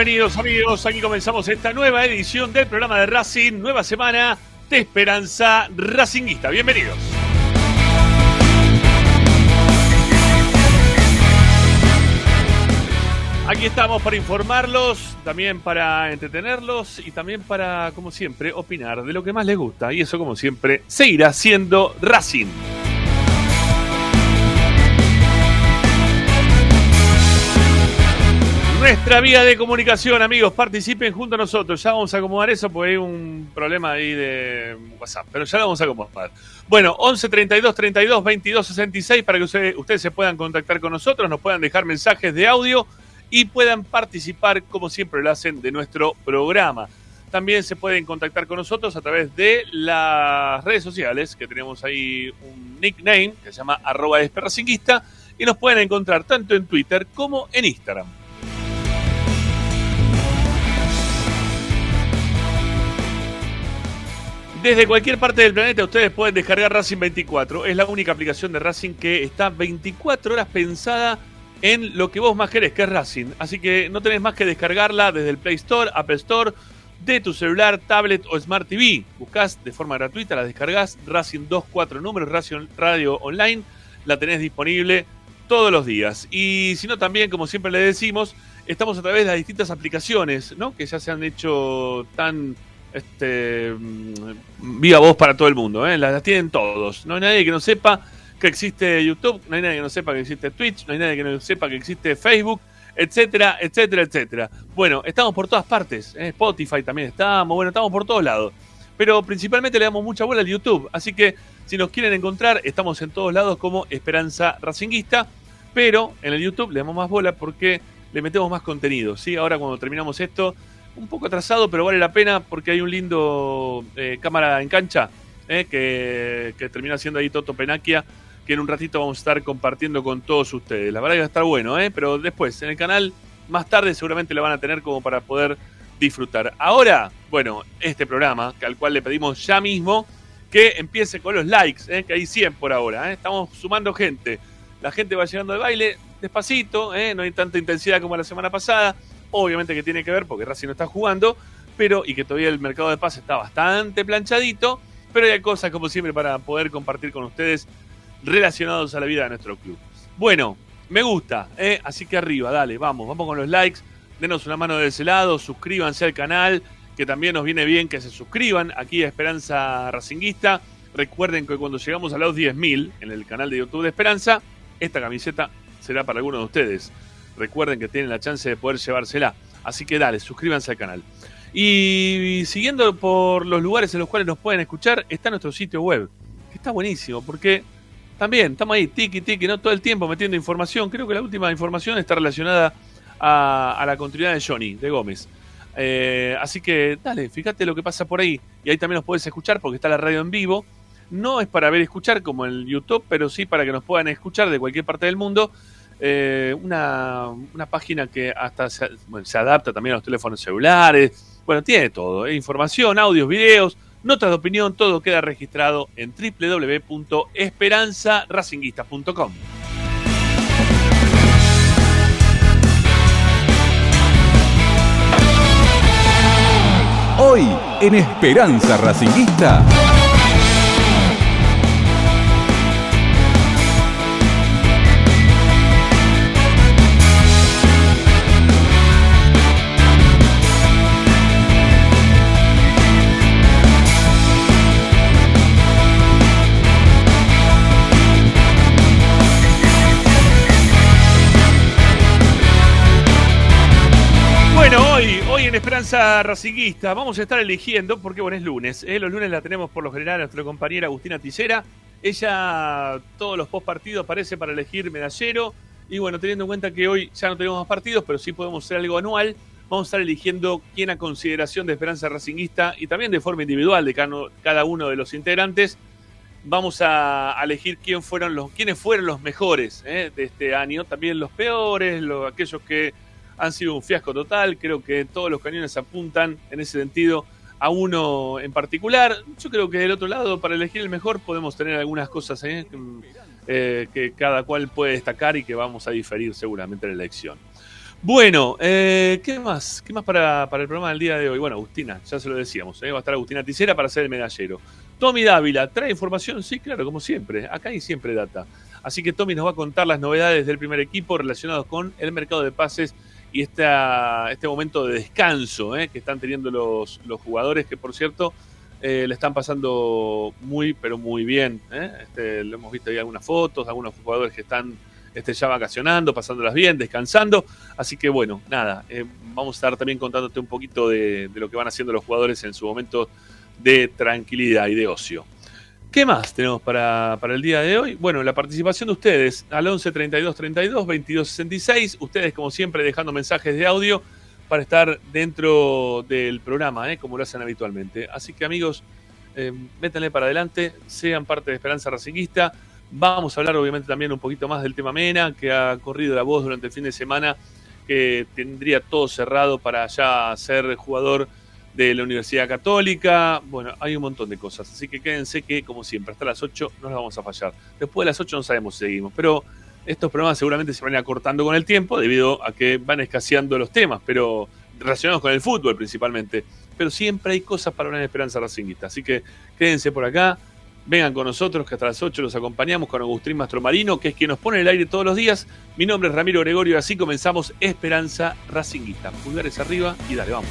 Bienvenidos amigos, aquí comenzamos esta nueva edición del programa de Racing, nueva semana de Esperanza Racinguista. Bienvenidos. Aquí estamos para informarlos, también para entretenerlos y también para, como siempre, opinar de lo que más les gusta. Y eso, como siempre, seguirá siendo Racing. Nuestra vía de comunicación, amigos, participen junto a nosotros. Ya vamos a acomodar eso porque hay un problema ahí de WhatsApp, pero ya lo vamos a acomodar. Bueno, 11 32 32 22 66 para que ustedes, se puedan contactar con nosotros, nos puedan dejar mensajes de audio y puedan participar, como siempre lo hacen, de nuestro programa. También se pueden contactar con nosotros a través de las redes sociales, que tenemos ahí un nickname que se llama arroba y nos pueden encontrar tanto en Twitter como en Instagram. Desde cualquier parte del planeta ustedes pueden descargar Racing 24. Es la única aplicación de Racing que está 24 horas pensada en lo que vos más querés, que es Racing. Así que no tenés más que descargarla desde el Play Store, Apple Store, de tu celular, tablet o Smart TV. Buscás de forma gratuita, la descargás, Racing 24 números, Racing Radio Online, la tenés disponible todos los días. Y si no, también, como siempre le decimos, estamos a través de las distintas aplicaciones, ¿no? Que ya se han hecho tan este mm, viva voz para todo el mundo, ¿eh? las, tienen todos. No hay nadie que no sepa que existe YouTube, no hay nadie que no sepa que existe Twitch, no hay nadie que no sepa que existe Facebook, etcétera, etcétera, etcétera. Bueno, estamos por todas partes, ¿eh? Spotify también estamos, bueno, estamos por todos lados. Pero principalmente le damos mucha bola al YouTube, así que si nos quieren encontrar, estamos en todos lados como Esperanza Racinguista, pero en el YouTube le damos más bola porque le metemos más contenido, ¿sí? Ahora cuando terminamos esto, un poco atrasado, pero vale la pena porque hay un lindo eh, cámara en cancha eh, que, que termina siendo ahí Toto Penaquia, que en un ratito vamos a estar compartiendo con todos ustedes. La verdad que va a estar bueno, eh, pero después en el canal, más tarde seguramente lo van a tener como para poder disfrutar. Ahora, bueno, este programa, al cual le pedimos ya mismo que empiece con los likes, eh, que hay 100 por ahora. Estamos sumando gente. La gente va llegando al baile despacito, no hay tanta intensidad como la semana pasada. Obviamente que tiene que ver porque Racing no está jugando, pero y que todavía el mercado de pase está bastante planchadito, pero hay cosas como siempre para poder compartir con ustedes relacionados a la vida de nuestro club. Bueno, me gusta, ¿eh? así que arriba, dale, vamos, vamos con los likes, denos una mano de ese lado, suscríbanse al canal, que también nos viene bien que se suscriban aquí a Esperanza Racinguista. Recuerden que cuando llegamos a los 10.000 en el canal de YouTube de Esperanza, esta camiseta será para alguno de ustedes. Recuerden que tienen la chance de poder llevársela. Así que dale, suscríbanse al canal. Y siguiendo por los lugares en los cuales nos pueden escuchar, está nuestro sitio web, que está buenísimo, porque también estamos ahí, tiki tiki, no todo el tiempo metiendo información. Creo que la última información está relacionada a, la continuidad de Johnny, de Gómez. Eh, así que dale, fíjate lo que pasa por ahí. Y ahí también nos puedes escuchar porque está la radio en vivo. No es para ver y escuchar como en YouTube, pero sí para que nos puedan escuchar de cualquier parte del mundo. Eh, una, una página que hasta se, adapta también a los teléfonos celulares. Bueno, tiene todo. ¿eh? Información, audios, videos, notas de opinión, todo queda registrado en www.esperanzaracinguistas.com. Hoy en Esperanza Racinguista. En Esperanza Racinguista vamos a estar eligiendo, porque bueno, es lunes. ¿eh? Los lunes la tenemos por lo general a nuestra compañera Agustina Ticera. Ella todos los post partidos aparece para elegir medallero Y bueno, teniendo en cuenta que hoy ya no tenemos más partidos, pero sí podemos hacer algo anual, vamos a estar eligiendo quién a consideración de Esperanza Racinguista y también de forma individual de cada uno de los integrantes, vamos a elegir quién fueron los, quiénes fueron los mejores ¿eh? de este año, también los peores, los, aquellos que han sido un fiasco total. Creo que todos los cañones apuntan en ese sentido a uno en particular. Yo creo que del otro lado, para elegir el mejor, podemos tener algunas cosas ¿eh? Eh, que cada cual puede destacar y que vamos a diferir seguramente en la elección. Bueno, ¿qué más? ¿Qué más para, para, el programa del día de hoy? Bueno, Agustina, ya se lo decíamos, va a estar Agustina Ticera para ser el medallero. Tommy Dávila, ¿trae información? Sí, claro, como siempre. Acá hay siempre data. Así que Tommy nos va a contar las novedades del primer equipo relacionados con el mercado de pases y esta, este momento de descanso ¿eh? que están teniendo los, los jugadores, que por cierto eh, le están pasando muy, pero muy bien. ¿eh? Este, lo hemos visto ahí algunas fotos, algunos jugadores que están este, ya vacacionando, pasándolas bien, descansando. Así que bueno, nada, vamos a estar también contándote un poquito de, lo que van haciendo los jugadores en su momento de tranquilidad y de ocio. ¿Qué más tenemos para, el día de hoy? Bueno, la participación de ustedes al 11 32 32 22 66. Ustedes, como siempre, dejando mensajes de audio para estar dentro del programa, ¿eh? como lo hacen habitualmente. Así que, amigos, eh, métanle para adelante, sean parte de Esperanza Racinguista. Vamos a hablar, obviamente, también un poquito más del tema Mena, que ha corrido la voz durante el fin de semana, que tendría todo cerrado para ya ser jugador de la Universidad Católica. Bueno, hay un montón de cosas. Así que quédense que, como siempre, hasta las 8 no las vamos a fallar. Después de las 8 no sabemos si seguimos. Pero estos programas seguramente se van acortando con el tiempo debido a que van escaseando los temas, pero relacionados con el fútbol principalmente. Pero siempre hay cosas para una esperanza racinguista. Así que quédense por acá. Vengan con nosotros, que hasta las 8 los acompañamos con Agustín Mastromarino, que es quien nos pone el aire todos los días. Mi nombre es Ramiro Gregorio y así comenzamos Esperanza Racinguista. Pulgares arriba y dale, vamos.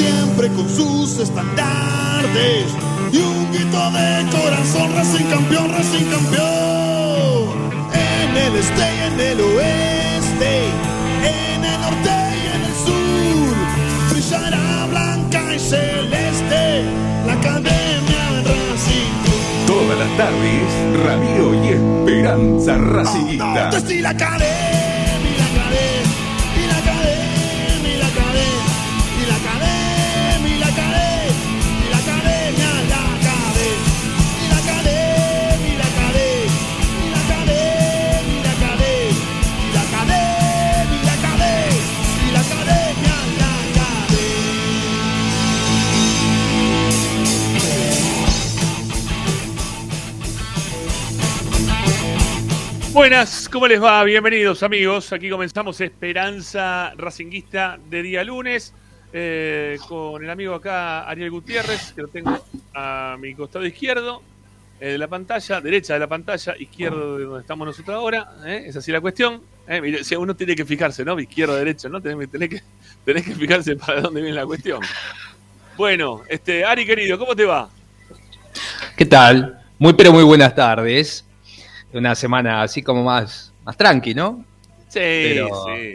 siempre con sus estandartes y un grito de corazón, Racing campeón, Racing campeón. En el este y en el oeste, en el norte y en el sur, brillará blanca y celeste la academia Racing. Todas las tardes, Ramiro y Esperanza Racingista. la academia. Buenas, ¿cómo les va? Bienvenidos amigos. Aquí comenzamos Esperanza Racinguista de día lunes eh, con el amigo acá Ariel Gutiérrez, que lo tengo a mi costado izquierdo eh, de la pantalla, derecha de la pantalla, izquierdo de donde estamos nosotros ahora. ¿eh? Es así la cuestión. ¿eh? si uno tiene que fijarse, ¿no? Izquierdo, derecha, ¿no? Tenés, que, tenés que fijarse para dónde viene la cuestión. Bueno, este, Ari querido, ¿cómo te va? ¿Qué tal? Muy pero muy buenas tardes una semana así como más, más tranqui, ¿no? Sí,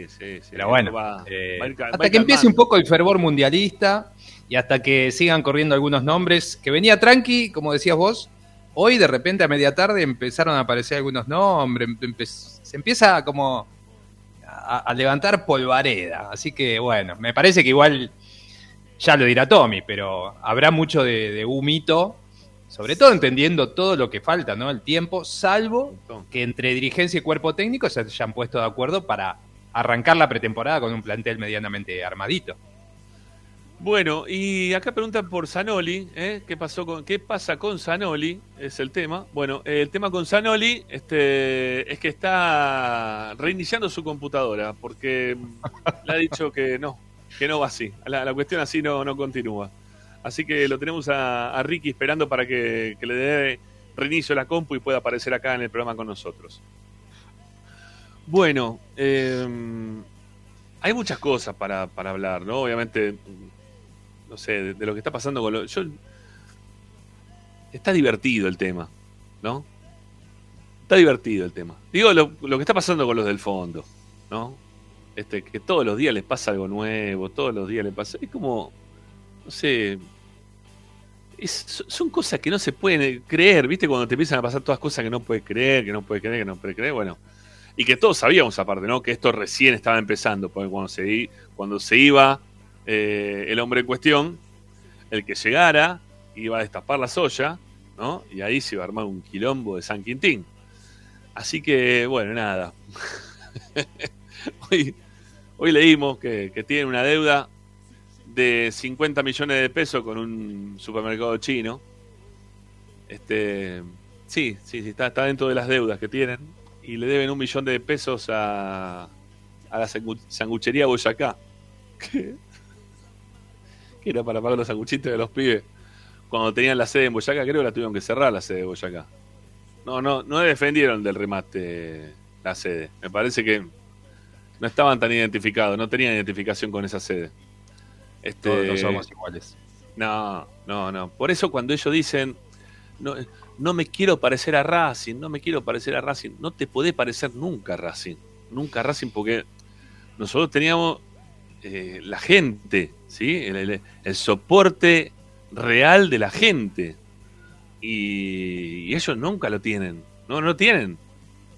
sí, sí, Pero bueno, eh, hasta que empiece un poco el fervor mundialista y hasta que sigan corriendo algunos nombres, que venía tranqui, como decías vos, hoy de repente a media tarde empezaron a aparecer algunos nombres, se empieza como a, levantar polvareda, así que bueno, me parece que igual ya lo dirá Tommy, pero habrá mucho de, de humito sobre todo entendiendo todo lo que falta, ¿no? El tiempo, salvo que entre dirigencia y cuerpo técnico se hayan puesto de acuerdo para arrancar la pretemporada con un plantel medianamente armadito. Bueno, y acá preguntan por Zanoli, ¿eh? ¿Qué, pasó con, ¿qué pasa con Zanoli? Es el tema. Bueno, el tema con Zanoli este, es que está reiniciando su computadora porque le ha dicho que no, que no va así. La, cuestión así no, no continúa. Así que lo tenemos a, Ricky esperando para que, le dé reinicio a la compu y pueda aparecer acá en el programa con nosotros. Bueno, em, hay muchas cosas para, hablar, ¿no? Obviamente, no sé, de, lo que está pasando con los... está divertido el tema, ¿no? Está divertido el tema. Digo, lo, lo que está pasando con los del fondo, ¿no? Este, que todos los días les pasa algo nuevo, todos los días les pasa. Es como, no sé. Son cosas que no se pueden creer, ¿viste? Cuando te empiezan a pasar todas cosas que no puedes creer, que no puedes creer, que no puedes creer. Bueno, y que todos sabíamos aparte, ¿no? Que esto recién estaba empezando, porque cuando se, cuando se iba eh, el hombre en cuestión, el que llegara iba a destapar la soya, ¿no? Y ahí se iba a armar un quilombo de San Quintín. Así que, bueno, nada. Hoy, Hoy leímos que, que tienen una deuda de 50 millones de pesos con un supermercado chino. Este, sí, sí, sí, está, está dentro de las deudas que tienen. Y le deben un millón de pesos a, a la sanguchería Boyacá. Que, era para pagar los sanguchitos de los pibes. Cuando tenían la sede en Boyacá, creo que la tuvieron que cerrar la sede de Boyacá. No, no, no defendieron del remate la sede. Me parece que no estaban tan identificados, no tenían identificación con esa sede. Este, Todos somos iguales. No, no, no. Por eso cuando ellos dicen, no, no me quiero parecer a Racing, no me quiero parecer a Racing, no te podés parecer nunca a Racing. Nunca a Racing porque nosotros teníamos eh, la gente, ¿sí? El, soporte real de la gente. Y, ellos nunca lo tienen. No, no lo tienen.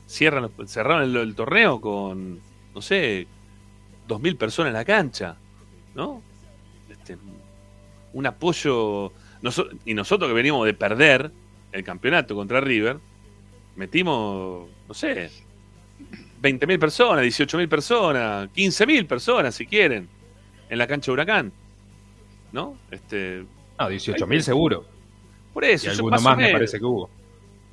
Cierran, cerraron el torneo con no sé, dos mil personas en la cancha, ¿no? Este, un apoyo. y nosotros que venimos de perder el campeonato contra River, metimos, no sé, mil personas, mil personas, mil personas si quieren, en la cancha de Huracán. ¿No? Este, no, 18.000 seguro. Por eso, y alguno más me parece que hubo.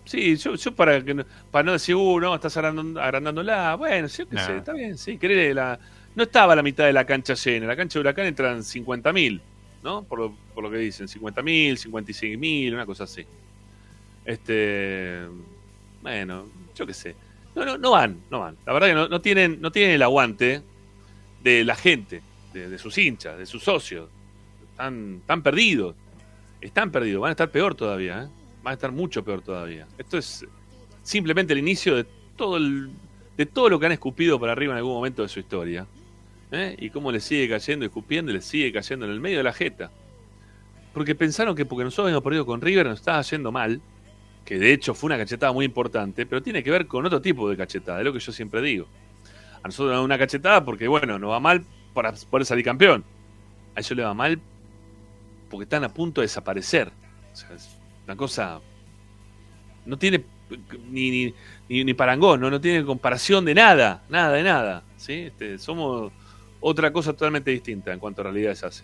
Sí, yo, yo para que no, para no decir, uh, no, estás agrandándola. Bueno, sí, qué sé, está bien, sí. La, no estaba la mitad de la cancha llena. La cancha de Huracán entran 50.000, ¿no? Por lo, por lo que dicen, 50.000, 56.000, una cosa así. Este. Bueno, yo qué sé. No, no, no van, no van. La verdad que no, no tienen, no tienen el aguante de la gente, de, sus hinchas, de sus socios. Están, están perdidos. Están perdidos. Van a estar peor todavía, ¿eh? va a estar mucho peor todavía. Esto es simplemente el inicio de todo, el, de todo lo que han escupido para arriba en algún momento de su historia. ¿Eh? Y cómo le sigue cayendo, escupiendo, y le sigue cayendo en el medio de la jeta. Porque pensaron que porque nosotros habíamos perdido con River nos estaba yendo mal, que de hecho fue una cachetada muy importante, pero tiene que ver con otro tipo de cachetada, es lo que yo siempre digo. A nosotros nos da una cachetada porque, bueno, nos va mal para poder salir campeón. A ellos le va mal porque están a punto de desaparecer. O sea, una cosa. No tiene ni, ni, parangón, ¿no? no tiene comparación de nada, nada de nada. ¿sí? Este, somos otra cosa totalmente distinta en cuanto a realidad se hace.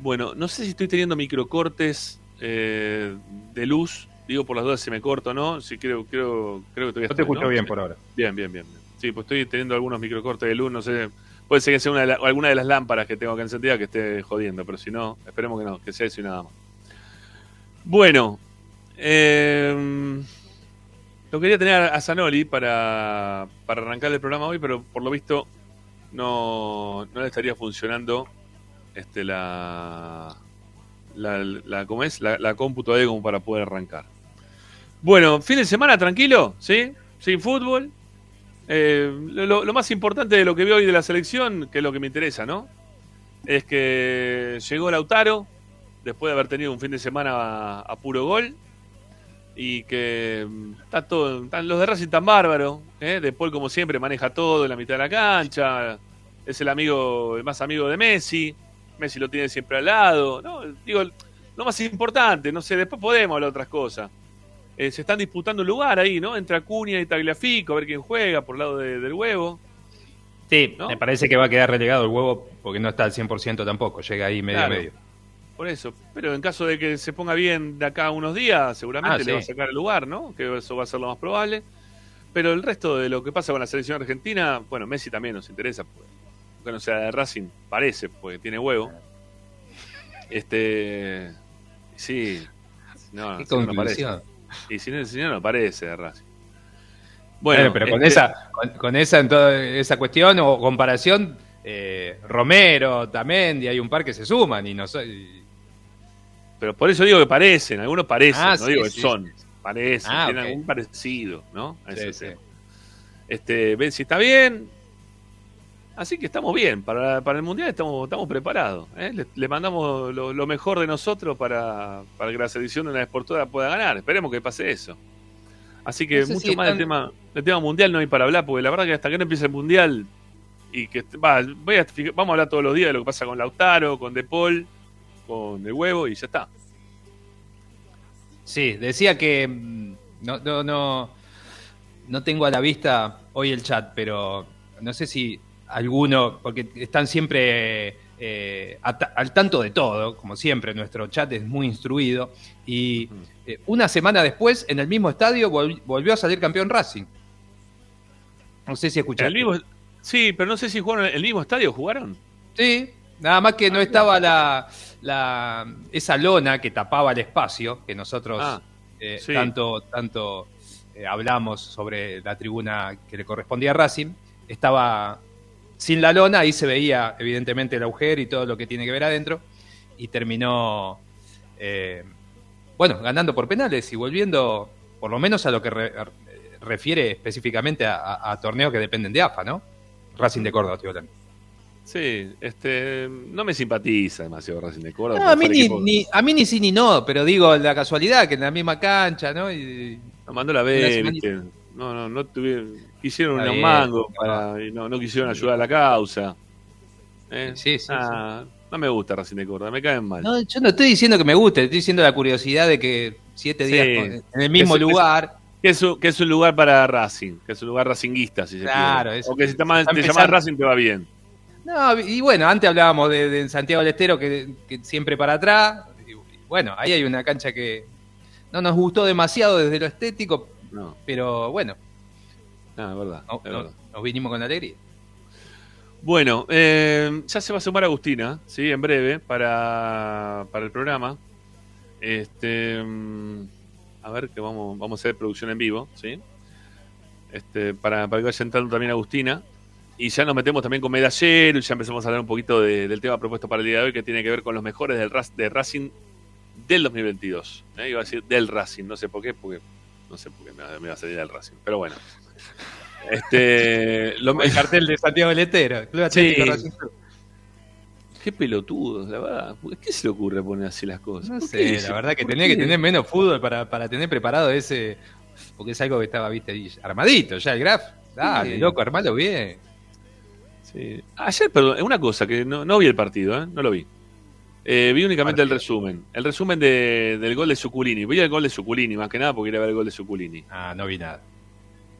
Bueno, no sé si estoy teniendo microcortes eh, de luz. Digo por las dudas si me corto o no. Sí, creo, creo, creo que todavía Yo te escucho bien por ahora. Bien, bien, bien, Sí, pues estoy teniendo algunos microcortes de luz. No sé. Puede ser que sea una de alguna de las lámparas que tengo que encendida que esté jodiendo, pero si no, esperemos que no, que sea eso y nada más. Bueno, eh, lo quería tener a Zanoli para, para arrancar el programa hoy, pero por lo visto no, no le estaría funcionando este, la, la, ¿cómo? La, la cómputo ahí como para poder arrancar. Bueno, fin de semana tranquilo, ¿sí? Sin fútbol. Eh, lo, más importante de lo que veo hoy de la selección, que es lo que me interesa, ¿no? Es que llegó Lautaro, después de haber tenido un fin de semana a, puro gol. Y que mm, está todo, están los de Racing tan bárbaro. ¿eh? De Paul, como siempre, maneja todo en la mitad de la cancha. Es el amigo, el más amigo de Messi. Messi lo tiene siempre al lado. ¿no? Digo, lo más importante, no sé, después podemos hablar de otras cosas. Eh, se están disputando un lugar ahí, ¿no? Entre Acuña y Tagliafico, a ver quién juega por el lado del huevo. Sí, me parece que va a quedar relegado el huevo porque no está al 100% tampoco, llega ahí medio a medio. Por eso. Pero en caso de que se ponga bien de acá a unos días, seguramente ah, le va a sacar el lugar, ¿no? Que eso va a ser lo más probable. Pero el resto de lo que pasa con la selección argentina, bueno, Messi también nos interesa. Pues, que no sea de Racing, parece, porque tiene huevo. Este. Sí. No, Qué si no, parece. Y si no, si no, no parece de Racing. Bueno, pero con este, esa, con, con esa, en toda esa cuestión o comparación, eh, Romero, Tamendi, hay un par que se suman y no soy. Pero por eso digo que parecen, algunos parecen, Ah, no sí, digo que sí, son. sí. Parecen, Ah, tienen algún parecido, ¿no? A ese. Este, ven si está bien. Así que estamos bien. Para, para el Mundial estamos, estamos preparados. ¿eh? Le, le mandamos lo, lo mejor de nosotros para, para que la selección de la Esportora pueda ganar. Esperemos que pase eso. Así que No sé mucho si más del tema, del tema mundial no hay para hablar, porque la verdad que hasta que no empiece el mundial y que va, voy a, vamos a hablar todos los días de lo que pasa con Lautaro, con De Paul, con el huevo y ya está. Sí, decía que mm, no, no, no, no tengo a la vista hoy el chat, pero no sé si alguno, porque están siempre eh, al tanto de todo, como siempre, nuestro chat es muy instruido, y eh, una semana después, en el mismo estadio, vol- volvió a salir campeón Racing. No sé si escuchaste. el mismo, sí, pero no sé si jugaron en el mismo estadio, ¿jugaron? Sí, nada más que no estaba la, la esa lona que tapaba el espacio que nosotros Ah, eh, sí. tanto tanto eh, hablamos sobre la tribuna que le correspondía a Racing. Estaba sin la lona, ahí se veía evidentemente el agujero y todo lo que tiene que ver adentro y terminó eh, bueno ganando por penales y volviendo por lo menos a lo que re- refiere específicamente a, a- a torneos que dependen de AFA, ¿no? Racing de Córdoba, estoy hablando. Sí, este, no me simpatiza demasiado Racing de Córdoba. No, a mí ni, ni- a mí ni sí ni no, pero digo la casualidad que en la misma cancha, ¿no? Y, Nos mandó la B. No, no, no tuvieron, quisieron un mango no. para, y no, no quisieron ayudar a la causa. ¿Eh? Sí, sí, Ah, No me gusta Racing de Córdoba, me caen mal. no, yo no estoy diciendo que me guste, estoy diciendo la curiosidad de que siete días en el mismo es- lugar. Que es, un, que es un lugar para Racing, que es un lugar racinguista, si se Claro, quiere. es- O que si te, te llamas Racing te va bien. No, y bueno, antes hablábamos de, de Santiago del Estero, que, que siempre para atrás. Y, bueno, ahí hay una cancha que no nos gustó demasiado desde lo estético, No, pero bueno, no, es verdad. no- es no- verdad. nos vinimos con alegría. Bueno, eh, ya se va a sumar Agustina, ¿sí? En breve, para, para el programa. Este, mm, a ver, que vamos, vamos a hacer producción en vivo, ¿sí? Este, para, para que vaya entrando también Agustina. Y ya nos metemos también con Medallero y ya empezamos a hablar un poquito de- del tema propuesto para el día de hoy, que tiene que ver con los mejores del de Racing del 2022. ¿eh? Iba a decir del Racing, no sé por qué, porque no sé por qué me, va- me va a salir del Racing. Pero bueno. Este, lo, El cartel de Santiago del Estero. Club Sí. Atlético Racing Club. Qué pelotudos, la verdad. ¿Por ¿Qué se le ocurre poner así las cosas? No ¿Por qué sé, la verdad que ¿Por tenía qué? que tener menos fútbol para, para tener preparado ese. Porque es algo que estaba, viste, ahí armadito ya el graf. Dale, Sí. loco, armalo bien. Sí. Ayer, perdón, una cosa que no, no vi el partido, ¿eh? no lo vi. Eh, vi únicamente el resumen. El resumen de- del gol de Suculini. Vi el gol de Suculini, más que nada porque quería ver el gol de Suculini. Ah, no vi nada.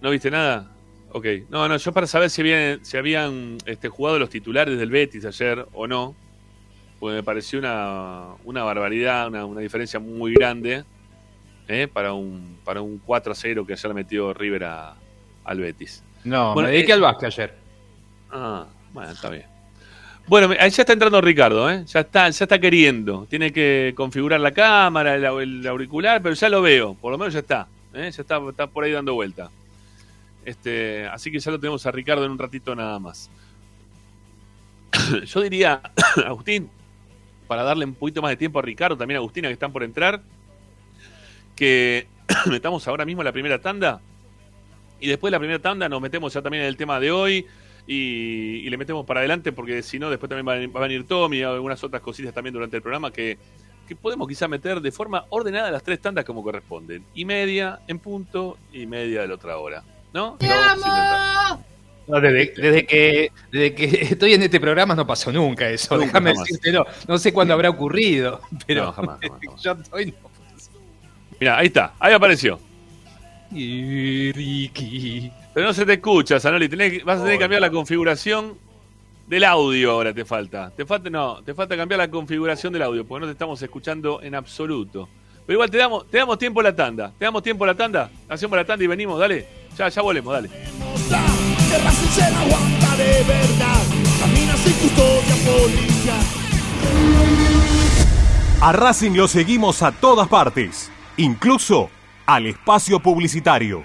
¿No viste nada? Ok. No, no, yo para saber si habían, si habían este, jugado los titulares del Betis ayer o no, porque me pareció una, una barbaridad, una, una diferencia muy grande ¿eh? para, un, para un 4 a 0 que ayer le metió River a- al Betis. No, Bueno, me dediqué eh, al básquet ayer. Ah, bueno, está bien. Bueno, ahí ya está entrando Ricardo, ¿eh? Ya está, ya está queriendo. Tiene que configurar la cámara, el auricular, pero ya lo veo. Por lo menos ya está. ¿eh? Ya está, está por ahí dando vuelta. Este, así que ya lo tenemos a Ricardo en un ratito nada más. Yo diría, Agustín, para darle un poquito más de tiempo a Ricardo, también a Agustina que están por entrar, que metamos ahora mismo la primera tanda y después de la primera tanda nos metemos ya también en el tema de hoy y, y le metemos para adelante porque si no después también va a, venir- va a venir Tommy y algunas otras cositas también durante el programa que, que podemos quizá meter de forma ordenada las tres tandas como corresponden. Y media en punto y media de la otra hora. ¿No? Intentar. No, desde, desde que, desde que estoy en este programa no pasó nunca eso. Nunca, Déjame jamás. decírtelo. No sé cuándo habrá ocurrido, pero No, jamás, jamás, jamás. yo estoy. no. Mira, ahí está, ahí apareció. Y Ricky. Pero no se te escucha, Sanoli. Tenés vas a tener que cambiar la configuración del audio ahora te falta. Te falta, no, te falta cambiar la configuración del audio, porque no te estamos escuchando en absoluto. Pero igual te damos, te damos tiempo a la tanda. ¿Te damos tiempo a la tanda? Hacemos la tanda y venimos, dale. Ya, ya volvemos, dale. A Racing lo seguimos a todas partes, incluso al espacio publicitario.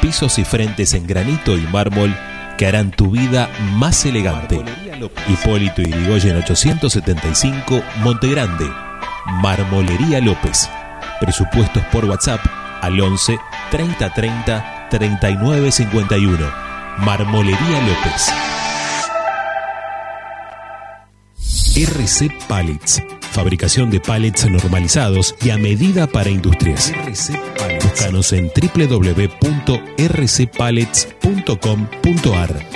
pisos y frentes en granito y mármol que harán tu vida más elegante. Hipólito Irigoyen 875, Montegrande. Marmolería López. Presupuestos por WhatsApp al 11 30 30 39 51. Marmolería López. RC Pallets. Fabricación de pallets normalizados y a medida para industrias. Búscanos en www.rcpallets.com.ar.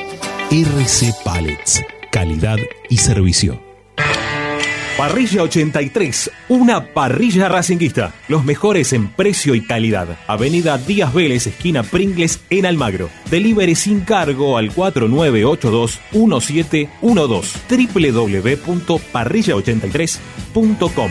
RC Pallets. Calidad y servicio. Parrilla 83, una parrilla racinguista. Los mejores en precio y calidad. Avenida Díaz Vélez, esquina Pringles, en Almagro. Delivery sin cargo al 4982-1712. www.parrilla83.com.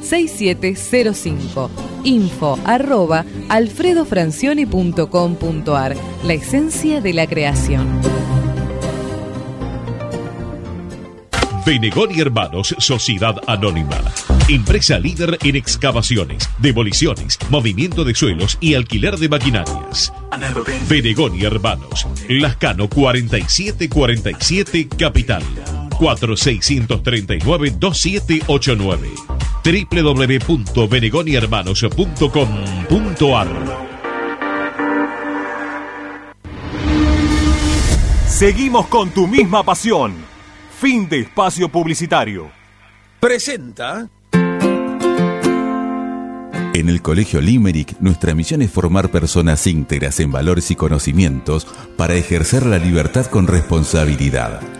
4772-6705. Info arroba alfredofrancioni.com.ar. La esencia de la creación. Benegón y Hermanos, Sociedad Anónima. Empresa líder en excavaciones, demoliciones, movimiento de suelos y alquiler de maquinarias. Benegón y Hermanos, Lascano 4747 Capital. 4639-2789 www.benegonihermanos.com.ar Seguimos con tu misma pasión. Fin de espacio publicitario. Presenta. En el Colegio Limerick, nuestra misión es formar personas íntegras en valores y conocimientos para ejercer la libertad con responsabilidad.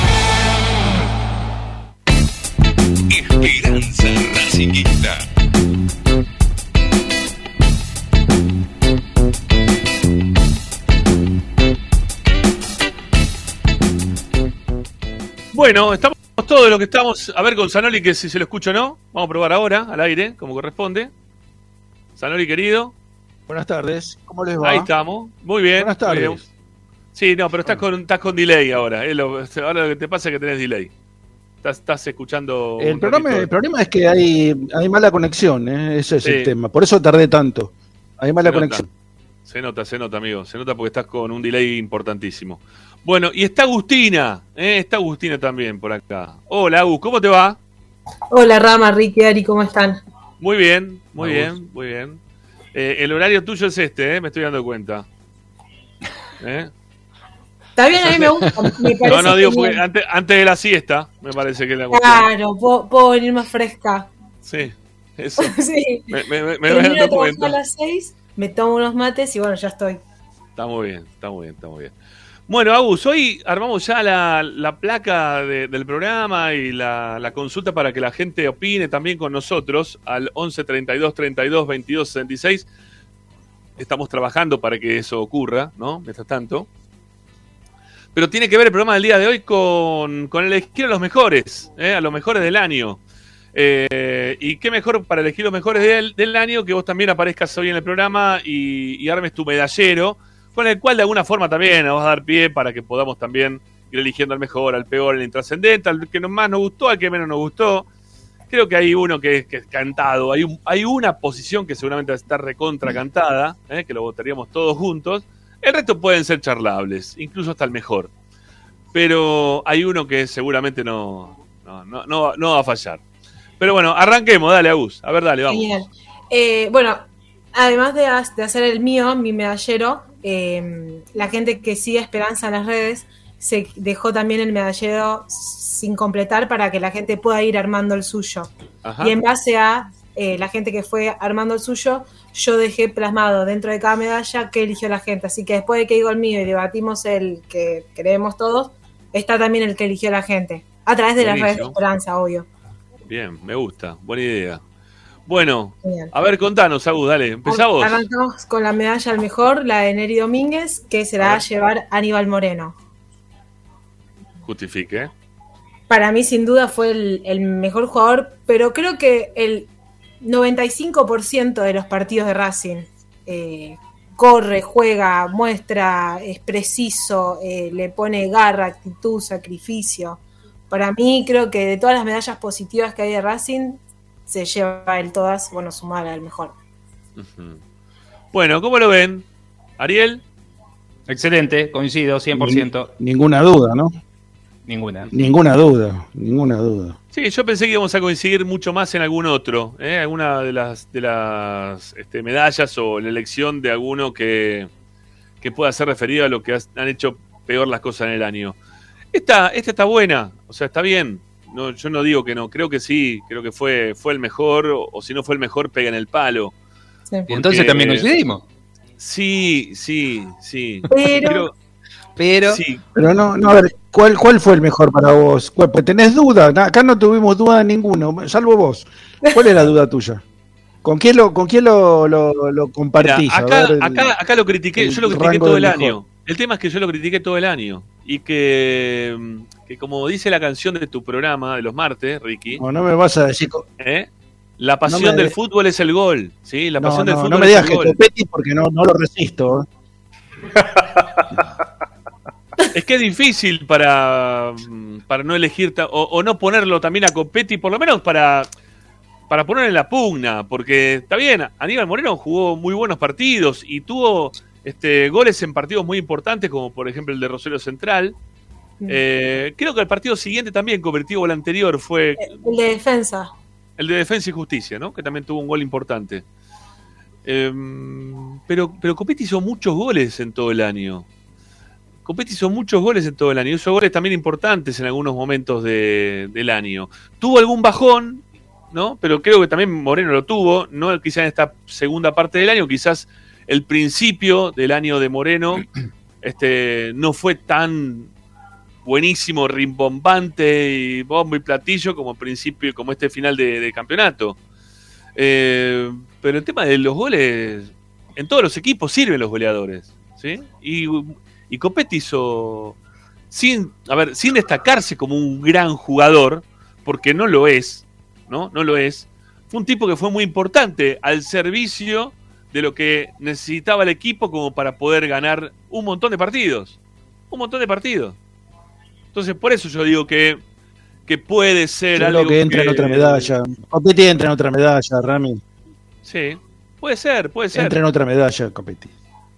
Bueno, estamos todos lo que estamos. A ver con Zanoli, que si se lo escucho o no. Vamos a probar ahora, al aire, como corresponde. Zanoli, querido. Buenas tardes, ¿cómo les va? Ahí estamos. Muy bien. Buenas tardes. Bien. Sí, no, pero estás con, estás con delay ahora. ahora lo que te pasa es que tenés delay. Estás, estás escuchando. El problema, ratito. el problema es que hay, hay mala conexión, ¿eh? ese es Sí. el tema. Por eso tardé tanto. Hay mala Se nota. conexión. Se nota, se nota, amigo. Se nota porque estás con un delay importantísimo. Bueno, y está Agustina. ¿eh? Está Agustina también por acá. Hola, Agus, ¿cómo te va? Hola Rama, Ricky, Ari, ¿cómo están? Muy bien, muy Agus. bien, muy bien. Eh, el horario tuyo es este, ¿eh? me estoy dando cuenta. ¿Eh? Está bien, a mí me gusta. Me parece No, no, digo, porque antes, antes de la siesta, me parece que es la cuestión. Claro, puedo, puedo venir más fresca. Sí, Eso. sí. Me, me, me, Termino cuenta. a las 6, me tomo unos mates y bueno, ya estoy. Está muy bien, está muy bien, está muy bien. Bueno, Agus, hoy armamos ya la, la placa de- del programa y la, la consulta para que la gente opine también con nosotros al 11 32 32 22 66. Estamos trabajando para que eso ocurra, ¿no? Mientras tanto. Pero tiene que ver el programa del día de hoy con, con elegir a los mejores, ¿eh? a los mejores del año. Eh, y qué mejor para elegir los mejores del, del año que vos también aparezcas hoy en el programa y, armes tu medallero, con el cual de alguna forma también nos vas a dar pie para que podamos también ir eligiendo al mejor, al peor, al intrascendente, al que más nos gustó, al que menos nos gustó. Creo que hay uno que que es cantado, hay, un- hay una posición que seguramente va a recontra cantada, ¿eh? que lo votaríamos todos juntos. El resto pueden ser charlables, incluso hasta el mejor. Pero hay uno que seguramente no, no, no, no va- no va a fallar. Pero bueno, arranquemos, dale, Agus. A ver, dale, vamos. Genial. Eh, bueno, además de, de hacer el mío, mi medallero, eh, la gente que sigue Esperanza en las redes se dejó también el medallero sin completar para que la gente pueda ir armando el suyo. Ajá. Y en base a eh, la gente que fue armando el suyo, yo dejé plasmado dentro de cada medalla qué eligió la gente. Así que después de que digo el mío y debatimos el que creemos todos, está también el que eligió la gente. A través de las redes de. Esperanza, obvio. Bien, me gusta, buena idea. Bueno, a ver, contanos, Agus, dale, empezá vos. Arrancamos con la medalla al mejor, la de Neri Domínguez, que se la va a llevar Aníbal Moreno. Justifique. Para mí, sin duda, fue el, el mejor jugador, pero creo que el 95% de los partidos de Racing eh, corre, juega, muestra, es preciso, eh, le pone garra, actitud, sacrificio. Para mí, creo que de todas las medallas positivas que hay de Racing, se lleva él todas, bueno, sumar al mejor. Bueno, ¿cómo lo ven? Ariel, Excelente, coincido, 100%. Ninguna duda, ¿no? Ninguna. Ninguna duda, ninguna duda. sí, yo pensé que íbamos a coincidir mucho más en algún otro, ¿eh? alguna de las, de las este, medallas o la elección de alguno que, que pueda ser referido a lo que has- han hecho peor las cosas en el año. Esta, esta está buena, o sea, está bien. No, yo no digo que no, creo que sí, creo que fue, fue el mejor, o, o si no fue el mejor, pega en el palo. Y entonces también coincidimos. Sí, sí, sí. Pero- Creo- Pero sí, Pero no, no, a ver, ¿cuál, cuál fue el mejor para vos? ¿Cuál- pues ¿Tenés duda? Acá no tuvimos duda ninguno, salvo vos. ¿Cuál es la duda tuya? ¿Con quién lo, con quién lo, lo, compartís? Acá, ver, acá, acá lo critiqué, yo lo critiqué todo el del año. El tema es que yo lo critiqué todo el año. Y que, mm, que como dice la canción de tu programa de los martes, Ricky, No, no me vas a decir. ¿eh? la pasión No me- del fútbol es el gol. ¿sí? La No, pasión del no, fútbol no me es digas el que gol. Porque no, no lo resisto. ¿eh? Es que es difícil para, para no elegir o, o no ponerlo también a Copetti, por lo menos para, para poner en la pugna, porque está bien, Aníbal Moreno jugó muy buenos partidos y tuvo este, goles en partidos muy importantes, como por ejemplo el de Rosario Central. Eh, creo que el partido siguiente también, convertido o el anterior, fue El de defensa. el de Defensa y Justicia, ¿no? Que también tuvo un gol importante. Em, pero, pero Copetti hizo muchos goles en todo el año. Copetti hizo muchos goles en todo el año. Hizo goles también importantes en algunos momentos de- del año. Tuvo algún bajón, ¿no? Pero creo que también Moreno lo tuvo, no quizás en esta segunda parte del año, quizás el principio del año de Moreno este, no fue tan buenísimo, rimbombante y bombo y platillo como principio, como este final de, de campeonato. Eh, pero el tema de los goles, en todos los equipos sirven los goleadores, ¿sí? Y, y Copetti hizo, sin, a ver, sin destacarse como un gran jugador, porque no lo es, ¿no? No lo es. Fue un tipo que fue muy importante al servicio de lo que necesitaba el equipo como para poder ganar un montón de partidos. Un montón de partidos. Entonces, por eso yo digo que, que puede ser Yo algo creo que entra en otra medalla. Copetti entra en otra medalla, Rami. Sí, puede ser, puede ser. Entra en otra medalla, Copetti.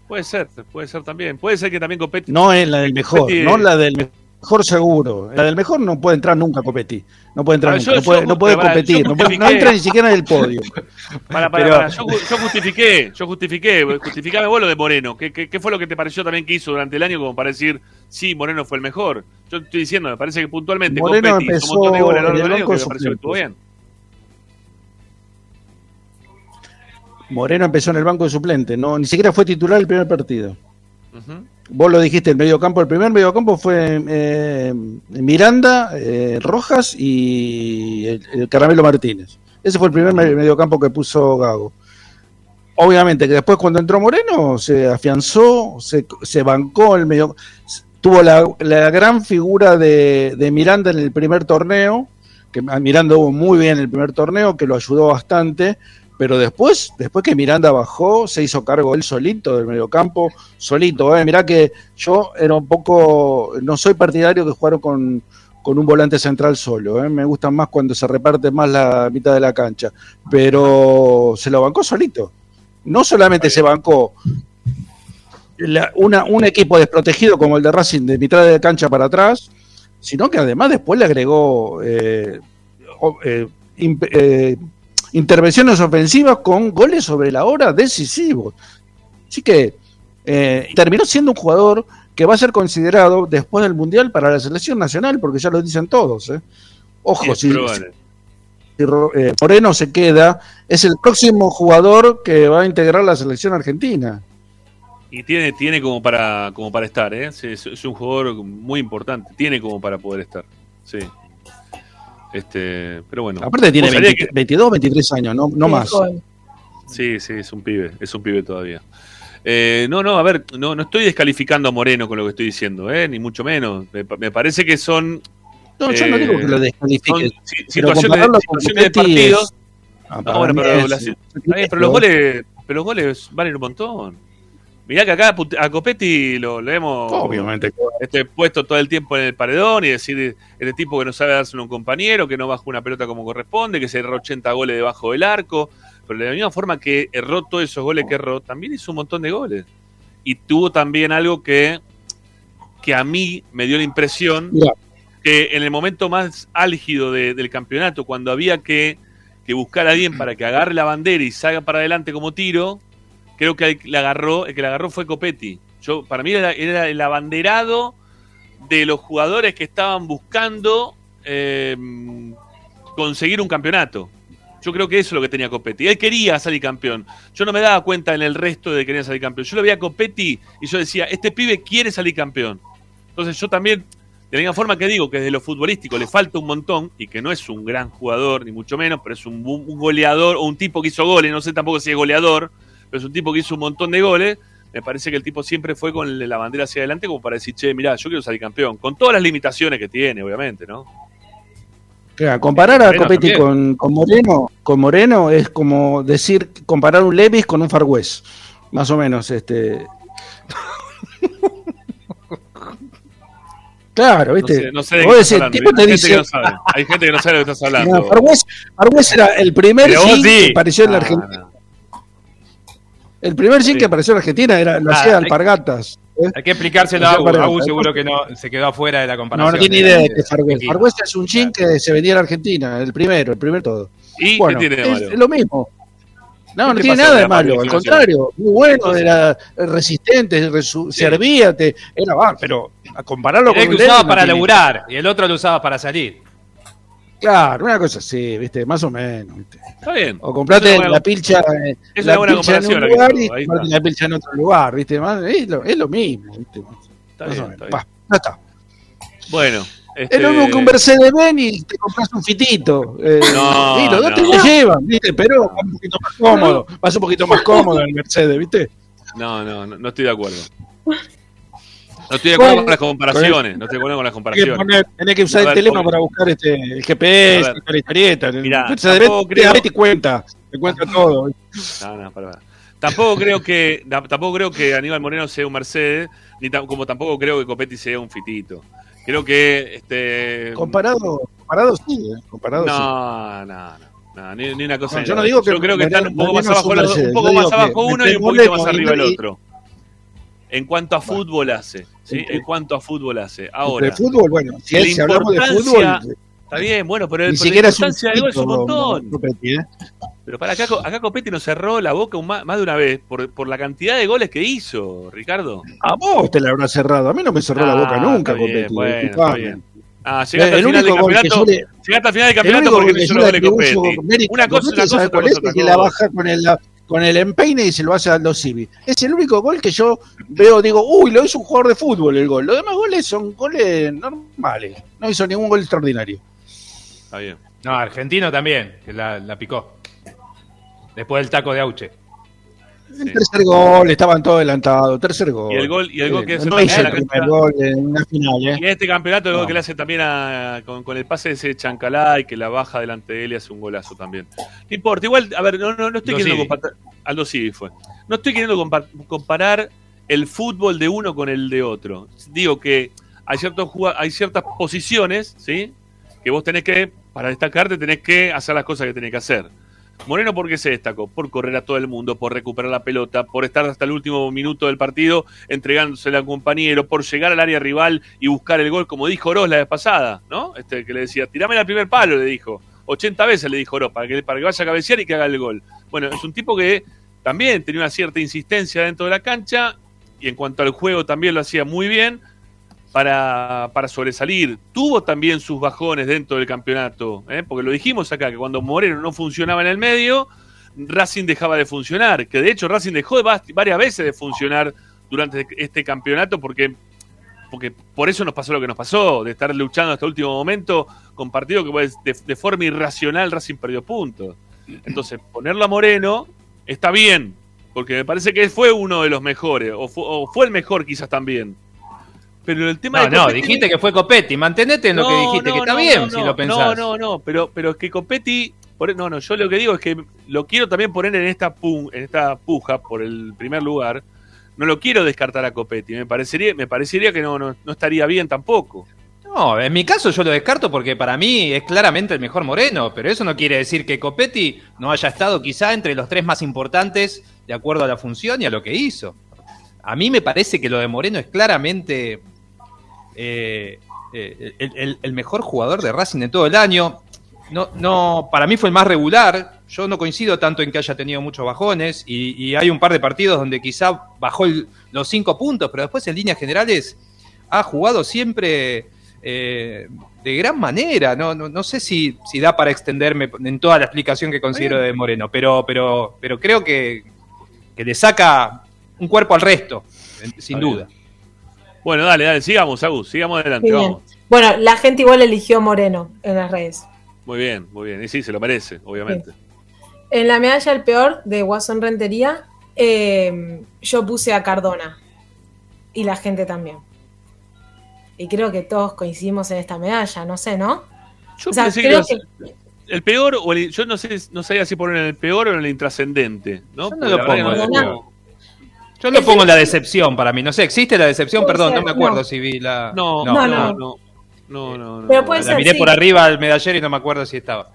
Puede ser, puede ser también. Puede ser que también Copetti. No es la del mejor, Copetti- no la del mejor seguro. La del mejor no puede entrar nunca Copetti. No puede entrar Ah, nunca, yo- no puede, yo- no puede pero pará, competir, no, puede- no justifiqué. entra ni siquiera en el podio. Para, para, Pero- para. Yo, yo justifiqué, yo justifiqué. Justificame vos lo de Moreno. ¿Qué, qué, qué fue lo que te pareció también que hizo durante el año como para decir, sí, Moreno fue el mejor? Yo estoy diciendo, me parece que puntualmente Moreno Copetti hizo empezó un montón de goles a lo en largo el del año banco que me pareció que estuvo bien. Moreno empezó en el banco de suplente, no, ni siquiera fue titular el primer partido. Vos lo dijiste, el mediocampo, el primer mediocampo fue eh, Miranda, eh, Rojas y el, Caramelo Martínez. Ese fue el primer mediocampo que puso Gago. Obviamente que después cuando entró Moreno se afianzó, se, bancó el medio, tuvo la, gran figura de, de, Miranda en el primer torneo, que Miranda hubo muy bien en el primer torneo, que lo ayudó bastante, pero después, después que Miranda bajó, se hizo cargo él solito del mediocampo, solito. ¿eh? Mirá que yo era un poco, no soy partidario que jugaron con, un volante central solo. ¿eh? Me gusta más cuando se reparte más la mitad de la cancha. Pero se lo bancó solito. No solamente se bancó una, un equipo desprotegido como el de Racing de mitad de la cancha para atrás, sino que además después le agregó eh, eh intervenciones ofensivas con goles sobre la hora decisivos. Así que eh, terminó siendo un jugador que va a ser considerado después del Mundial para la selección nacional, porque ya lo dicen todos. ¿eh? Ojo, si, eh, Moreno se queda, es el próximo jugador que va a integrar la selección argentina. Y tiene, tiene como para como para estar, ¿eh? es, es, un jugador muy importante, tiene como para poder estar. Sí. Este, pero bueno. Aparte tiene 22, 23 años, no, no más. Sí, sí, es un pibe, es un pibe todavía. Eh, no, no, a ver, no, no estoy descalificando a Moreno con lo que estoy diciendo, eh, ni mucho menos. Me, parece que son. No, yo no digo que lo eh, descalifique. situaciones, situaciones de partidos. Ah, no, bueno, pero, pero, los goles, pero los goles valen un montón. Mirá que acá a Copetti lo, hemos Obviamente. Este, puesto todo el tiempo en el paredón y decir, este tipo que no sabe dárselo a un compañero, que no bajó una pelota como corresponde, que se erró 80 goles debajo del arco. Pero de la misma forma que erró todos esos goles que erró, también hizo un montón de goles. Y tuvo también algo que, que a mí me dio la impresión que en el momento más álgido del campeonato, cuando había que, que buscar a alguien para que agarre la bandera y salga para adelante como tiro, creo que el, agarró, el que la agarró fue Copetti. Yo, para mí era, el abanderado de los jugadores que estaban buscando eh, conseguir un campeonato. Yo creo que eso es lo que tenía Copetti. Él quería salir campeón. Yo no me daba cuenta en el resto de que quería salir campeón. Yo lo veía a Copetti y yo decía, este pibe quiere salir campeón. Entonces yo también, de la misma forma que digo que desde lo futbolístico le falta un montón y que no es un gran jugador, ni mucho menos, pero es un goleador o un tipo que hizo goles, no sé tampoco si es goleador, pero es un tipo que hizo un montón de goles. Me parece que el tipo siempre fue con la bandera hacia adelante como para decir, che, mirá, yo quiero salir campeón. Con todas las limitaciones que tiene, obviamente, ¿no? Claro, comparar a Copetti con, Moreno, con Moreno es como decir, comparar un Levis con un Far West. Más o menos, este. Claro, ¿viste? No sé, no sé de qué estás Hay, gente que no sabe. Hay gente que no sabe de lo que estás hablando. No, Far, era el primer que apareció en la ah, Argentina. El primer jean que apareció en Argentina era, lo hacía Alpargatas. ¿eh? Hay que explicárselo a Agu, seguro que no se quedó afuera de la comparación. No, no tiene idea de qué es Farwest. es un jean que se vendía en Argentina, el primero, el primer todo. ¿Y bueno, qué tiene de malo? Es, lo mismo. No, no tiene nada de malo, al contrario, muy bueno, era resistente, servía, te, era va, pero a compararlo con el que usaba para laburar y el otro lo usaba para salir. Claro, una cosa así, ¿viste? Más o menos, ¿viste? Está bien. O comprate la pilcha, es la pilcha en un lugar y comprate la pilcha en otro lugar, ¿viste? Es lo, es lo mismo, ¿viste? Está bien, está bien. ya está. Bueno. Este... Es lo mismo que un Mercedes-Benz y te compras un fitito. Eh, no, y los dos no. te lo llevan, ¿viste? Pero va un poquito más cómodo. Vas un poquito más cómodo en el Mercedes, ¿viste? No, no, no, no estoy de acuerdo. No estoy de acuerdo con las comparaciones. No estoy de acuerdo con las comparaciones. Tenés que usar el teléfono para buscar este, el GPS, la historieta. Mira, tampoco creo... te cuenta, te cuenta todo. No, no, para, Tampoco creo que tampoco creo que Aníbal Moreno sea un Mercedes, ni como tampoco creo que Copetti sea un fitito. Creo que este comparado, comparado sí, ¿eh? comparado no, sí. no, no, ni, ni, una cosa. No, yo no digo que yo creo que están un poco más abajo, un poco más abajo uno y un poquito más arriba el otro. En cuanto a fútbol hace, ¿sí? En cuanto a fútbol hace. Ahora. De fútbol, bueno, si, hablamos de fútbol. Está bien, bueno, pero ni siquiera es un, es un montón. ¿eh? Pero para acá, acá Copetti nos cerró la boca más, de una vez por, por, la cantidad de goles que hizo, Ricardo. A vos te la habrá cerrado, a mí no me cerró la boca ah, nunca, Copetti. Bueno, está bien. Ah, llegaste al final del campeonato. Llegaste al final del campeonato porque no hizo los goles Copetti. Una cosa, una cosa, es que la baja con el, con el empeine y se lo hace a Aldo Civi. Es el único gol que yo veo, digo, uy, lo hizo un jugador de fútbol el gol. Los demás goles son goles normales. No hizo ningún gol extraordinario. Está bien. No, argentino también, que la, la picó. Después del taco de Auche. El tercer gol, estaban todos adelantados, tercer gol. Y el gol, y el gol que no hizo el primer gol en una final, ¿eh? Y en este campeonato el gol que le hace también a, con, el pase de ese Chancalá y que la baja delante de él y hace un golazo también. No importa, igual, a ver, no, no, no estoy queriendo comparar. Aldo sí fue. No estoy queriendo comparar el fútbol de uno con el de otro. Digo que hay, ciertos, hay ciertas posiciones, ¿sí? Que vos tenés que, para destacarte, tenés que hacer las cosas que tenés que hacer Moreno, ¿por qué se destacó? Por correr a todo el mundo, por recuperar la pelota, por estar hasta el último minuto del partido entregándosela al compañero, por llegar al área rival y buscar el gol, como dijo Oroz la vez pasada, ¿no? Este que le decía, tirame al primer palo, le dijo. 80 veces le dijo Oroz, para que, para que vaya a cabecear y que haga el gol. Bueno, es un tipo que también tenía una cierta insistencia dentro de la cancha y en cuanto al juego también lo hacía muy bien para, para sobresalir. Tuvo también sus bajones dentro del campeonato, ¿eh? porque lo dijimos acá, que cuando Moreno no funcionaba en el medio, Racing dejaba de funcionar, que de hecho Racing dejó varias veces de funcionar durante este campeonato porque, porque por eso nos pasó lo que nos pasó, de estar luchando hasta el último momento con partidos que pues, de, forma irracional Racing perdió puntos. Entonces, ponerlo a Moreno está bien, porque me parece que fue uno de los mejores, o o fue el mejor quizás también. Pero el tema no, de no, dijiste que fue Copetti. Mantenete en lo que dijiste, que está bien si lo pensás. No, no, no, pero, pero es que Copetti. Por, no, no, yo lo que digo es que lo quiero también poner en esta, en esta puja por el primer lugar. No lo quiero descartar a Copetti. Me parecería, me parecería que no, no, no estaría bien tampoco. No, en mi caso yo lo descarto porque para mí es claramente el mejor Moreno, pero eso no quiere decir que Copetti no haya estado quizá entre los tres más importantes de acuerdo a la función y a lo que hizo. A mí me parece que lo de Moreno es claramente eh, eh, el, mejor jugador de Racing de todo el año. No, no, para mí fue el más regular. Yo no coincido tanto en que haya tenido muchos bajones y, hay un par de partidos donde quizá bajó los cinco puntos, pero después en líneas generales ha jugado siempre eh, de gran manera. No, no, sé si, si, da para extenderme en toda la explicación que considero de Moreno, pero, pero, pero creo que, que le saca un cuerpo al resto, sin duda. Bueno, dale, dale, sigamos, Agus, sigamos adelante, vamos. Bueno, la gente igual eligió Moreno en las redes. Muy bien, muy bien. Y sí, se lo merece, obviamente. En la medalla el peor de Watson Rentería, eh, yo puse a Cardona. Y la gente también. Y creo que todos coincidimos en esta medalla, no sé, ¿no? Yo pensé que, el peor, o yo no sé, no sabía si poner en el peor o en el intrascendente, ¿no? Yo no lo pongo. Yo lo pongo en la decepción para mí. No sé, ¿existe la decepción? Perdón, no me acuerdo si vi la. No, no, no. no, no, no, Pero puede la miré por arriba al medallero y no me acuerdo si estaba.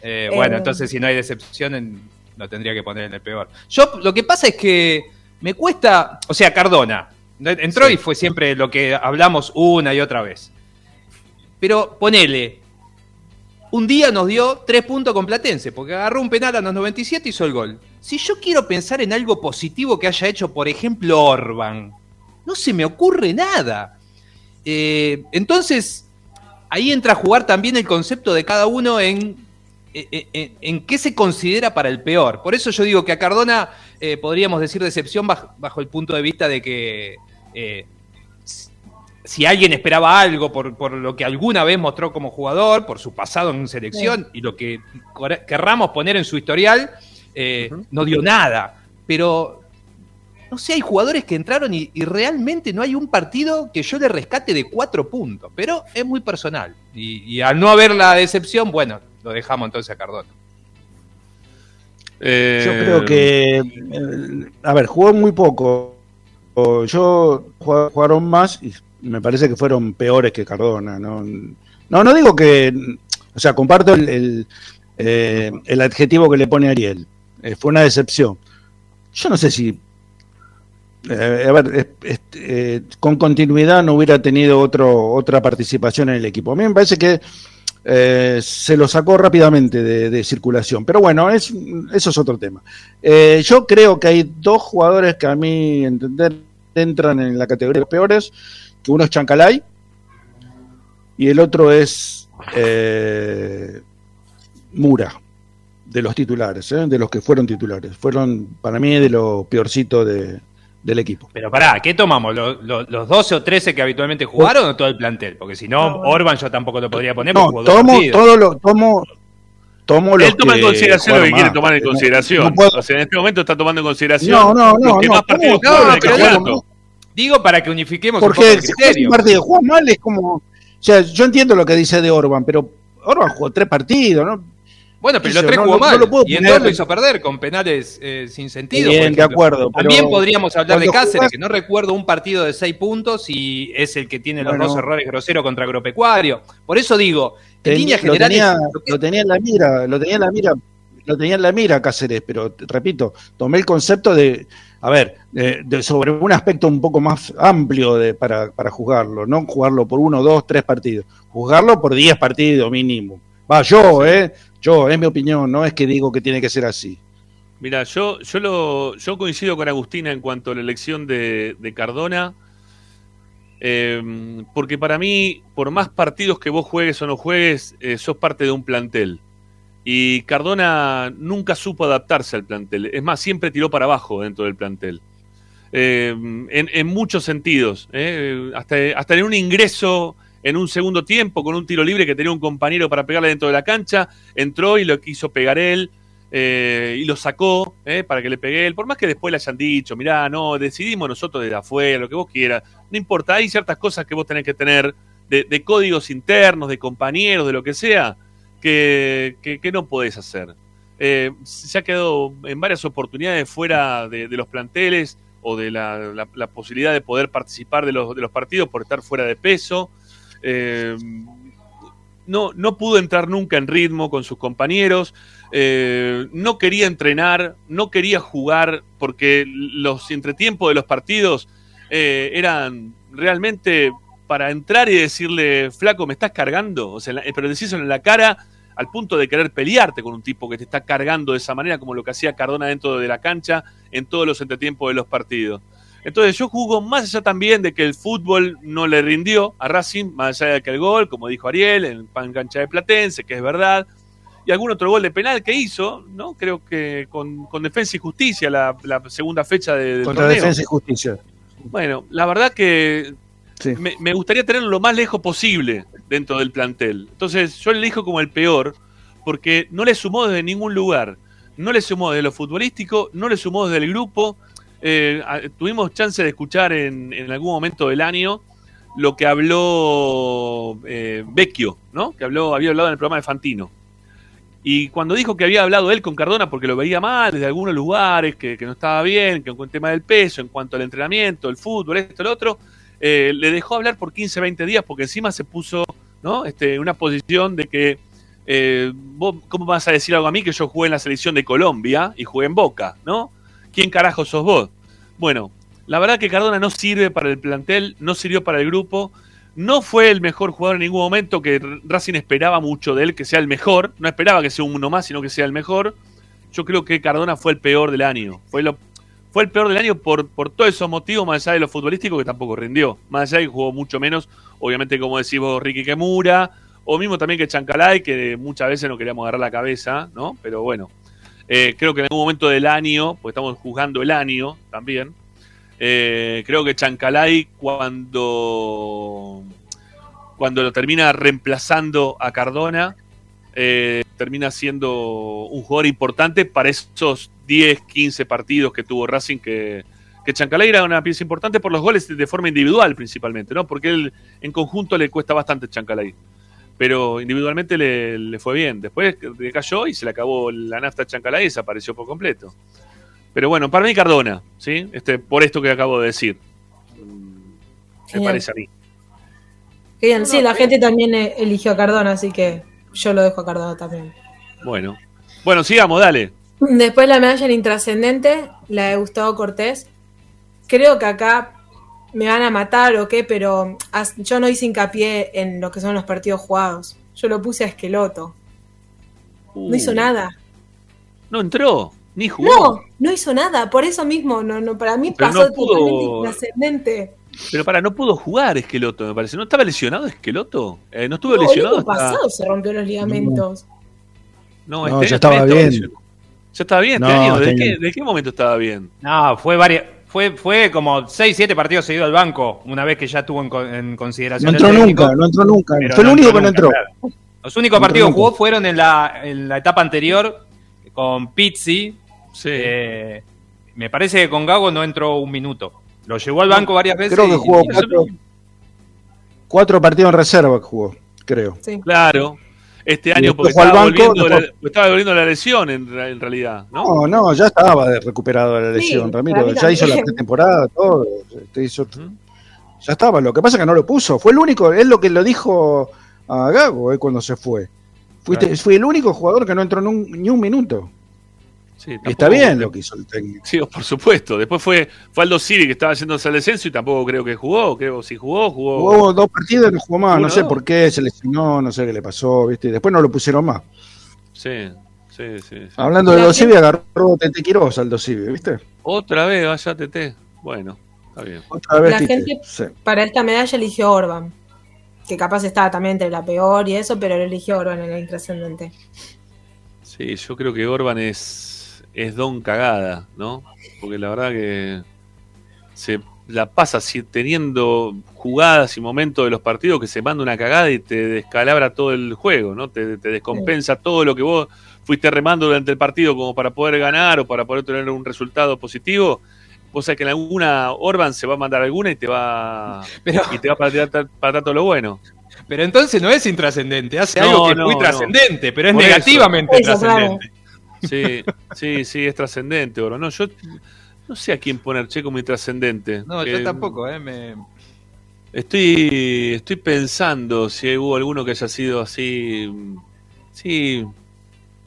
Eh, bueno, eh. entonces si no hay decepción, lo tendría que poner en el peor. Yo lo que pasa es que me cuesta. O sea, Cardona. Entró y fue siempre lo que hablamos una y otra vez. Pero ponele, un día nos dio tres puntos con Platense, porque agarró un penal a los 97 y hizo el gol. Si yo quiero pensar en algo positivo que haya hecho, por ejemplo, Orban, no se me ocurre nada. Eh, entonces, ahí entra a jugar también el concepto de cada uno en, en, qué se considera para el peor. Por eso yo digo que a Cardona eh, podríamos decir decepción bajo, el punto de vista de que eh, si alguien esperaba algo por, lo que alguna vez mostró como jugador, por su pasado en selección y lo que querramos poner en su historial, eh, no dio nada. Pero, no sé, hay jugadores que entraron y, realmente no hay un partido que yo le rescate de cuatro puntos, pero es muy personal. Y, al no haber la decepción, bueno, lo dejamos entonces a Cardona. Eh, yo creo que, eh, a ver, jugó muy poco. Yo jugaron más y me parece que fueron peores que Cardona. No, no, no digo que. O sea, comparto el, eh, el, adjetivo que le pone Ariel. Eh, fue una decepción. Yo no sé si. Eh, a ver, con continuidad no hubiera tenido otro, otra participación en el equipo. A mí me parece que se lo sacó rápidamente de, circulación. Pero bueno, es, eso es otro tema. yo creo que hay dos jugadores que a mí entender entran en la categoría de peores uno es Chancalay y el otro es eh, Mura. De los titulares, ¿eh? de los que fueron titulares. Fueron, para mí, de lo peorcito de, del equipo. Pero pará, ¿qué tomamos? ¿Los, los, 12 o 13 que habitualmente jugaron o todo el plantel? Porque si no, Orban yo tampoco lo podría poner. No, tomo todo lo, tomo, tomo Él toma en consideración lo que quiere tomar en consideración. o sea, en este momento está tomando en consideración no, no, no, los que más partidos Digo para que unifiquemos Porque un poco el un partido juega mal es como... O sea, yo entiendo lo que dice de Orban, pero Orban jugó tres partidos, ¿no? Bueno, pero los tres jugó mal. y en dos lo hizo perder con penales eh, sin sentido. Bien, de acuerdo. También podríamos hablar de Cáceres, que no recuerdo un partido de seis puntos y es el que tiene los dos errores groseros contra Agropecuario. Por eso digo, en líneas generales. Lo tenía, en la mira, lo tenía en la mira, lo tenía en la mira Cáceres, pero repito, tomé el concepto de. A ver, de, sobre un aspecto un poco más amplio de, para, para jugarlo, no jugarlo por uno, dos, tres partidos, jugarlo por diez partidos mínimo. Va, yo, ¿eh? Yo, es mi opinión, no es que digo que tiene que ser así. Mira, yo, yo, lo, yo coincido con Agustina en cuanto a la elección de, Cardona, eh, porque para mí, por más partidos que vos juegues o no juegues, eh, sos parte de un plantel. Y Cardona nunca supo adaptarse al plantel. Es más, siempre tiró para abajo dentro del plantel. Eh, en, en, muchos sentidos. Hasta, hasta en un ingreso en un segundo tiempo con un tiro libre que tenía un compañero para pegarle dentro de la cancha, entró y lo quiso pegar él eh, y lo sacó eh, para que le pegue él, por más que después le hayan dicho, mirá, no, decidimos nosotros desde afuera, lo que vos quieras, no importa, hay ciertas cosas que vos tenés que tener de, códigos internos, de compañeros, de lo que sea, que, no podés hacer. Eh, se ha quedado en varias oportunidades fuera de, los planteles o de la, posibilidad de poder participar de los, de los partidos por estar fuera de peso. Eh, no, no pudo entrar nunca en ritmo con sus compañeros, eh, no quería entrenar, no quería jugar porque los entretiempos de los partidos eh, eran realmente para entrar y decirle, flaco, me estás cargando, o sea, pero en la cara al punto de querer pelearte con un tipo que te está cargando de esa manera, como lo que hacía Cardona dentro de la cancha en todos los entretiempos de los partidos. Entonces yo jugo más allá también de que el fútbol no le rindió a Racing, más allá de que el gol, como dijo Ariel, en pan cancha de Platense, que es verdad, y algún otro gol de penal que hizo, ¿no? Creo que con, Defensa y Justicia, la, segunda fecha de, del Contra Defensa y Justicia. Bueno, la verdad que me, gustaría tenerlo lo más lejos posible dentro del plantel. Entonces yo le elijo como el peor, porque no le sumó desde ningún lugar. No le sumó desde lo futbolístico, no le sumó desde el grupo, eh, tuvimos chance de escuchar en, algún momento del año lo que habló eh, Vecchio, ¿no? Que habló, había hablado en el programa de Fantino. Y cuando dijo que había hablado él con Cardona porque lo veía mal desde algunos lugares, que, no estaba bien, que con el tema del peso, en cuanto al entrenamiento, el fútbol, esto, lo otro, eh, le dejó hablar por 15, 20 días porque encima se puso ¿no? este, una posición de que eh, vos, ¿cómo vas a decir algo a mí que yo jugué en la selección de Colombia y jugué en Boca, ¿no? ¿Quién carajo sos vos? Bueno, la verdad que Cardona no sirve para el plantel, no sirvió para el grupo, no fue el mejor jugador en ningún momento, que Racing esperaba mucho de él, que sea el mejor, no esperaba que sea uno más, sino que sea el mejor. Yo creo que Cardona fue el peor del año, fue, fue el peor del año por, por todos esos motivos, más allá de lo futbolístico, que tampoco rindió, más allá de que jugó mucho menos, obviamente como decís vos, Ricky Kemura, o mismo también que Chancalay, que muchas veces no queríamos agarrar la cabeza, ¿no? Pero bueno, eh, creo que en algún momento del año, pues estamos juzgando el año también, eh, creo que Chancalay cuando, cuando lo termina reemplazando a Cardona, eh, termina siendo un jugador importante para esos 10, 15 partidos que tuvo Racing que, que Chancalay era una pieza importante por los goles de forma individual principalmente, ¿no? Porque él en conjunto le cuesta bastante Chancalay pero individualmente le, fue bien. Después cayó y se le acabó la nafta Chancalay y desapareció por completo. Pero bueno, para mí Cardona, ¿sí? Este, por esto que acabo de decir. Me parece a mí. Bien, sí, la gente también e-, eligió a Cardona, así que yo lo dejo a Cardona también. Bueno. Bueno, sigamos, dale. Después la medalla en intrascendente, la de Gustavo Cortés. Creo que acá me van a matar o qué, pero yo no hice hincapié en lo que son los partidos jugados. Yo lo puse a Esqueloto. No hizo uh. nada. No entró, ni jugó. No, no hizo nada. Por eso mismo, no, no, para mí pasó totalmente ascendente. Pero para, no pudo jugar Esqueloto, me parece. ¿No estaba lesionado Esqueloto? Eh, ¿No estuvo lesionado? El año pasado se rompió los ligamentos. No, No, este ya estaba bien. lesionado. Ya estaba bien No, este año. ¿De este qué, de qué momento estaba bien? No, fue varias. Fue, fue como 6, 7 partidos seguidos al banco, una vez que ya tuvo en, en consideración. No entró técnico, nunca, no entró nunca. Fue el único que no entró. claro. Los únicos No partidos que jugó fueron en la, en la etapa anterior con Pizzi. Sí. Eh, me parece que con Gago no entró un minuto. Lo llevó al banco varias veces. Creo que jugó y- cuatro, cuatro partidos en reserva que jugó, creo. Sí. Claro. Este año porque estaba, banco, volviendo la, después- estaba volviendo la lesión en, en realidad, ¿no? No, no, ya estaba de- recuperado de la lesión, Ramiro. Ya hizo la pretemporada, todo. este, hizo- Ya estaba. Lo que pasa es que no lo puso. Fue el único, es lo que lo dijo a Gago eh, cuando se fue. Fuiste, Claro. Fui el único jugador que no entró un, ni un minuto. Sí, Y tampoco- está bien lo que hizo el técnico. Sí, por supuesto. Después fue, fue Aldo Civi que estaba haciéndose el descenso y tampoco creo que jugó. Creo si jugó, jugó. Jugó dos partidos y no jugó más. No sé dos. por qué, se lesionó, no sé qué le pasó, ¿viste? Después no lo pusieron más. Sí, sí, sí. sí. Hablando de La Aldo Civi, gente- agarró Tete Quiroz al Civi, ¿viste? Otra vez, vaya TT. Bueno, está bien. Otra vez La Tite. gente- Sí. Para esta medalla eligió Orban. Que capaz estaba también entre la peor y eso, pero lo eligió Orban en la intrascendente. Sí, yo creo que Orban es, es don cagada, ¿no? Porque la verdad que se la pasa si, teniendo jugadas y momentos de los partidos que se manda una cagada y te descalabra todo el juego, ¿no? Te, te descompensa todo lo que vos fuiste remando durante el partido como para poder ganar o para poder tener un resultado positivo. Vos sabés que en alguna Orban se va a mandar alguna y te va Pero, y te va para tirar, para todo lo bueno. pero entonces no es intrascendente, hace No, algo que es muy no. trascendente, pero es Por eso. negativamente Eso, claro. Trascendente. Sí, sí, sí, es trascendente, bro. No, yo no sé a quién poner che como intrascendente. No, Que yo tampoco, ¿eh? Me... Estoy, estoy pensando si hubo alguno que haya sido así. Sí.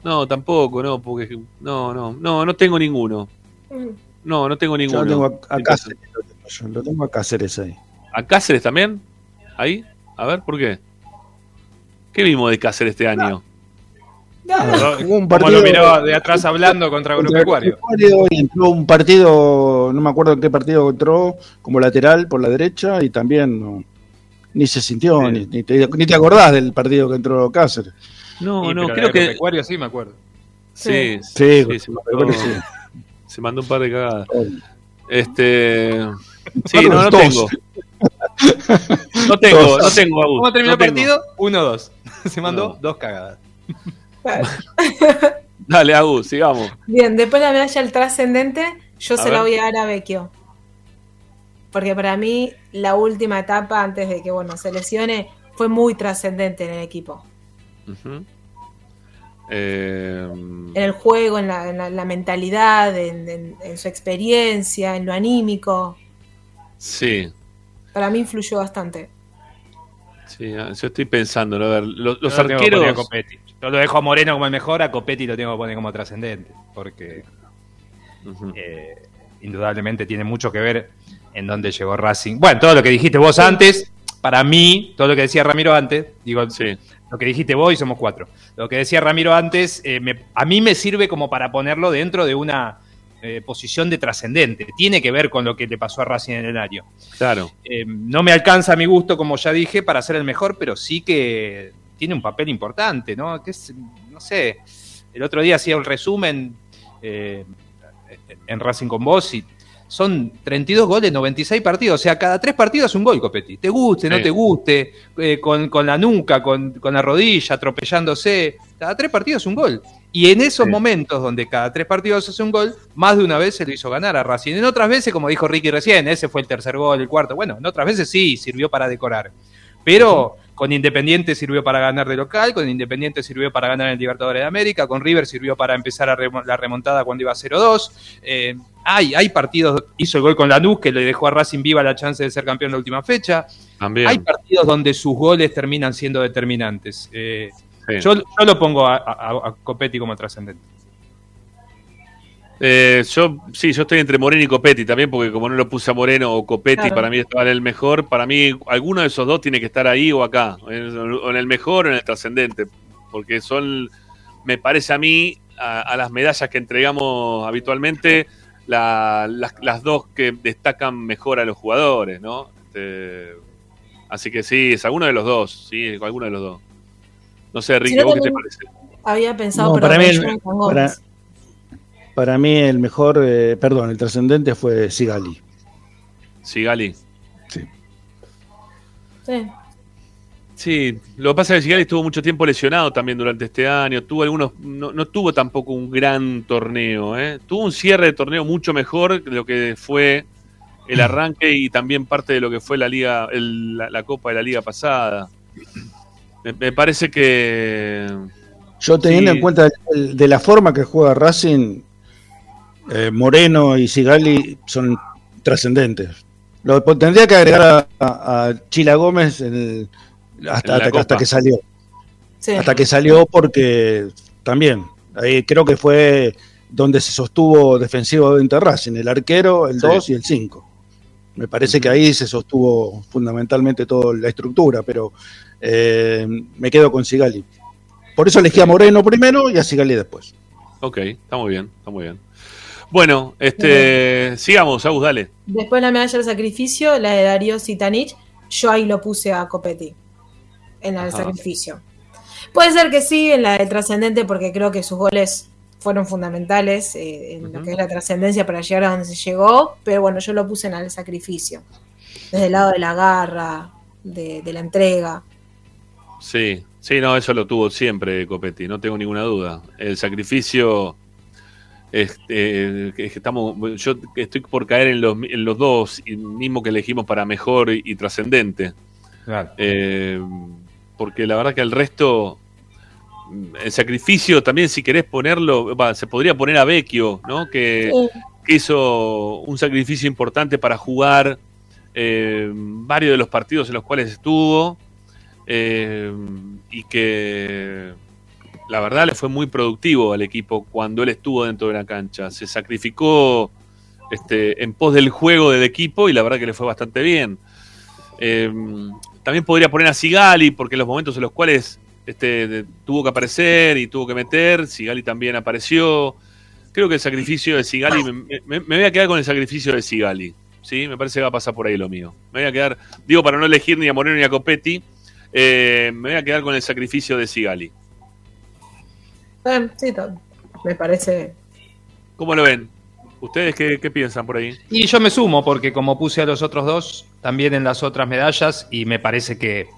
No, tampoco, no, porque. No, no, no, no tengo ninguno. No, no tengo Yo ninguno. lo tengo a, a Cáceres, lo tengo yo, lo tengo a Cáceres ahí. ¿A Cáceres también? ¿Ahí? A ver, ¿por qué? ¿Qué vimos de Cáceres este año? Ah, jugó un Como partido lo miró de atrás hablando contra contra Agropecuario. Y entró un partido, no me acuerdo en qué partido entró, como lateral por la derecha y también no, ni se sintió, Sí. ni, ni te, ni te acordás del partido que entró Cáceres. No, Sí, no, creo que. Agropecuario sí me acuerdo. Sí, Sí, sí, se, Agropecuario mandó, sí. se mandó un par de cagadas. Este. Sí, no, no tengo. No tengo, no tengo, ¿Cómo terminó no el partido? 1-2. Se mandó No. dos cagadas. Dale, Agus, sigamos. Bien, después la medalla al trascendente, yo A se ver. la voy a dar a Vecchio. Porque para mí, la última etapa, antes de que bueno se lesione, fue muy trascendente en el equipo. Eh, En el juego, en la, en la- la mentalidad, en, en- en su experiencia, en lo anímico. sí, Para mí influyó bastante. sí, ah, yo estoy pensando, a ver, los, los arqueros. Yo lo dejo a Moreno como el mejor, a Copetti lo tengo que poner como trascendente. Porque eh, indudablemente tiene mucho que ver en dónde llegó Racing. Bueno, todo lo que dijiste vos antes, para mí, todo lo que decía Ramiro antes, digo, Sí, lo que dijiste vos y somos cuatro. Lo que decía Ramiro antes, eh, me- a mí me sirve como para ponerlo dentro de una eh, posición de trascendente. Tiene que ver con lo que le pasó a Racing en el año. claro. No me alcanza a mi gusto, como ya dije, para ser el mejor, pero sí que tiene un papel importante, ¿no? Que es, no sé, el otro día hacía un resumen eh, en Racing con vos y son 32 goles, 96 partidos, o sea, cada tres partidos es un gol, Copetti. Te guste, no Sí. te guste, eh, con, con la nuca, con, con la rodilla, atropellándose, cada tres partidos es un gol. Y en esos Sí. momentos donde cada tres partidos hace un gol, más de una vez se lo hizo ganar a Racing. En otras veces, como dijo Ricky recién, ese fue el tercer gol, el cuarto. Bueno, en otras veces sí, sirvió para decorar. Pero con Independiente sirvió para ganar de local, con Independiente sirvió para ganar en el Libertadores de América, con River sirvió para empezar a la remontada cuando iba 0-2. Eh, hay, hay partidos, hizo el gol con Lanús que le dejó a Racing viva la chance de ser campeón en la última fecha. También. Hay partidos donde sus goles terminan siendo determinantes. Eh, sí. yo, yo lo pongo a, a- a Copetti como trascendente. Eh, yo, sí, yo estoy entre Moreno y Copetti también, porque como no lo puse a Moreno o Copetti, Claro. para mí estaba en el mejor. Para mí, alguno de esos dos tiene que estar ahí o acá, en- o en el mejor o en el trascendente, porque son, me parece a mí, a, a las medallas que entregamos habitualmente, la- las, las dos que destacan mejor a los jugadores, ¿no? Este, así que sí, es alguno de los dos, sí, alguno de los dos. No sé, Ricky, Si no, ¿vos qué te parece? había pensado No, pero para, mí el, para. Para mí el mejor, eh, perdón, el trascendente fue Sigali. Sigali. Sí. Sí, lo que pasa es que Sigali estuvo mucho tiempo lesionado también durante este año. Tuvo algunos, no, no tuvo tampoco un gran torneo. ¿eh? Tuvo un cierre de torneo mucho mejor de lo que fue el arranque y también parte de lo que fue la liga, el- la, la Copa de la Liga pasada. Me, me parece que Yo teniendo Sí. en cuenta de la forma que juega Racing, eh, Moreno y Sigali son trascendentes. Lo tendría que agregar a, a- a Chila Gómez en el- hasta, En hasta, que salió. Sí. Hasta que salió porque también, ahí creo que fue donde se sostuvo defensivamente Racing, el arquero, el Sí. 2 y el 5. Me parece que ahí se sostuvo fundamentalmente toda la estructura, pero eh, me quedo con Sigali. Por eso elegí a Moreno primero y a Sigali después. Ok, está muy bien, está muy bien. Bueno, este, sigamos, Agus, dale. Después la medalla del sacrificio, la de Darío Sitanich, yo ahí lo puse a Copetti, en la del Ajá. sacrificio. Puede ser que sí, en la del trascendente, porque creo que sus goles fueron fundamentales eh, en lo que es la trascendencia para llegar a donde se llegó, pero bueno, yo lo puse en del sacrificio, desde el lado de la garra, de, de la entrega. Sí, sí, no, eso lo tuvo siempre Copetti, no tengo ninguna duda. El sacrificio, este, estamos, yo estoy por caer en los, en los dos, y mismo que elegimos para mejor y, y trascendente. Eh, porque la verdad que el resto, el sacrificio también si querés ponerlo, se podría poner a Vecchio, ¿no? Que, que hizo un sacrificio importante para jugar eh, varios de los partidos en los cuales estuvo eh, y que la verdad le fue muy productivo al equipo cuando él estuvo dentro de la cancha. Se sacrificó este, en pos del juego del equipo y la verdad que le fue bastante bien. Eh, también podría poner a Sigali, porque en los momentos en los cuales este, tuvo que aparecer y tuvo que meter, Sigali también apareció. Creo que el sacrificio de Sigali, me voy a quedar con el sacrificio de Sigali. ¿sí? Me parece que va a pasar por ahí lo mío. Me voy a quedar, digo, para no elegir ni a Moreno ni a Copetti, eh, me voy a quedar con el sacrificio de Sigali. Eh, sí, me parece. ¿Cómo lo ven? ¿Ustedes qué, qué piensan por ahí? Y yo me sumo, porque como puse a los otros dos, también en las otras medallas, y me parece que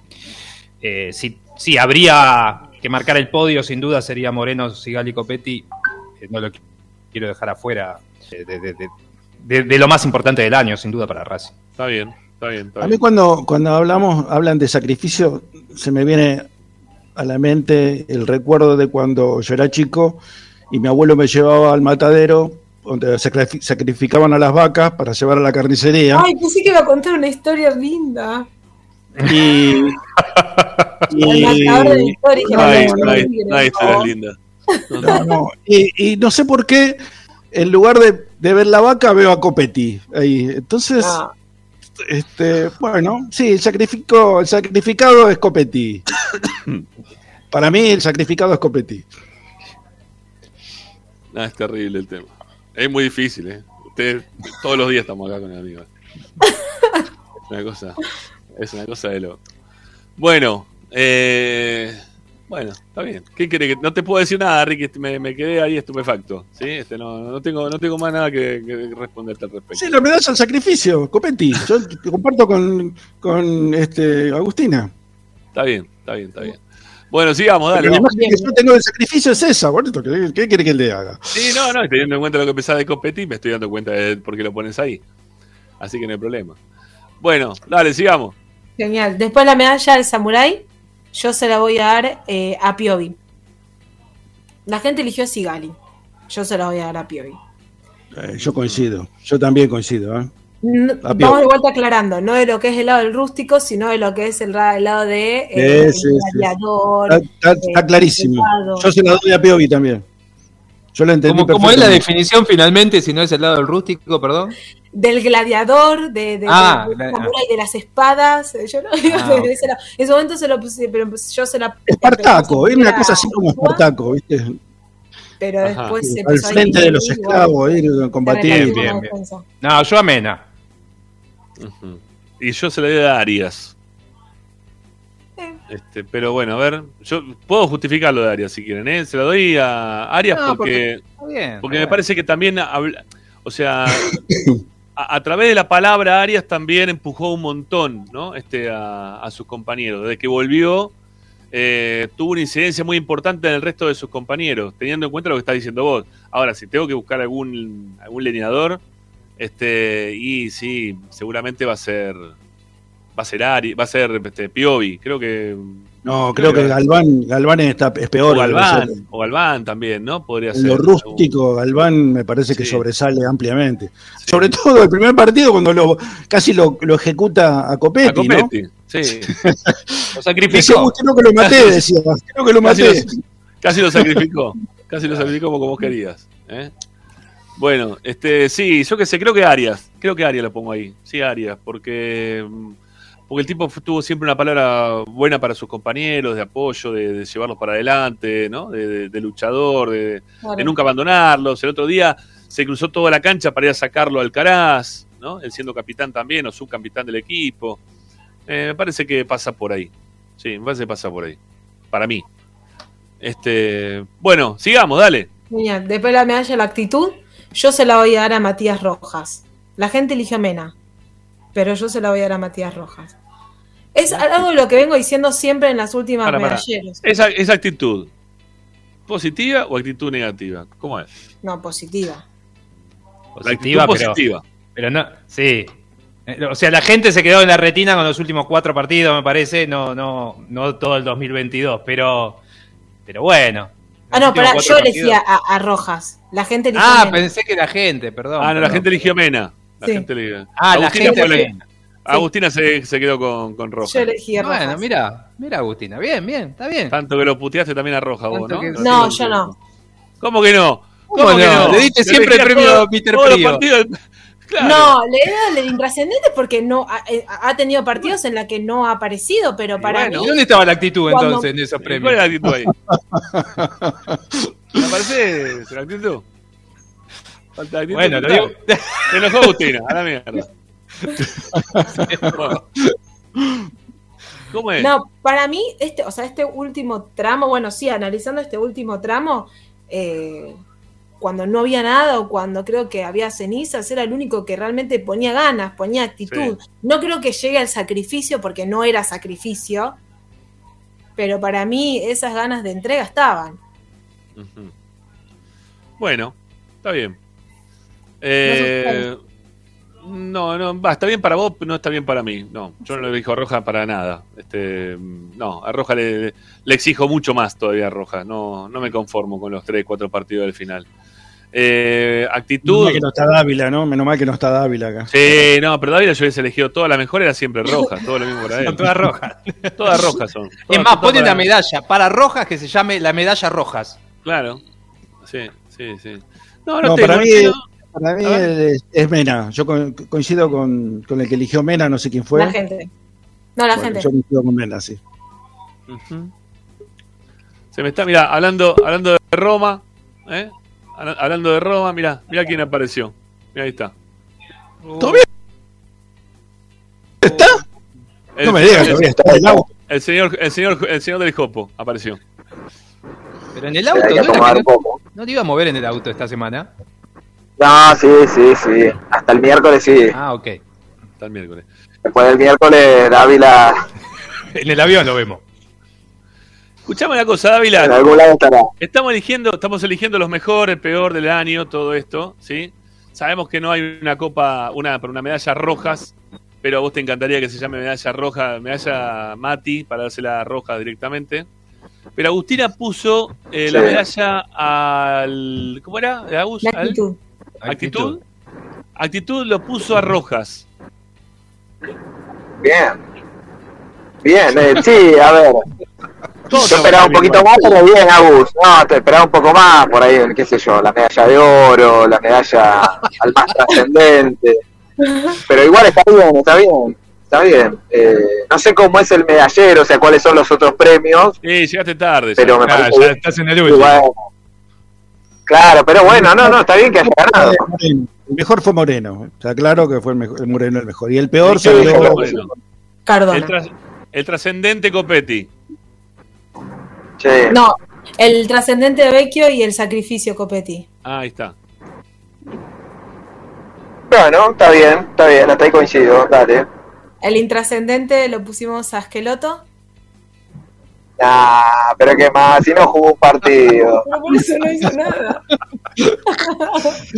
eh, si, si habría que marcar el podio, sin duda sería Moreno, Sigali, Copetti. Eh, no lo qu- quiero dejar afuera eh, de, de- de- de- de lo más importante del año, sin duda, para Racing. Está bien, está bien. Está A mí bien. cuando, cuando hablamos, hablan de sacrificio, se me viene a la mente el recuerdo de cuando yo era chico y mi abuelo me llevaba al matadero donde sacri- sacrificaban a las vacas para llevar a la carnicería. Ay, pensé que iba a contar una historia linda. Y, y, y no sé por qué, en lugar de, de ver la vaca, veo a Copetti. Ahí. Entonces, Ah. Este, bueno, sí, el, sacrifico, el sacrificado es Copetti. Para mí, el sacrificado es Copetti. Ah, es terrible el tema. Es muy difícil, ¿eh? Ustedes, todos los días estamos acá con el amigo. Es una cosa, es una cosa de loco. Bueno, eh, bueno, está bien. ¿Qué quiere que no te puedo decir nada, Ricky? Me, me quedé ahí estupefacto. ¿sí? Este, no, no tengo, no tengo más nada que, que responderte al respecto. Sí, la medalla al sacrificio, Copetti. Yo comparto con, con este, Agustina. Está bien, está bien, está bien. Bueno, sigamos, dale. La imagen que yo tengo del sacrificio es esa, esto, ¿qué, qué quiere que le haga? Sí, no, no, teniendo en cuenta lo que pensaba de competir, me estoy dando cuenta de por qué lo pones ahí. Así que no hay problema. Bueno, dale, sigamos. Genial. Después la medalla del Samurai, yo se la voy a dar eh, a Piovi. La gente eligió a Sigali. Yo se la voy a dar a Piovi. Eh, yo coincido, yo también coincido. ¿eh? No- vamos de vuelta aclarando, no de lo que es el lado del rústico, sino de lo que es el, lado de eh, sí, el gladiador. Está, está- eh, está clarísimo. Yo se la doy a Piovi también. Yo la entendí Como, como es la definición finalmente, si no es el lado del rústico, perdón. Del gladiador, de, de, Ah, de- la- de las espadas. Yo no, Ah. En ese momento se lo puse, pero pues yo se la. Espartaco, es una cosa así como Espartaco, ¿viste? Pero Ajá. después se Al empezó a frente ir de los esclavos, ir relativó Bien, la bien. No, yo amena. Ujú. Y yo se la doy a Arias. Eh, Este, pero bueno, a ver, yo puedo justificarlo de Arias si quieren, ¿eh? Se lo doy a Arias No, porque, porque- bien, porque me parece que también, habla- o sea, a, través de la palabra Arias también empujó un montón, ¿no? Este, a, a sus compañeros. Desde que volvió, eh, tuvo una incidencia muy importante en el resto de sus compañeros, teniendo en cuenta lo que estás diciendo vos. Ahora, si tengo que buscar algún, algún leñador, este, y sí, seguramente va a ser, va a ser Ari, va a ser este, Piovi, creo que No, creo que Galván, Galván está, es peor. o Galván, Rosero. o Galván también, ¿no? Podría En ser. lo rústico, Galván me parece que Sí. sobresale ampliamente. Sobre todo el primer partido cuando lo, casi lo, lo ejecuta a Copetti, A Copetti, sí. Lo ¿no? sacrificó. Decía, "Uy, creo que lo maté, decía. Creo que lo Casi maté. lo, casi lo sacrificó. Casi lo sacrificó como vos querías. ¿eh? Bueno, este, sí, yo que sé, creo que Arias. Creo que Arias lo pongo ahí. Sí, Arias, porque, mm, porque el tipo tuvo siempre una palabra buena para sus compañeros, de apoyo, de, de llevarlos para adelante, ¿no? De, de- de luchador, de, Claro. de nunca abandonarlos. El otro día se cruzó toda la cancha para ir a sacarlo al Caraz, ¿no? Él siendo capitán también, o subcapitán del equipo. Eh, me parece que pasa por ahí. Sí, me parece que pasa por ahí. Para mí. Este, bueno, sigamos, dale. Después de la medalla la actitud, yo se la voy a dar a Matías Rojas. La gente eligió a Mena, pero yo se la voy a dar a Matías Rojas. Es algo de lo que vengo diciendo siempre en las últimas Para. Esa, esa actitud, ¿positiva o actitud negativa? ¿Cómo es? No, positiva. Positiva, pero- positiva. Pero no, sí. Eh, O sea, la gente se quedó en la retina con los últimos cuatro partidos, me parece, no, no, no todo el 2022, pero, pero bueno. Ah, no, pará, yo elegía partidos- a, a Rojas. La gente eligió Ah, Mena. pensé que la gente, perdón. Ah, no, la gente eligió Mena. La Sí. gente Ah, la Agustina gente fue la- Mena. Agustina se, se quedó con, con Roja. Yo elegí a Rojas. Bueno, mira, mira Agustina, bien, bien, está bien. Tanto que lo puteaste también a Roja vos, ¿no? que- No, yo no. ¿Cómo que no? ¿Cómo no? Le diste siempre el premio todo- Peter Frío. Claro. No, le he dado el intrascendente porque no ha, eh, ha tenido partidos en la que no ha aparecido, pero para bueno. mí ¿Y dónde estaba la actitud Cuando- entonces en esos ¿Y premios? ¿Cuál es la actitud ahí? ¿Me parece la actitud? Bueno, lo digo. Se enojó Agustina, a la mierda. ¿Cómo es? No, para mí, este, o sea, este último tramo, bueno, sí, analizando este último tramo, eh, cuando no había nada o cuando creo que había cenizas, era el único que realmente ponía ganas, ponía actitud. No creo que llegue al sacrificio porque no era sacrificio, pero para mí esas ganas de entrega estaban. Bueno, está bien. Eh, no, no, va, está bien para vos, pero no está bien para mí. No, yo no le dijo a Roja para nada. Este, no, a Roja le, le exijo mucho más todavía a Roja. No, no me conformo con los 3, 4 partidos del final. Eh, Menos actitud. mal que no está Dávila, ¿no? Menos mal que no está Dávila acá. Sí, no, pero Dávila yo hubiese elegido toda la mejor, era siempre roja, todo lo mismo para él. Son todas rojas. Todas rojas son. Es Todas- más, todas ponen para- la medalla para rojas que se llame la medalla rojas. Claro. Sí, sí, sí. No, no, No, tengo, para mí, no- para mí es, es Mena. Yo co- coincido con, con el que eligió Mena, no sé quién fue. La gente. No, la Bueno, gente. Yo coincido con Mena, sí. Se me está, mira, hablando, hablando de Roma, ¿eh? Habla- Hablando de Roma, mira, mira quién apareció. Mira, ahí está. ¿Todo bien? ¿Está? El, No me digas, el- todavía está el auto. el señor, el señor, el señor del Jopo apareció. Pero en el auto, ¿no, no te iba a mover en el auto esta semana? No, sí, sí, sí. Hasta el miércoles sí. Ah, ok. Hasta el miércoles. Después del miércoles, Dávila En el avión lo vemos. Escuchame una cosa, en Dávila. algún lado estará. Estamos eligiendo, estamos eligiendo los mejores, el peor del año, todo esto, ¿sí? Sabemos que no hay una copa, una, una medalla rojas, pero a vos te encantaría que se llame medalla roja, medalla Mati, para dársela roja directamente. Pero Agustina puso eh, la medalla al. ¿Cómo era? Agus? La ¿Al- actitud. ¿Actitud? Actitud lo puso a rojas. Bien. Bien, eh, sí, a ver. Yo esperaba un poquito más, pero bien, Agus. No, te esperaba un poco más, por ahí, qué sé yo, la medalla de oro, la medalla al más trascendente. Pero igual está bien, está bien, está bien. Eh, no sé cómo es el medallero, o sea, cuáles son los otros premios, Sí, llegaste tarde. pero me parece ya bien. estás en el último. Claro, pero bueno, no, no, está bien que haya ganado. El mejor fue Moreno. Está claro que fue el, mejor, el Moreno el mejor. Y el peor Sí, sí, salió fue Moreno. Cardona. El, tras- El trascendente Copetti. No, el trascendente de Vecchio y el sacrificio Copetti. Ah, ahí está. Bueno, está bien, está bien, hasta ahí coincido, dale. El intrascendente lo pusimos a Esqueloto. Ah, pero qué más, si no jugó un partido. Pero por eso no hizo nada.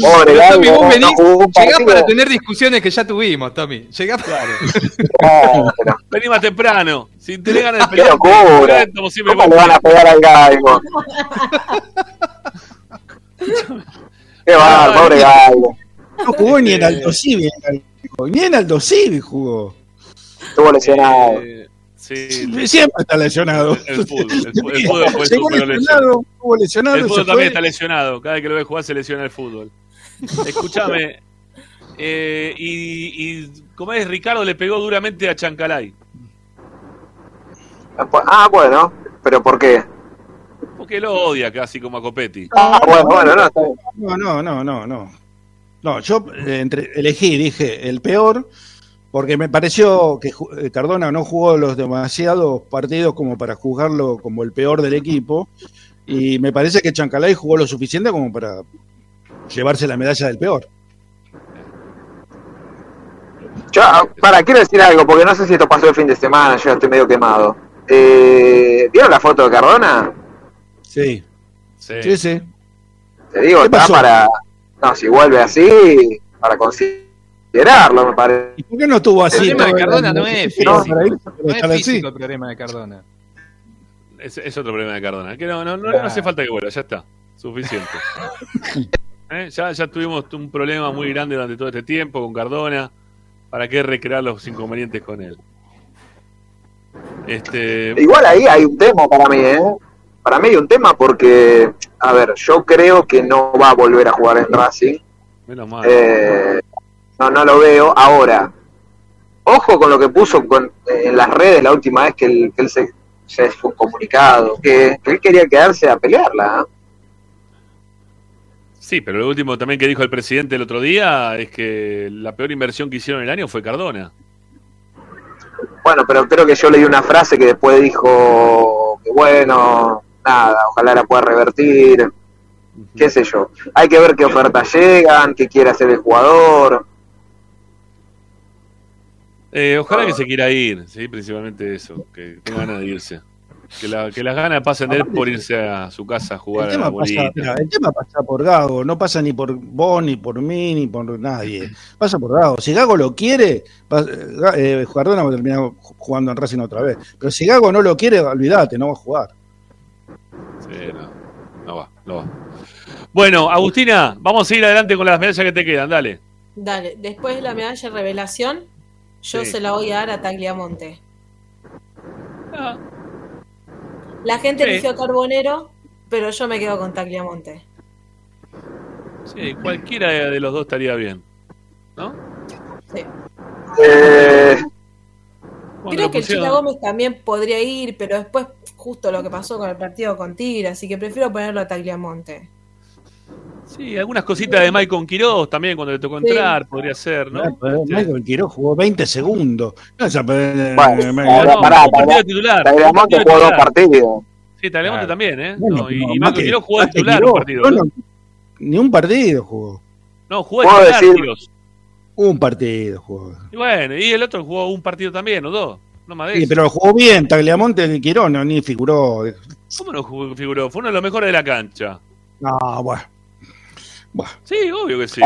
Pobre Pero, Tommy, vos venís, un llegás para tener discusiones que ya tuvimos, Tommy. Llegás para... Ah, pero Vení más temprano. Si te le ganas el Qué pelear, locura. siempre ¿Cómo le van a pegar al Gaigo? Qué va, pobre Gaigo. No jugó ni en Alto Civi, ni en Alto Civi jugó. Estuvo lesionado. Eh, sí, Siempre está lesionado. el, el fútbol. El, fútbol- el fútbol fue Llegó súper lesionado, estuvo lesionado, El fútbol fue. también está lesionado. Cada vez que lo ves jugar se lesiona el fútbol. Escúchame. eh, y, y como es, Ricardo le pegó duramente a Chancalay. Ah, bueno, pero ¿por qué? Porque lo odia casi como a Copetti. Ah, bueno. No, no, no, no, no. No, yo eh, entre, elegí, dije, el peor, porque me pareció que eh, Cardona no jugó los demasiados partidos como para juzgarlo como el peor del equipo, y me parece que Chancalay jugó lo suficiente como para llevarse la medalla del peor. Yo, ah, para, quiero decir algo, porque no sé si esto pasó el fin de semana, yo estoy medio quemado. Eh, ¿Vieron la foto de Cardona? Sí, Sí. sí, sí. Te digo, ¿Qué está pasó? para. No, si vuelve así, para considerarlo, me parece. ¿Y por qué no estuvo El así? problema de el Cardona no es No, físico. No es así. físico el problema de Cardona. Es, es otro problema de Cardona. Que no, no, no, hace falta que vuelva, ya está. Suficiente. ¿Eh? ya, ya tuvimos un problema muy grande durante todo este tiempo con Cardona. ¿Para qué recrear los inconvenientes con él? Este, Igual ahí hay un tema para mí, ¿eh? Para mí hay un tema porque, a ver, yo creo que no va a volver a jugar en Racing. menos mal. Eh, no, no lo veo. Ahora, ojo con lo que puso con, en las redes la última vez que él, que él se, se fue un comunicado, que, que él quería quedarse a pelearla. ¿eh? Sí, pero lo último también que dijo el presidente el otro día es que la peor inversión que hicieron el año fue Cardona. Bueno, pero creo que yo leí una frase que después dijo que bueno, nada, ojalá la pueda revertir, qué sé yo. Hay que ver qué ofertas llegan, qué quiere hacer el jugador. Eh, ojalá que se quiera ir, sí, principalmente eso, que tenga ganas de irse. Que, la- que las ganas pasen de él por irse a su casa a jugar El a la tema, bolita. pasa, mira, el tema pasa por Gago, no pasa ni por vos, ni por mí, ni por nadie. Pasa por Gago. Si Gago lo quiere, va- eh, Cardona va a terminar jugando en Racing otra vez. Pero si Gago no lo quiere, olvídate, no va a jugar. Sí, no, no va, no va. Bueno, Agustina, vamos a seguir adelante con las medallas que te quedan, dale. Dale, después de la medalla revelación, yo Sí. se la voy a dar a Tagliamonte. Ah, La gente Sí. eligió a Carbonero, pero yo me quedo con Tagliamonte. sí, cualquiera de los dos estaría bien. ¿No? Sí. Eh, Bueno, Creo que el pusieron- Chila Gómez también podría ir, pero después justo lo que pasó con el partido con Tigre, así que prefiero ponerlo a Tagliamonte. Sí, algunas cositas de Maicon Quiroz también cuando le tocó Sí. entrar, podría ser, ¿no? Michael Quiroz jugó 20 segundos. No, esa, eh, Bueno, eh, no, pará, un partido pará. titular. Tagliamonte un partido jugó dos partidos. Sí, Tagliamonte Claro. también, ¿eh? bueno, No, y, que- Quiroz jugó de titular un Quiroz, partido. no, ¿no? no, ni un partido jugó. No, jugó de titular, decir- Quiroz. Un partido jugó. Y bueno, y el otro jugó un partido también, o dos. No más de Sí, eso. pero jugó bien, Tagliamonte ni Quirón, no, ni figuró. ¿Cómo no jugó- figuró? Fue uno de los mejores de la cancha. No, bueno. Sí, obvio que sí.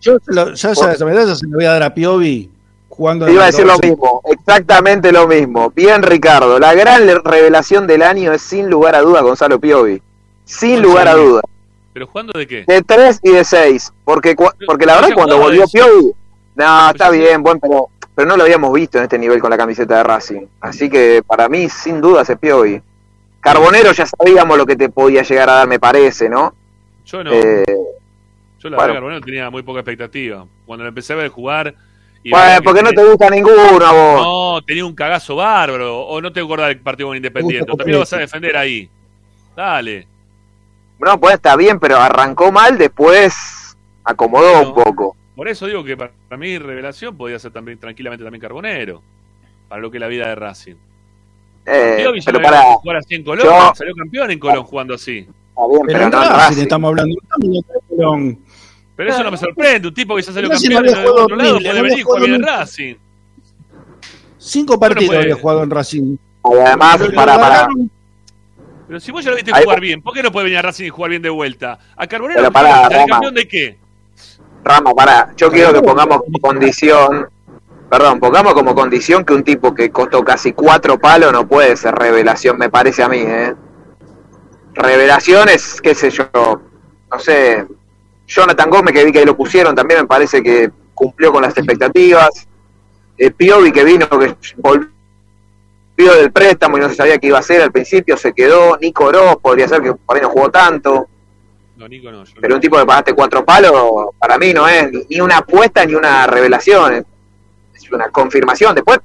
Yo se lo- ya esa, esa medalla se la voy a dar a Piovi jugando iba a decir lo 12. mismo, exactamente lo mismo. Bien, Ricardo. La gran revelación del año es sin lugar a duda Gonzalo Piovi. Sin lugar a duda. ¿Pero jugando de qué? De 3 y de 6. Porque, cua- porque la verdad cuando volvió. Piovi... No, está bien, bueno, pero, pero no lo habíamos visto en este nivel con la camiseta de Racing. Así que para mí, sin duda, es Piovi. Carbonero ya sabíamos lo que te podía llegar a dar, me parece, ¿no? Yo no. Eh, Yo la bueno. verdad, Carbonero tenía muy poca expectativa. Cuando lo empecé a ver jugar. y bueno, porque no te gusta ninguno vos. No, tenía un cagazo bárbaro. O no te acordás del partido con Independiente. También lo vas a defender ahí. Dale. No, pues está bien, pero arrancó mal, después acomodó Bueno. un poco. Por eso digo que para mí revelación podía ser también tranquilamente también Carbonero. Para lo que es la vida de Racing. Eh, pero salió para. a jugar así en Colón, yo- salió campeón en Colón jugando así. Está bien, Pero no en Racing estamos hablando. Colón. Pero eso no me sorprende, un tipo que ya salió campeón de otro lado puede venir y jugar jugado bien en. Racing. Cinco partidos puede. había jugado en Racing. Y además, para, para. Pero si vos ya lo viste Ahí- jugar bien, ¿por qué no puede venir a Racing y jugar bien de vuelta? A Carbonero, pará, ¿sale Rama. campeón de qué? Rama, para. Yo quiero que pongamos como condición. Perdón, pongamos como condición que un tipo que costó casi cuatro palos no puede ser revelación, me parece a mí, ¿eh? Revelación es, qué sé yo, no sé. Jonathan Gómez, que vi que ahí lo pusieron, también me parece que cumplió con las expectativas. Eh, Piovi, que vino, que volvió del préstamo y no se sabía qué iba a hacer al principio, se quedó. Nico Oroz, podría ser que por ahí no jugó tanto. No, Nico no. yo Pero un tipo que pagaste cuatro palos, para mí no es ni- una apuesta ni una revelación. es- una confirmación. Después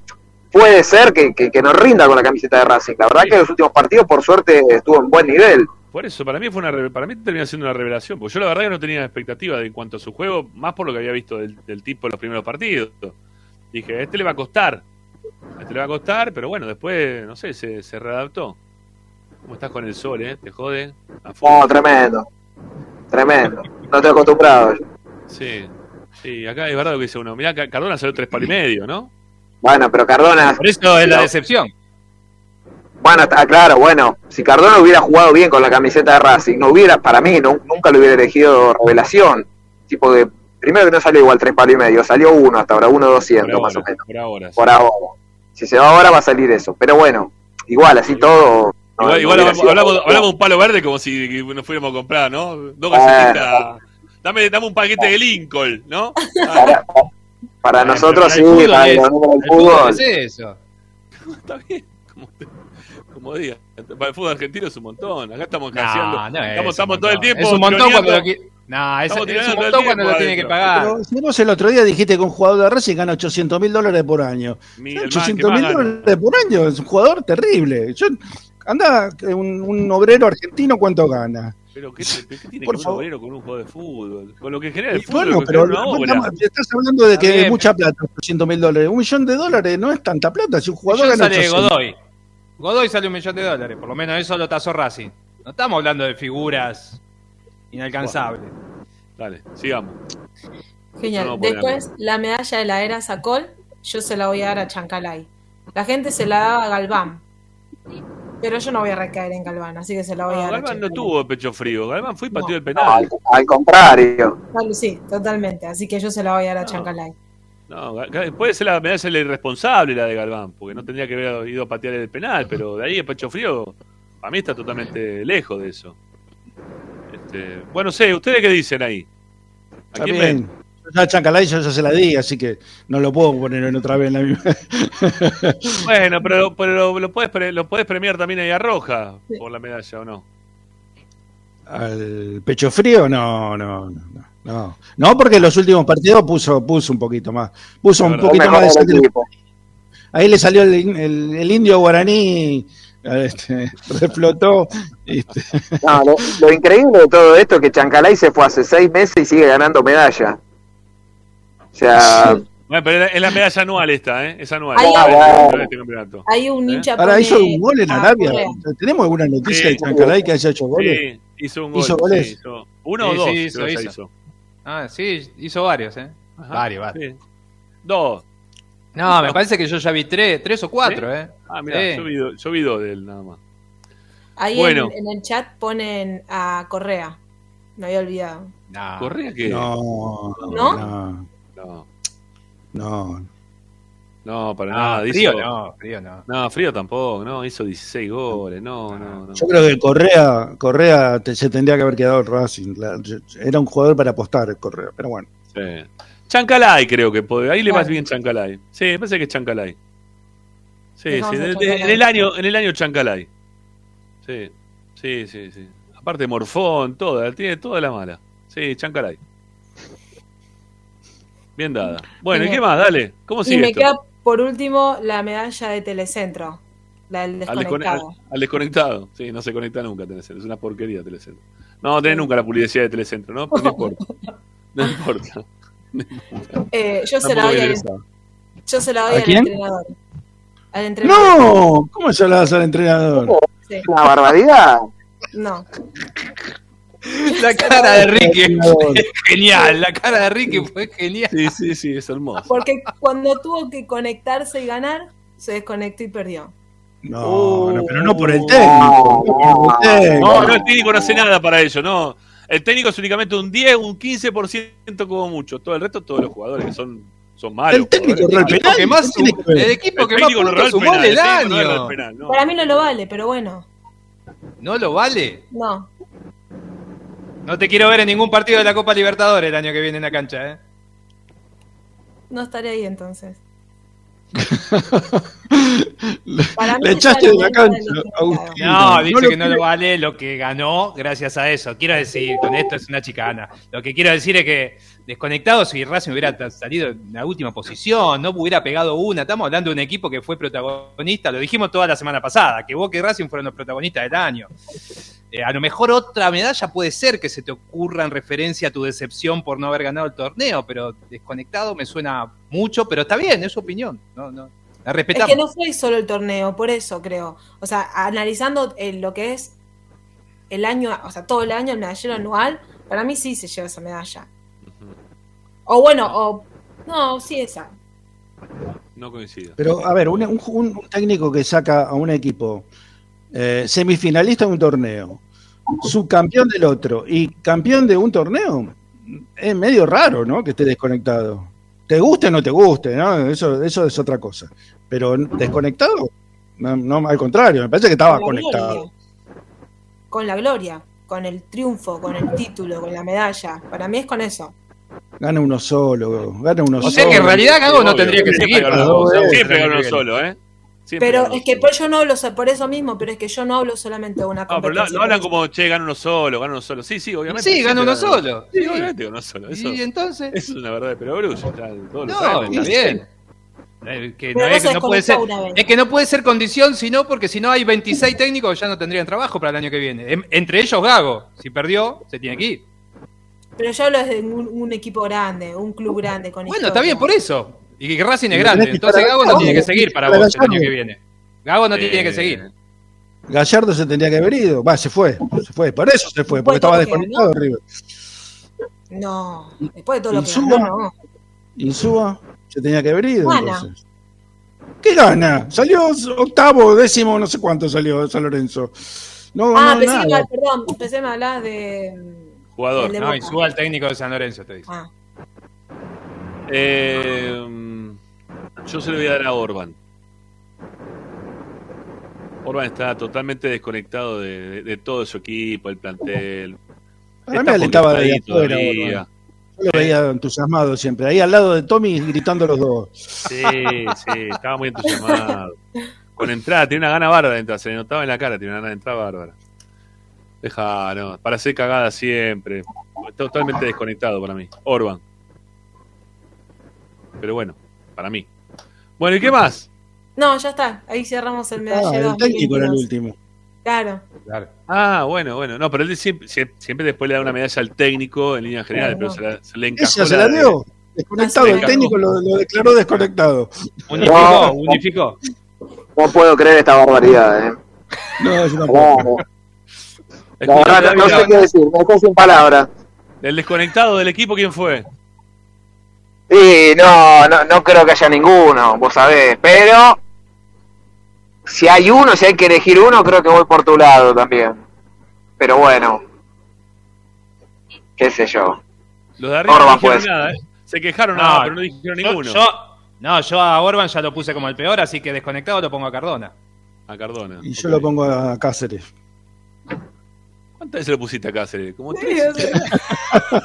puede ser que, que, que nos rinda con la camiseta de Racing. La verdad que los últimos partidos, por suerte, estuvo en buen nivel. Por eso, para mí fue una para mí termina siendo una revelación, porque yo la verdad que no tenía expectativa de en cuanto a su juego, más por lo que había visto del, del tipo en los primeros partidos. Dije, este le va a costar, este le va a costar, pero bueno, después, no sé, se, se readaptó. ¿Cómo estás con el sol, eh? ¿Te jode? No, tremendo. Tremendo. No estoy acostumbrado. yo. Sí, sí, acá es verdad lo que dice uno. Mirá, Ca- Cardona salió tres palos y medio, ¿no? Bueno, pero Cardona. Por eso es la No. decepción. Bueno, está claro, bueno. Si Cardona hubiera jugado bien con la camiseta de Racing, no hubiera, para mí, no- nunca lo hubiera elegido revelación. Tipo de. Primero que no salió igual tres palos y medio, salió uno hasta ahora, uno doscientos más o ahora, menos. por ahora. sí. por ahora. Si se va ahora va a salir eso. Pero bueno, igual, así todo. no- Igual, no igual hubiera hablamos, hablamos, hablamos un palo verde como si nos fuéramos a comprar, ¿no? Dos Ah. galletitas. Dame, dame un paquete de Lincoln, ¿no? Para, nosotros sí, el para El fútbol fútbol. es eso. Está bien, como, como diga. Para el fútbol argentino es un montón. Acá estamos No, haciendo. no es estamos todo el tiempo. Es un montón cuando lo No, es, es un montón cuando lo tiene que pagar. Pero si vos el otro día dijiste que un jugador de Racing gana 800 mil dólares por año. Mi- el más- 800 que mil dólares por año es un jugador terrible. Yo, anda, un, un obrero argentino, ¿cuánto gana? Pero ¿qué, te- qué tiene Por que ver un obrero con un juego de fútbol? Con lo que genera el Y fútbol, bueno, pero estamos- estás hablando de que es mucha plata, 800 mil dólares. Un millón de dólares no es tanta plata. Si un jugador gana sale 800. Godoy. Godoy sale un millón de dólares. Por lo menos eso lo tasó Racing. No estamos hablando de figuras inalcanzables. Dale, sigamos. Genial. No. Después, la medalla de la era Sacol, yo se la voy a dar a Chancalay. La gente se la daba a Galván. Pero yo no voy a recaer en Galván, así que se la voy a No, dar a Galván no tuvo pecho frío. Galván fue y pateó el No, al, penal. al contrario. Sí, totalmente. Así que yo se la voy a dar a Chancalay. No, puede ser la medalla la irresponsable la de Galván, porque no tendría que haber ido a patear el penal, pero de ahí el pecho frío, a mí está totalmente lejos de eso. Este, bueno, sé, ¿ustedes qué dicen ahí? ¿A quién ven? Ya Chancalay yo ya se la di, así que no lo puedo poner en otra vez en la misma. Bueno, pero, pero lo, lo puedes pre- lo puedes premiar también ahí a Roja por la medalla, ¿o no? Al pecho frío, no, no, no. No, no porque los últimos partidos puso, puso un poquito más. Puso un poquito más de sangre. equipo. Ahí le salió el, el- el indio guaraní, este, reflotó. este, No, lo, lo increíble de todo esto es que Chancalay se fue hace seis meses y sigue ganando medalla. O sea, Bueno, pero es la medalla anual esta, ¿eh? Es anual. No Ah, este campeonato. Hay un ¿Eh? hincha Ahora pone hizo un gol en a Arabia. ¿Tenemos alguna noticia Sí. de Chancalay que haya hecho goles? Sí, hizo un gol. ¿Hizo goles? sí, hizo- Uno Sí, o dos. sí, hizo, hizo. hizo. Ah, sí, hizo varios, ¿eh? Ajá, Varios, varios. sí. Dos. No, me parece que yo ya vi tres, tres o cuatro, ¿Sí? ¿eh? Ah, mira, Sí. yo, vi, yo vi dos de él nada más. Ahí Bueno. en, en el chat ponen a Correa. Me había olvidado. No. ¿Correa qué? No, ¿No? no, No, no. no, para No, nada. frío hizo- no, frío no. No, frío tampoco, no, hizo 16 goles, no, no, no. Yo creo que Correa, Correa te- se tendría que haber quedado en Racing. La- era un jugador para apostar, Correa, pero bueno. Sí. Chancalay creo que puede, ahí le va Claro. bien Chancalay. Sí, me parece que es Chancalay. Sí, Dejamos sí, en, en el año, en el año Chancalay. Sí, sí, sí, sí. Aparte Morfón, toda, tiene toda la mala. Sí, Chancalay. Bien dada. Bueno, ¿y qué más? Dale. ¿Cómo Y sigue me esto? queda por último la medalla de Telecentro. La del Al, desconectado. descone- al- al desconectado. Sí, no se conecta nunca Telecentro. Es una porquería Telecentro. No, tenés nunca la publicidad de Telecentro, ¿no? Pero no importa. No importa. Eh, yo, se la doy me al, yo se la doy ¿A al quién? entrenador. al entrenador. No, ¿cómo se la das al entrenador? Sí. Una barbaridad. No. La cara de Ricky es genial, la cara de Ricky fue genial. Sí, sí, sí, es hermoso. Porque cuando tuvo que conectarse y ganar, se desconectó y perdió. No, no, pero no por el técnico. no por el técnico. No, no, el técnico no hace nada para ello, no. El técnico es únicamente un 10, un 15% como mucho. Todo el resto, todos los jugadores que son, son malos. El técnico el penal. que más el equipo que El más puntos el sumó el no el año. penal, no. Para mí no lo vale, pero bueno. ¿No lo vale? No. No te quiero ver en ningún partido de la Copa Libertadores el año que viene en la cancha, ¿eh? No estaré ahí entonces. Le echaste de la cancha, Agustín. No, dice que no lo vale lo que ganó gracias a eso. Quiero decir, con esto es una chicana. Lo que quiero decir es que desconectado si Racing hubiera salido en la última posición, no hubiera pegado una. Estamos hablando de un equipo que fue protagonista, lo dijimos toda la semana pasada, que Boca y Racing fueron los protagonistas del año. Eh, a lo mejor otra medalla puede ser que se te ocurra en referencia a tu decepción por no haber ganado el torneo, pero desconectado me suena mucho, pero está bien, es su opinión. No, no, la Es respetamos. que no fue solo el torneo, por eso creo. O sea, analizando eh, lo que es el año, o sea, todo el año, el medallero anual, para mí sí se lleva esa medalla. O bueno, o. No, sí, esa. No coincido. Pero, a ver, un, un- un técnico que saca a un equipo eh, semifinalista de un torneo, subcampeón del otro y campeón de un torneo, es medio raro, ¿no? Que esté desconectado. Te guste o no te guste, ¿no? Eso, eso es otra cosa. Pero desconectado, no, no, al contrario, me parece que estaba Con conectado. gloria. Con la gloria, con el triunfo, con el título, con la medalla. Para mí es con eso. Gana uno solo, gana uno O solo. sea que en realidad Gago no tendría que seguir. Siempre ganó uno solo, ¿eh? Siempre Pero es que por yo no hablo por eso mismo, pero es que yo no hablo solamente de una No, pero competencia. lo, lo hablan como, che, gana uno solo, gana uno solo. Sí, sí, obviamente. Sí, gana uno solo. Sí, Sí. obviamente uno solo. Eso, Y entonces. eso es una verdad de perogrullo. ya Todos lo No, saben. está bien. Eh, que no no es, que no puede ser, es que no puede ser condición, sino porque si no hay 26 técnicos ya no tendrían trabajo para el año que viene. Em- entre ellos Gago. Si perdió, se tiene que ir. Pero yo hablo de un, un equipo grande, un club grande con Bueno, historia. está bien por eso. Y que Racing es grande. que Entonces Gago no tiene que seguir para Para vos el año que viene. Gago no tiene que seguir. Gallardo se tendría que haber ido. Va, se fue, se fue. Por eso se fue, porque estaba que desconectado ganó. River. No, después de todo lo que Insúa. ganó, no. Insúa se tenía que haber ido. Gana. entonces. ¿Qué gana? Salió octavo, décimo, no sé cuánto salió San Lorenzo. No, Ah, no, pensé que, nada. me- perdón, pensé que me hablabas de. mm, Jugador. el de No, suba al técnico de San Lorenzo, te dice. Ah, Eh, yo se lo voy a dar a Orban. Orban está totalmente desconectado de, de- de todo su equipo, el plantel. Para mí Está alentaba de ahí afuera. Yo lo veía entusiasmado siempre. Ahí al lado de Tommy gritando los dos. Sí, sí, estaba muy entusiasmado. Con entrada, tiene una gana bárbara de entrar, se le notaba en la cara, tiene una gana de entrar bárbara. Deja, no, para hacer cagada siempre. Está totalmente desconectado para mí. Orban. Pero bueno, para mí. Bueno, ¿y qué más? No, ya está. Ahí cerramos el Ah, medallero. el técnico era el 2022. último. Claro. Claro. Ah, bueno, bueno. No, pero él siempre, siempre, después le da una medalla al técnico en línea general, pero se, la- se le encajó. Ella se la de- dio. Desconectado. Ah, El sí. técnico lo, lo declaró desconectado. Unificó, No. unificó. No puedo creer esta barbaridad, ¿eh? No, yo tampoco. No, no, no sé qué decir, me quedo sin palabras. El desconectado del equipo, ¿quién fue? Y no, no, no creo que haya ninguno, vos sabés, pero si hay uno, si hay que elegir uno, creo que voy por tu lado también. Pero bueno, qué sé yo. Los de arriba Orban, no pues. nada, ¿eh? Se quejaron No, nada, pero no dijeron Yo, ninguno. yo- no, yo a Orban ya lo puse como el peor, así que desconectado lo pongo a Cardona. A Cardona. Y yo lo pongo a Cáceres. ¿Cuántas veces lo pusiste a Cáceres? Como Sí, tres. o sea,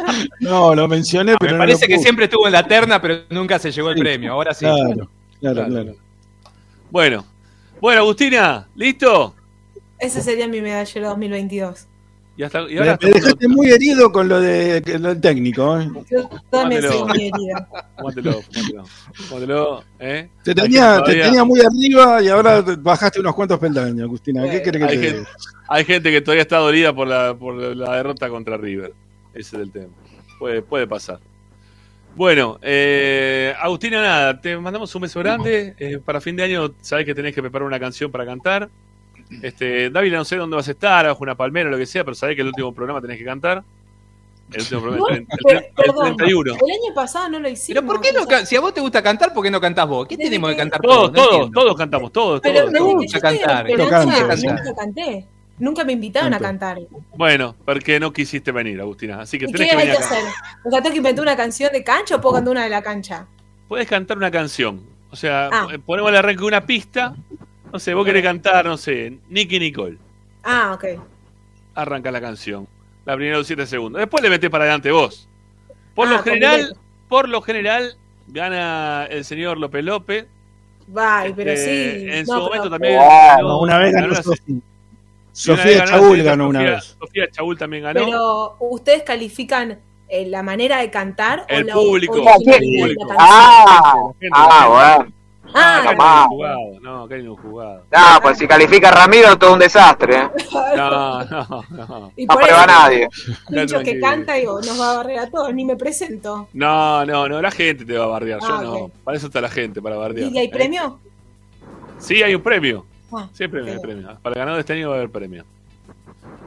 No, lo mencioné, pero Me no parece lo que siempre estuvo en la terna, pero nunca se llevó el Sí. premio. Ahora sí. Claro, claro, Claro, claro. Bueno. Bueno, Agustina, ¿listo? ese sería mi medallero 2022. Y, hasta, y ahora me dejaste muy herido con lo, de, lo del técnico. ¿eh? Yo también soy muy herida. Fumátelo, fumátelo. Fumátelo, ¿eh? Te tenía, te tenía muy arriba y ahora te bajaste unos cuantos peldaños, Agustina. ¿Qué Eh, querés que hay te gente-? Hay gente que todavía está dolida por la, por la derrota contra River. Ese es el tema. Puede, puede pasar. Bueno, eh, Agustina, nada, te mandamos un beso grande. Eh, para fin de año, sabes que tenés que preparar una canción para cantar. Este, David, no sé dónde vas a estar, bajo una palmera o lo que sea, pero sabés que el último programa tenés que cantar. El último programa, el, el- el- el Perdón, 31. el año pasado no lo hicimos. Pero ¿por qué no can- si a vos te gusta cantar, ¿por qué no cantás vos? ¿Qué tenemos que cantar Todos, No todos, entiendo. todos cantamos, todos, Pero todos. me todos. gusta cantar. Yo nunca, canté. Nunca me invitaron a cantar. Bueno, porque no quisiste venir, Agustina. Así que ¿Y tenés qué que hay venir que acá. hacer? O sea, ¿tengo que inventar una canción de cancha o puedo cantar una de la cancha? Puedes cantar una canción. O sea, Ah. ponemos el arranque de una pista. No sé, vos querés cantar, no sé, Nicky Nicole. Ah, ok. Arranca la canción. La primera de 7 segundos. Después le metés para adelante vos. Por Ah, lo general, completo. por lo general, gana el señor López López. Bye, pero Eh, sí. en No, su momento pero- también. No, una vez ganó una Sofía vez ganó Chaul ganó una Sofía- vez. Sofía Chaul también ganó. Pero ustedes califican eh, la manera de cantar El o la público, el? Ah, ah, bueno. Ah, un jugado. No, acá hay un jugado. No, pues si califica a Ramiro, todo un desastre. ¿eh? No, no, no. Y No prueba nadie. Pincho que canta y nos va a barrer a todos, ni me presento. No, no, no, la gente te va a bardear. Yo Ah, no. ok. Para eso está la gente, para bardear. ¿Y hay ¿eh? premio? Sí, hay un premio. Ah, Sí, hay premio, hay premio. Para el ganador de este año va a haber premio.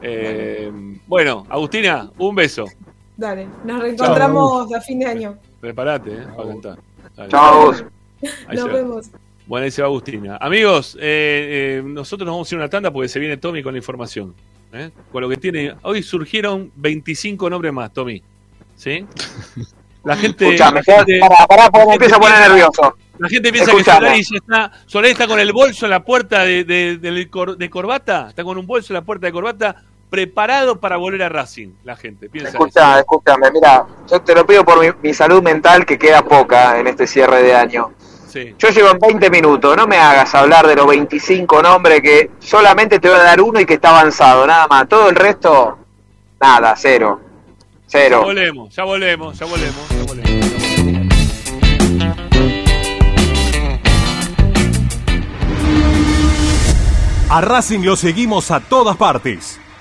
Eh, bueno, Agustina, un beso. Dale, nos reencontramos a fin de año. Prepárate, ¿eh? Para cantar. Chao. Ahí Nos vemos. Bueno, ahí se va Agustina. Amigos, eh, eh, nosotros nos vamos a ir a una tanda porque se viene Tommy con la información. ¿eh? Con lo que tiene. Hoy surgieron 25 nombres más, Tommy. ¿Sí? La gente. Escuchame, gente- pará, pará, porque me empiezo a poner nervioso. La gente piensa Escuchame. que Solari ya está. Solari está con el bolso en la puerta de, de- del cor- de corbata. Está con un bolso en la puerta de corbata preparado para volver a Racing. La gente piensa eso. Escucha, escúchame, mira, yo te lo pido por mi, mi salud mental que queda poca en este cierre de año. Sí. Yo llevo en 20 minutos, no me hagas hablar de los 25 nombres que solamente te voy a dar uno y que está avanzado, nada más. Todo el resto, nada, cero. Ya Cero. volvemos, ya volvemos, ya volvemos, ya volvemos. A Racing lo seguimos a todas partes,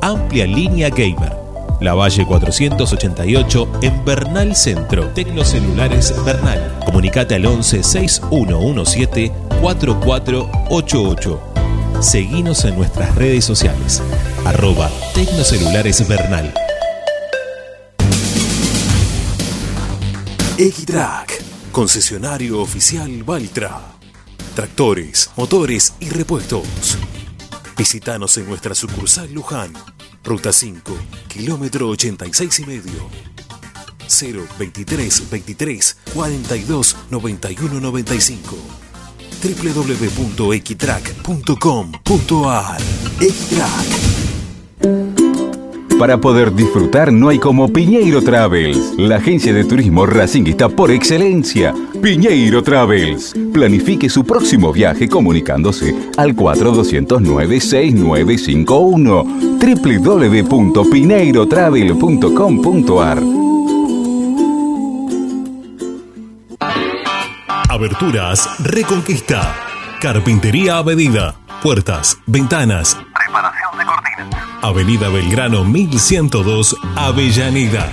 amplia línea gamer. La Valle 488 en Bernal Centro. Tecnocelulares Bernal. Comunicate al 11 6117 4488. Seguinos en nuestras redes sociales. Arroba Tecnocelulares Bernal. Equitrack, concesionario oficial Valtra. Tractores, motores y repuestos. Visítanos en nuestra sucursal Luján, Ruta 5, kilómetro 86 y medio. 023 23 42 91 95 www.equitrack.com.ar Equitrack Para poder disfrutar no hay como Piñeiro Travels, la agencia de turismo racinguista por excelencia. Piñeiro Travels. Planifique su próximo viaje comunicándose al 4209-6951 www.pineirotravel.com.ar Aberturas Reconquista. Carpintería a medida. Puertas, ventanas. Reparación de cortinas. Avenida Belgrano 1102, Avellaneda.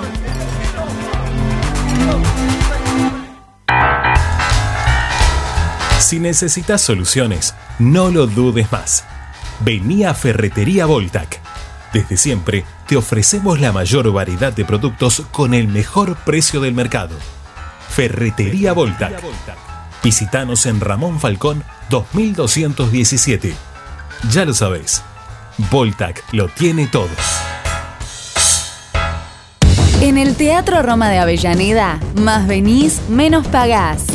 Si necesitas soluciones, no lo dudes más. Vení a Ferretería Voltac. Desde siempre te ofrecemos la mayor variedad de productos con el mejor precio del mercado. Ferretería Voltac. Visítanos en Ramón Falcón 2217. Ya lo sabés, Voltac lo tiene todo. En el Teatro Roma de Avellaneda, más venís, menos pagás.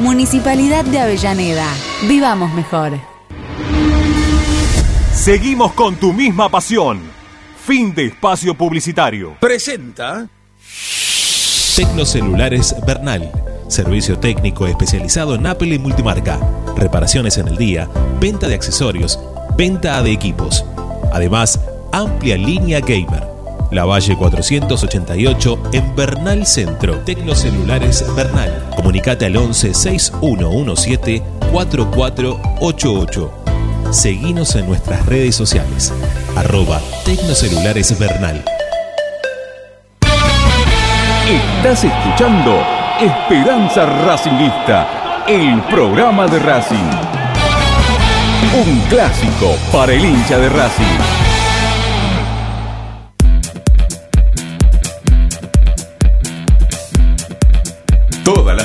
Municipalidad de Avellaneda. Vivamos mejor. Seguimos con tu misma pasión. Fin de espacio publicitario. Presenta Tecnocelulares Bernal. Servicio técnico especializado en Apple y multimarca. Reparaciones en el día, venta de accesorios, venta de equipos. Además, amplia línea gamer. La Valle 488 en Bernal Centro. Tecnocelulares Bernal. Comunicate al 11 6117 4488. Seguinos en nuestras redes sociales. Arroba Tecnocelulares Bernal. Estás escuchando Esperanza Racingista, el programa de Racing. Un clásico para el hincha de Racing.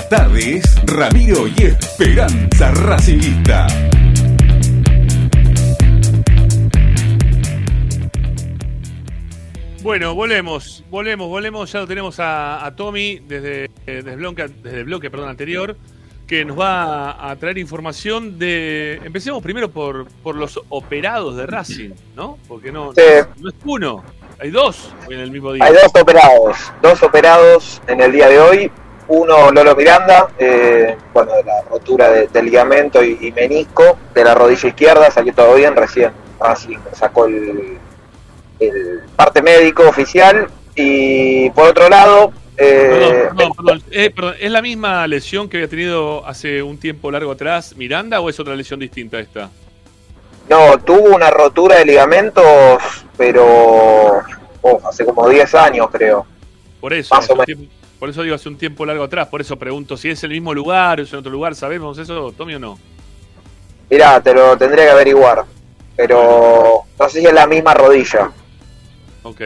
Las tardes, Ramiro y Esperanza Racingista. Bueno, volvemos, volvemos, volvemos. Ya lo tenemos a, a Tommy desde, eh, desde, el bloque, desde el bloque perdón, anterior, que nos va a, a traer información de. Empecemos primero por, por los operados de Racing, ¿no? Porque no, Sí. no es uno, hay dos en el mismo día. Hay dos operados, dos operados en el día de hoy. Uno, Lolo Miranda, eh, bueno, de la rotura de, ligamento y, y menisco de la rodilla izquierda, salió todo bien, recién así sacó el, el parte médico oficial. Y por otro lado, eh, Perdón, perdón, perdón. Eh, perdón, ¿Es la misma lesión que había tenido hace un tiempo largo atrás Miranda o es otra lesión distinta esta? no, tuvo una rotura de ligamentos, pero oh, hace como 10 años creo. Por eso, Más o tiempo- por eso digo hace un tiempo largo atrás, por eso pregunto si es el mismo lugar o es en otro lugar, ¿sabemos eso, Tommy o no? Mirá, te lo tendría que averiguar, pero no sé si es la misma rodilla. Ok.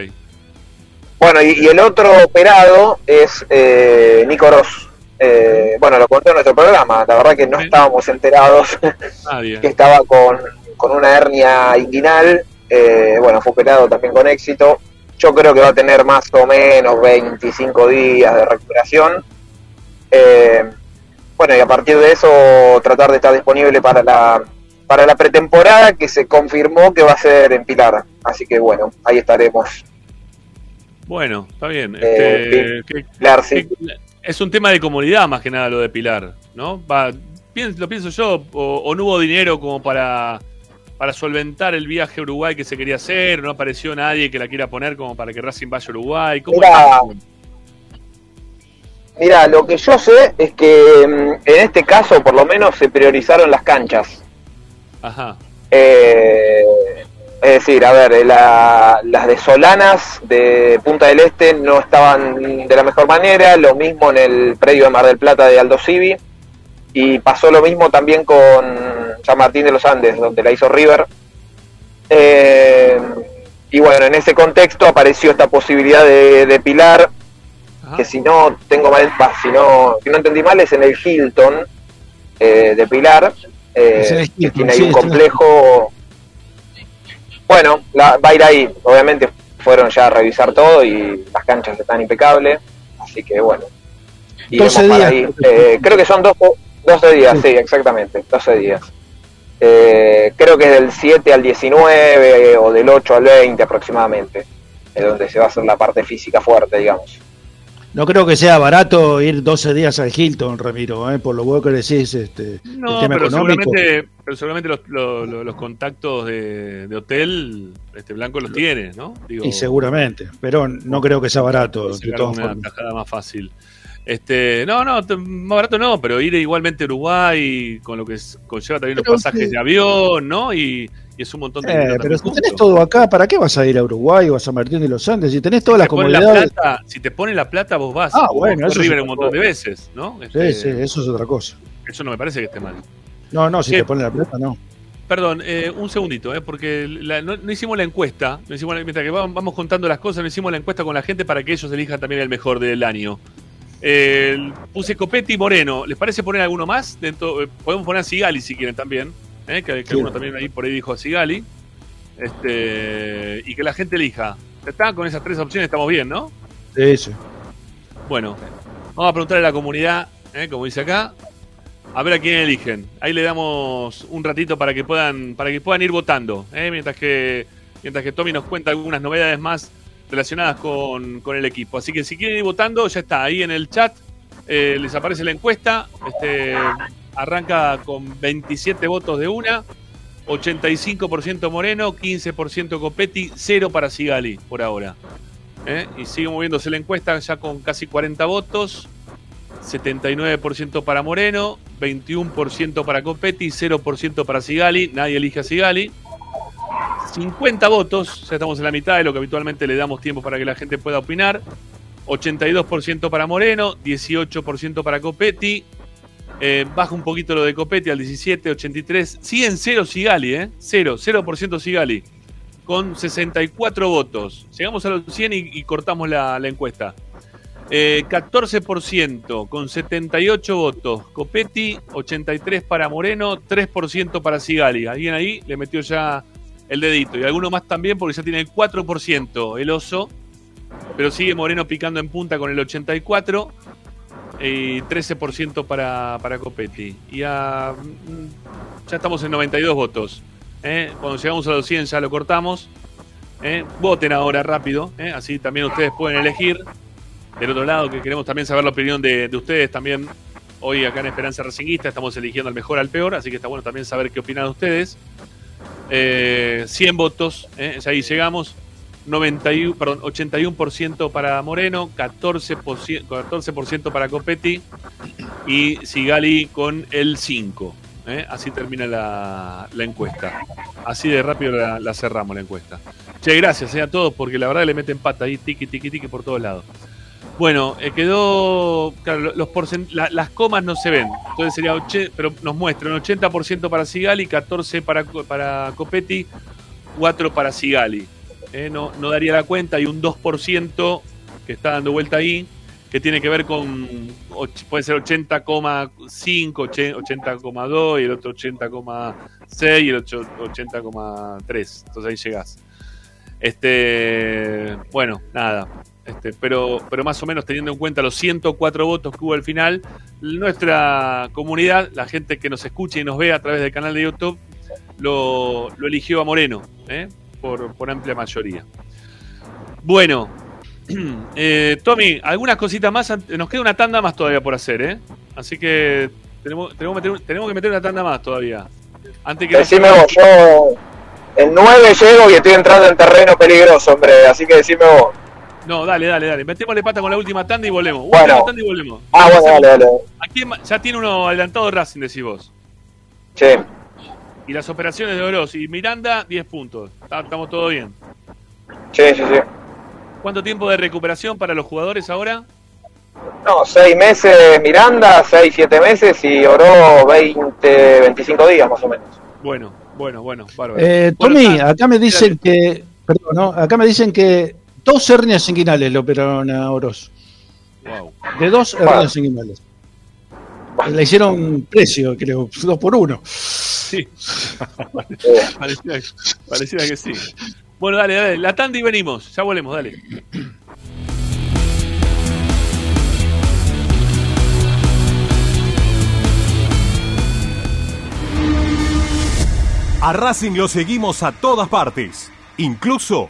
Bueno, y, y el otro operado es eh, Nico Ross. Eh, bueno, lo contó en nuestro programa, la verdad que no estábamos enterados que estaba con, con una hernia inguinal. Eh, bueno, fue operado también con éxito. Yo creo que va a tener más o menos 25 días de recuperación. Eh, bueno, y a partir de eso tratar de estar disponible para la, para la pretemporada que se confirmó que va a ser en Pilar. Así que bueno, ahí estaremos. Bueno, está bien. Eh, Este, que- Pilar, sí. es un tema de comunidad más que nada lo de Pilar, ¿no? Va, lo pienso yo, o, o no hubo dinero como para, para solventar el viaje a Uruguay que se quería hacer, no apareció nadie que la quiera poner como para que Racing vaya a Uruguay. ¿Cómo Mira? Mira, lo que yo sé es que mm, en este caso por lo menos se priorizaron las canchas. Ajá. Eh, es decir, a ver, la- las de Solanas de Punta del Este no estaban de la mejor manera, lo mismo en el predio de Mar del Plata de Aldo Civi, y pasó lo mismo también con San Martín de los Andes, donde la hizo River. Eh, y bueno, en ese contexto apareció esta posibilidad de, de Pilar, que si no tengo mal, va, si no, si no entendí mal, es en el Hilton eh, de Pilar, eh, Es que tiene ahí sí, un complejo. Bueno, la- va a ir ahí. Obviamente fueron ya a revisar todo y las canchas están impecables, así que bueno. Iremos 12 para ahí. Eh, creo que son dos, 12 días, sí, exactamente, 12 días. Eh, creo que es del 7 al 19 o del 8 al 20 aproximadamente, es donde se va a hacer la parte física fuerte, digamos. No creo que sea barato ir 12 días al Hilton, Ramiro, ¿eh? por lo bueno que decís. Este, no, pero seguramente, pero seguramente los, los, contactos de, hotel este Blanco los tiene, ¿no? y seguramente, pero no creo que sea barato. De todas una tajada más fácil. Este, no, no, más barato no, pero ir igualmente a Uruguay con lo que conlleva también los pasajes de avión, ¿no? Y, es un montón de eh, Pero si tenés todo acá, ¿para qué vas a ir a Uruguay o a San Martín de los Andes? Si tenés todas las comunidades. si te pone la plata, vos vas. Ah, bueno, eso es un montón de veces, ¿no? sí, este, sí, eso es otra cosa. Eso no me parece que esté mal. No, no, si te pone la plata, no. Perdón, eh, un segundito, eh, porque no, hicimos la encuesta. No hicimos mientras que vamos, contando las cosas, no hicimos la encuesta con la gente para que ellos elijan también el mejor del año. Puse Copetti y Moreno. ¿Les parece poner alguno más? Dentro, eh, podemos poner a Sigali si quieren también. que, que alguno también ahí por ahí dijo a Sigali. Este, y que la gente elija. Está con esas tres opciones, estamos bien, ¿no? Sí, sí. Bueno, vamos a preguntarle a la comunidad, ¿eh? como dice acá, a ver a quién eligen. Ahí le damos un ratito para que puedan, para que puedan ir votando, ¿eh? mientras que mientras que Tommy nos cuenta algunas novedades más relacionadas con, el equipo. Así que si quieren ir votando, ya está ahí en el chat. Eh, les aparece la encuesta. Este, arranca con 27 votos de una. 85% Moreno, 15% Copetti, 0 para Sigali por ahora. ¿Eh? Y sigue moviéndose la encuesta ya con casi 40 votos. 79% para Moreno, 21% para Copetti, 0% para Sigali. Nadie elige a Sigali. 50 votos, ya estamos en la mitad de lo que habitualmente le damos tiempo para que la gente pueda opinar. 82% para Moreno, 18% para Copetti, eh, baja un poquito lo de Copetti al 17, 83. Sigue en cero Sigali, ¿eh? 0, 0% Sigali. Con 64 votos. Llegamos a los 100 y, cortamos la, encuesta. 14% eh, con 78 votos. Copetti, 83 para Moreno, 3% para Sigali. Alguien ahí le metió ya el dedito. Y alguno más también porque ya tiene el 4% el oso. Pero sigue Moreno picando en punta con el 84 y 13% para, para Copetti. Y ya estamos en 92 votos. ¿eh? Cuando llegamos a los 100 ya lo cortamos. ¿eh? Voten ahora rápido, ¿eh? así también ustedes pueden elegir. Del otro lado, que queremos también saber la opinión de, ustedes también. Hoy acá en Esperanza Racinguista estamos eligiendo al mejor al peor, así que está bueno también saber qué opinan ustedes. 100 votos, ahí llegamos. 91, perdón, 81% para Moreno, 14%, 14 para Copetti y Sigali con el 5%. ¿eh? Así termina la, encuesta. Así de rápido la, cerramos la encuesta. Che, gracias eh, a todos porque la verdad le meten pata ahí, tiki, tiki, tiki por todos lados. Bueno, eh, quedó. Claro, los las comas no se ven. Entonces sería. pero nos muestran 80% para Sigali, 14% para, para Copetti, 4% para Sigali. ¿eh? no, no daría la cuenta, hay un 2% que está dando vuelta ahí, que tiene que ver con, puede ser 80,5, 80,2 y el otro 80,6 y el otro 80,3. Entonces ahí llegás. Este, bueno, nada. Este, pero, pero más o menos teniendo en cuenta los 104 votos que hubo al final, nuestra comunidad, la gente que nos escucha y nos ve a través del canal de YouTube, lo, lo eligió a Moreno. ¿eh? por, amplia mayoría. Bueno, eh, Tommy, algunas cositas más. Nos queda una tanda más todavía por hacer, ¿eh? Así que tenemos, tenemos, que meter una tanda más todavía. Antes que decime vos, yo en 9 llego y estoy entrando en terreno peligroso, hombre. Así que decime vos. No, dale, dale, dale. Metémosle pata con la última tanda y volvemos. Bueno. Tanda y volvemos. Ah, bueno, dale, dale. Aquí ya tiene uno adelantado Racing, decís vos. Sí. Y las operaciones de Oroz y Miranda, 10 puntos. Estamos todo bien. Sí, sí, sí. ¿Cuánto tiempo de recuperación para los jugadores ahora? No, 6 meses Miranda, 6, 7 meses y Oro 20, 25 días más o menos. Bueno, bueno, bueno, bárbaro. Eh, Tommy, acá me dicen que, perdón, ¿no? acá me dicen que Dos hernias inguinales le operaron a Oroz. Wow. De dos hernias inguinales. Le hicieron precio, creo, dos por uno. Sí. pareciera, pareciera que sí. Bueno, dale, dale. La tanda y venimos. Ya volvemos, dale. A Racing lo seguimos a todas partes, incluso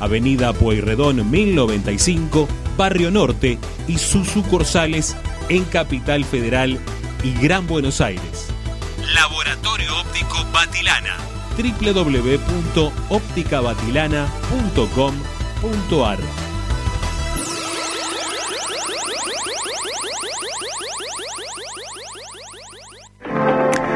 Avenida Pueyrredón 1095, Barrio Norte y sus sucursales en Capital Federal y Gran Buenos Aires. Laboratorio Óptico Batilana www.opticabatilana.com.ar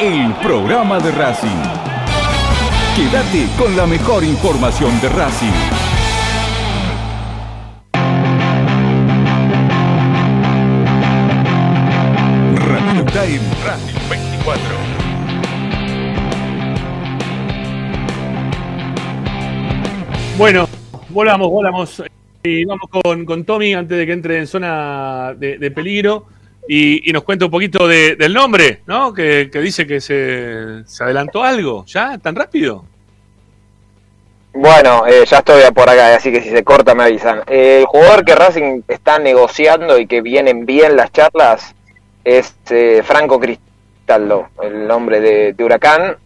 el programa de Racing. Quédate con la mejor información de Racing. Time Racing 24. Bueno, volamos, volamos. Y vamos con, con Tommy antes de que entre en zona de peligro y, y nos cuente un poquito de- del nombre, ¿no? Que, que dice que se, se adelantó algo. ¿Ya? ¿Tan rápido? Bueno, eh, ya estoy por acá, así que si se corta me avisan. Eh, el jugador que Racing está negociando y que vienen bien las charlas es eh, Franco Cristaldo, el nombre de, de Huracán.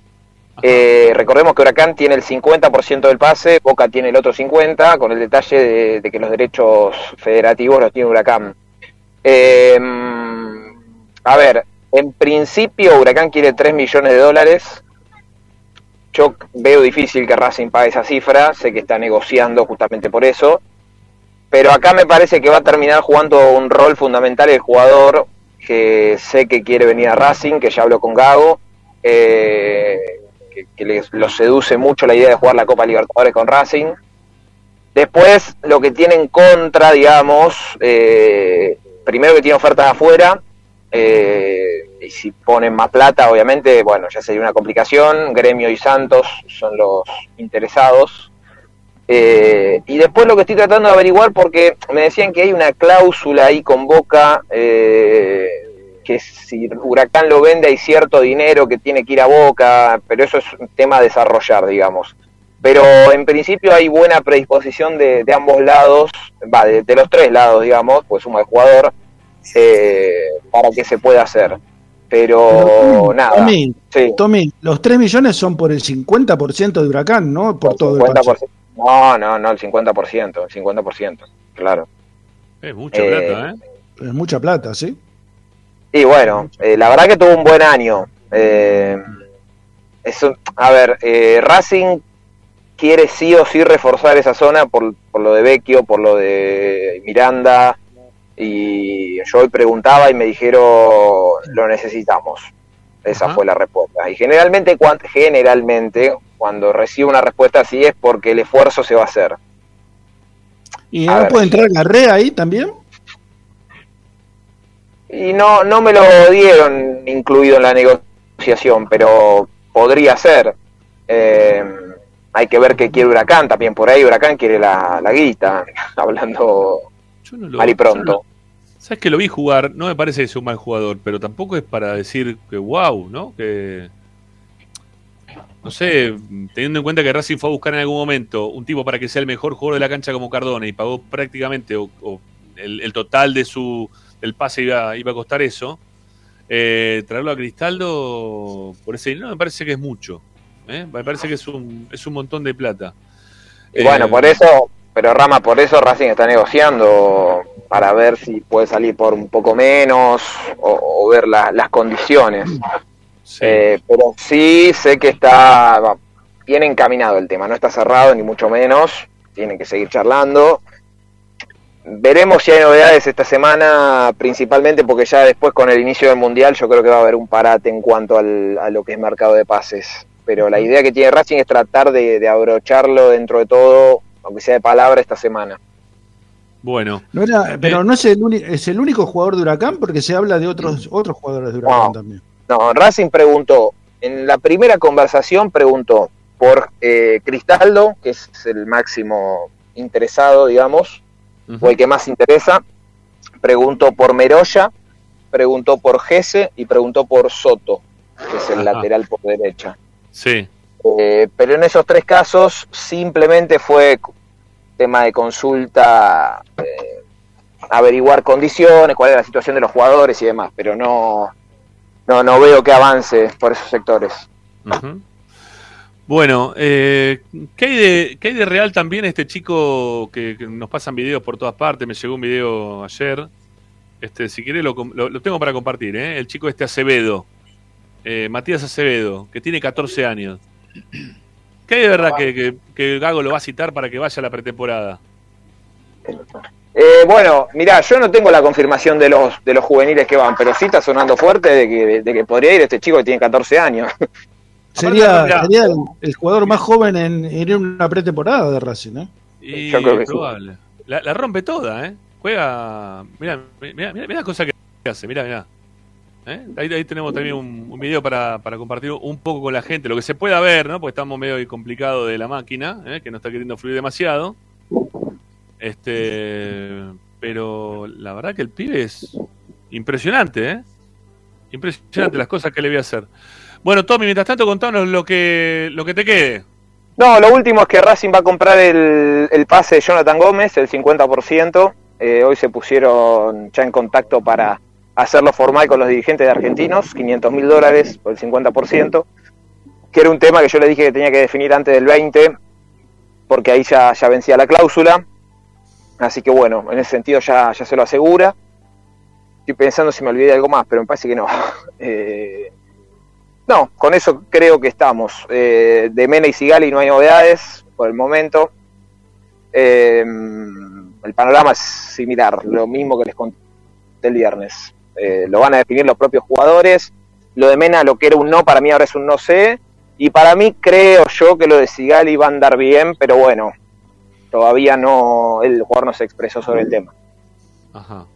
Eh, recordemos que Huracán tiene el 50% del pase, Boca tiene el otro 50%, con el detalle de, de que los derechos federativos los tiene Huracán. Eh, a ver, en principio Huracán quiere 3 millones de dólares. Yo veo difícil que Racing pague esa cifra, sé que está negociando justamente por eso, pero acá me parece que va a terminar jugando un rol fundamental el jugador que sé que quiere venir a Racing, que ya habló con Gago, eh, que, que les- lo seduce mucho la idea de jugar la Copa Libertadores con Racing. Después, lo que tiene en contra, digamos, eh, primero que tiene ofertas afuera, eh, y si ponen más plata, obviamente, bueno, ya sería una complicación. Gremio y Santos son los interesados. Eh, y después lo que estoy tratando de averiguar, porque me decían que hay una cláusula ahí con Boca, eh, que si Huracán lo vende hay cierto dinero que tiene que ir a Boca, pero eso es un tema a desarrollar, digamos. Pero en principio hay buena predisposición de, ambos lados, va, de, de los tres lados, digamos, pues suma el jugador, eh, para que se pueda hacer. Pero Tommy, nada. Tommy, sí. Tommy, los 3 millones son por el 50% de Huracán, ¿no? Por todo el 50%. parche. No, no, no, el 50%, el 50%, claro. Es mucha Eh, plata, ¿eh? Es mucha plata, ¿sí? Y bueno, eh, la verdad que tuvo un buen año. Eh, eso, a ver, eh, Racing quiere sí o sí reforzar esa zona por, por lo de Vecchio, por lo de Miranda. Y yo hoy preguntaba y me dijeron, lo necesitamos. Esa Ajá. fue la respuesta. Y generalmente, cuan- generalmente, cuando recibo una respuesta así es porque el esfuerzo se va a hacer. ¿Y no puede entrar Garrea ahí también? Y no, no me lo dieron incluido en la negociación, pero podría ser. Eh, hay que ver qué quiere Huracán también. Por ahí Huracán quiere la, la guita, hablando Yo no lo- mal y no pronto. Sabes que lo vi jugar, no me parece que sea un mal jugador, pero tampoco es para decir que wow, ¿no? Que. No sé, teniendo en cuenta que Racing fue a buscar en algún momento un tipo para que sea el mejor jugador de la cancha como Cardona y pagó prácticamente o, o el, el total de su del pase iba, iba a costar eso. eh, traerlo a Cristaldo por ese dinero me parece que es mucho. ¿eh? Me parece que es un, es un montón de plata. Y bueno, Eh, por eso, pero Rama, por eso Racing está negociando para ver si puede salir por un poco menos o, o ver la- las condiciones. Eh, pero sí sé que está bien encaminado el tema, no está cerrado ni mucho menos, tienen que seguir charlando. Veremos si hay novedades esta semana, principalmente porque ya después con el inicio del Mundial yo creo que va a haber un parate en cuanto al- a lo que es mercado de pases. Pero la idea que tiene Racing es tratar de, de abrocharlo dentro de todo, aunque sea de palabra, esta semana. Bueno. No era, pero no es el, uni- es el único jugador de Huracán porque se habla de otros otros jugadores de Huracán Wow. también. No, Racing preguntó, en la primera conversación preguntó por eh, Cristaldo, que es el máximo interesado, digamos, o el que más interesa, preguntó por Meroya, preguntó por Gese y preguntó por Soto, que es el Ajá. lateral por derecha. Sí. Eh, pero en esos tres casos simplemente fue tema de consulta, eh, averiguar condiciones, cuál es la situación de los jugadores y demás, pero no, no, no veo que avance por esos sectores. Bueno, eh, ¿qué, hay de, qué de real también este chico que, nos pasan videos por todas partes? Me llegó un video ayer. Este, si querés lo, lo- lo tengo para compartir, ¿eh? El chico este Acevedo, eh, Matías Acevedo, que tiene 14 años. ¿Qué hay de verdad que, que, que Gago lo va a citar para que vaya a la pretemporada? Eh, bueno, mirá, yo no tengo la confirmación de los, de los juveniles que van, pero sí está sonando fuerte de que, de que podría ir este chico que tiene 14 años. Sería, el, el jugador más joven en ir en una pretemporada de Racing, ¿eh? Y Yo creo que sí. probable. La, la rompe toda, ¿eh? Juega. Mirá, mirá, mirá, mirá la cosa que hace, mirá, mirá. ¿Eh? Ahí, tenemos también un, un video para, para compartir un poco con la gente, lo que se pueda ver, ¿no? Porque estamos medio complicado de la máquina, ¿eh? que no está queriendo fluir demasiado. Este, pero la verdad que el pibe es impresionante, ¿eh? Impresionante las cosas que le voy a hacer. Bueno, Tommy, mientras tanto, contanos lo que, lo que te quede. No, lo último es que Racing va a comprar el, el pase de Jonathan Gómez, el 50%. Eh, hoy se pusieron ya en contacto para hacerlo formal con los dirigentes de argentinos, 500 mil dólares por el 50%, que era un tema que yo le dije que tenía que definir antes del 20, porque ahí ya, vencía la cláusula. Así que bueno, en ese sentido ya, ya se lo asegura. Estoy pensando si me olvidé de algo más, pero me parece que no. Eh, no, con eso creo que estamos. Eh, de Mena y Sigali no hay novedades por el momento. Eh, el panorama es similar, lo mismo que les conté el viernes. Eh, lo van a definir los propios jugadores. Lo de Mena, lo que era un no, para mí ahora es un no sé. Y para mí creo yo que lo de Sigali va a andar bien, pero bueno, todavía no, el jugador no se expresó sobre el tema. Ajá.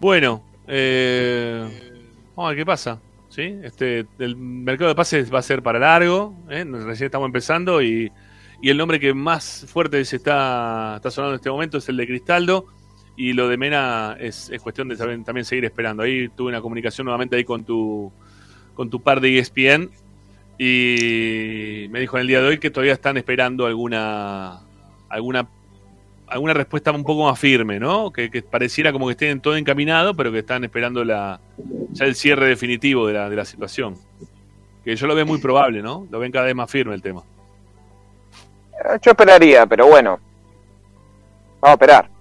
Bueno, eh, vamos a ver qué pasa. ¿sí? Este, el mercado de pases va a ser para largo, ¿eh? recién estamos empezando y, y, el nombre que más fuerte se está, está sonando en este momento es el de Cristaldo y lo de Mena es, es cuestión de también seguir esperando. Ahí tuve una comunicación nuevamente ahí con tu, con tu par de ESPN y me dijo en el día de hoy que todavía están esperando alguna alguna alguna respuesta un poco más firme, ¿no? Que, pareciera como que estén todo encaminado, pero que están esperando la ya el cierre definitivo de la, de la situación. Que yo lo veo muy probable, ¿no? Lo ven cada vez más firme el tema. Eh, yo esperaría, pero bueno. Vamos a esperar.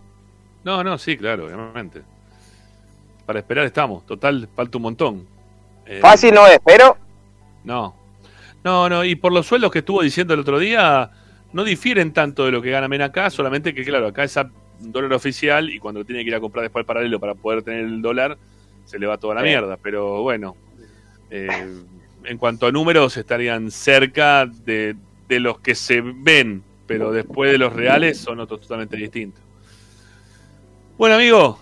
No, no, sí, claro, obviamente. Para esperar estamos. Total, falta un montón. Eh, Fácil no es, pero... No. No, no, y por los sueldos que estuvo diciendo el otro día, no difieren tanto de lo que gana Mena acá, solamente que, claro, acá es dólar oficial y cuando tiene que ir a comprar después el paralelo para poder tener el dólar, se le va toda la mierda. Pero bueno, eh, en cuanto a números, estarían cerca de, los que se ven, pero después de los reales son otros totalmente distintos. Bueno, amigo,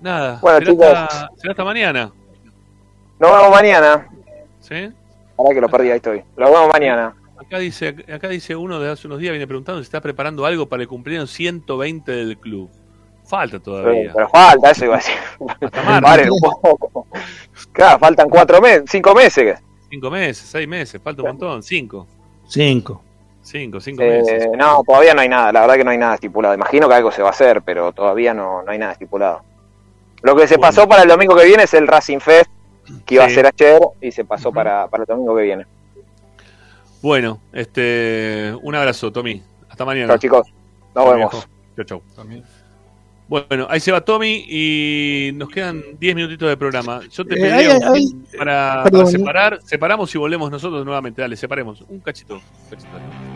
nada, será, hasta, mañana. Nos vemos mañana. ¿Sí? Ahora que lo perdí, ahí estoy. Lo vemos mañana. Acá dice, acá dice uno de hace unos días, viene preguntando si está preparando algo para el cumpleaños 120 del club. Falta todavía. Pero, falta, eso iba a decir. Paren un poco. Claro, faltan cuatro meses, cinco meses. Cinco meses, seis meses, falta un montón, cinco. Cinco. Cinco, cinco eh, meses. No, todavía no hay nada, la verdad que no hay nada estipulado. Imagino que algo se va a hacer, pero todavía no, no hay nada estipulado. Lo que se pasó para el domingo que viene es el Racing Fest, que iba a ser ayer y se pasó para, para el domingo que viene. Bueno, este, un abrazo, Tommy. Hasta mañana. Chao, chicos. Nos vemos. Chao, chao. Bueno, ahí se va Tommy y nos quedan 10 minutitos de programa. Yo te eh, pediría para, separar, separamos y volvemos nosotros nuevamente. Dale, separemos. Un cachito. Un cachito.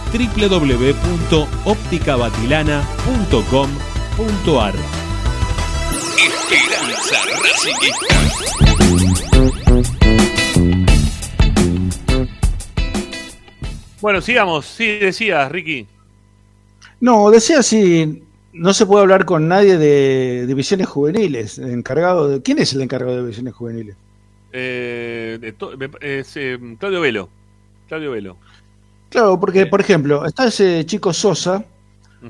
www.opticabatilana.com.ar Esperanza Bueno, sigamos. Sí, decías, Ricky. No, decía si no se puede hablar con nadie de divisiones juveniles. Encargado de, ¿Quién es el encargado de divisiones juveniles? Eh, es, eh, Claudio Velo. Claudio Velo. Claro, porque, por ejemplo, está ese chico Sosa,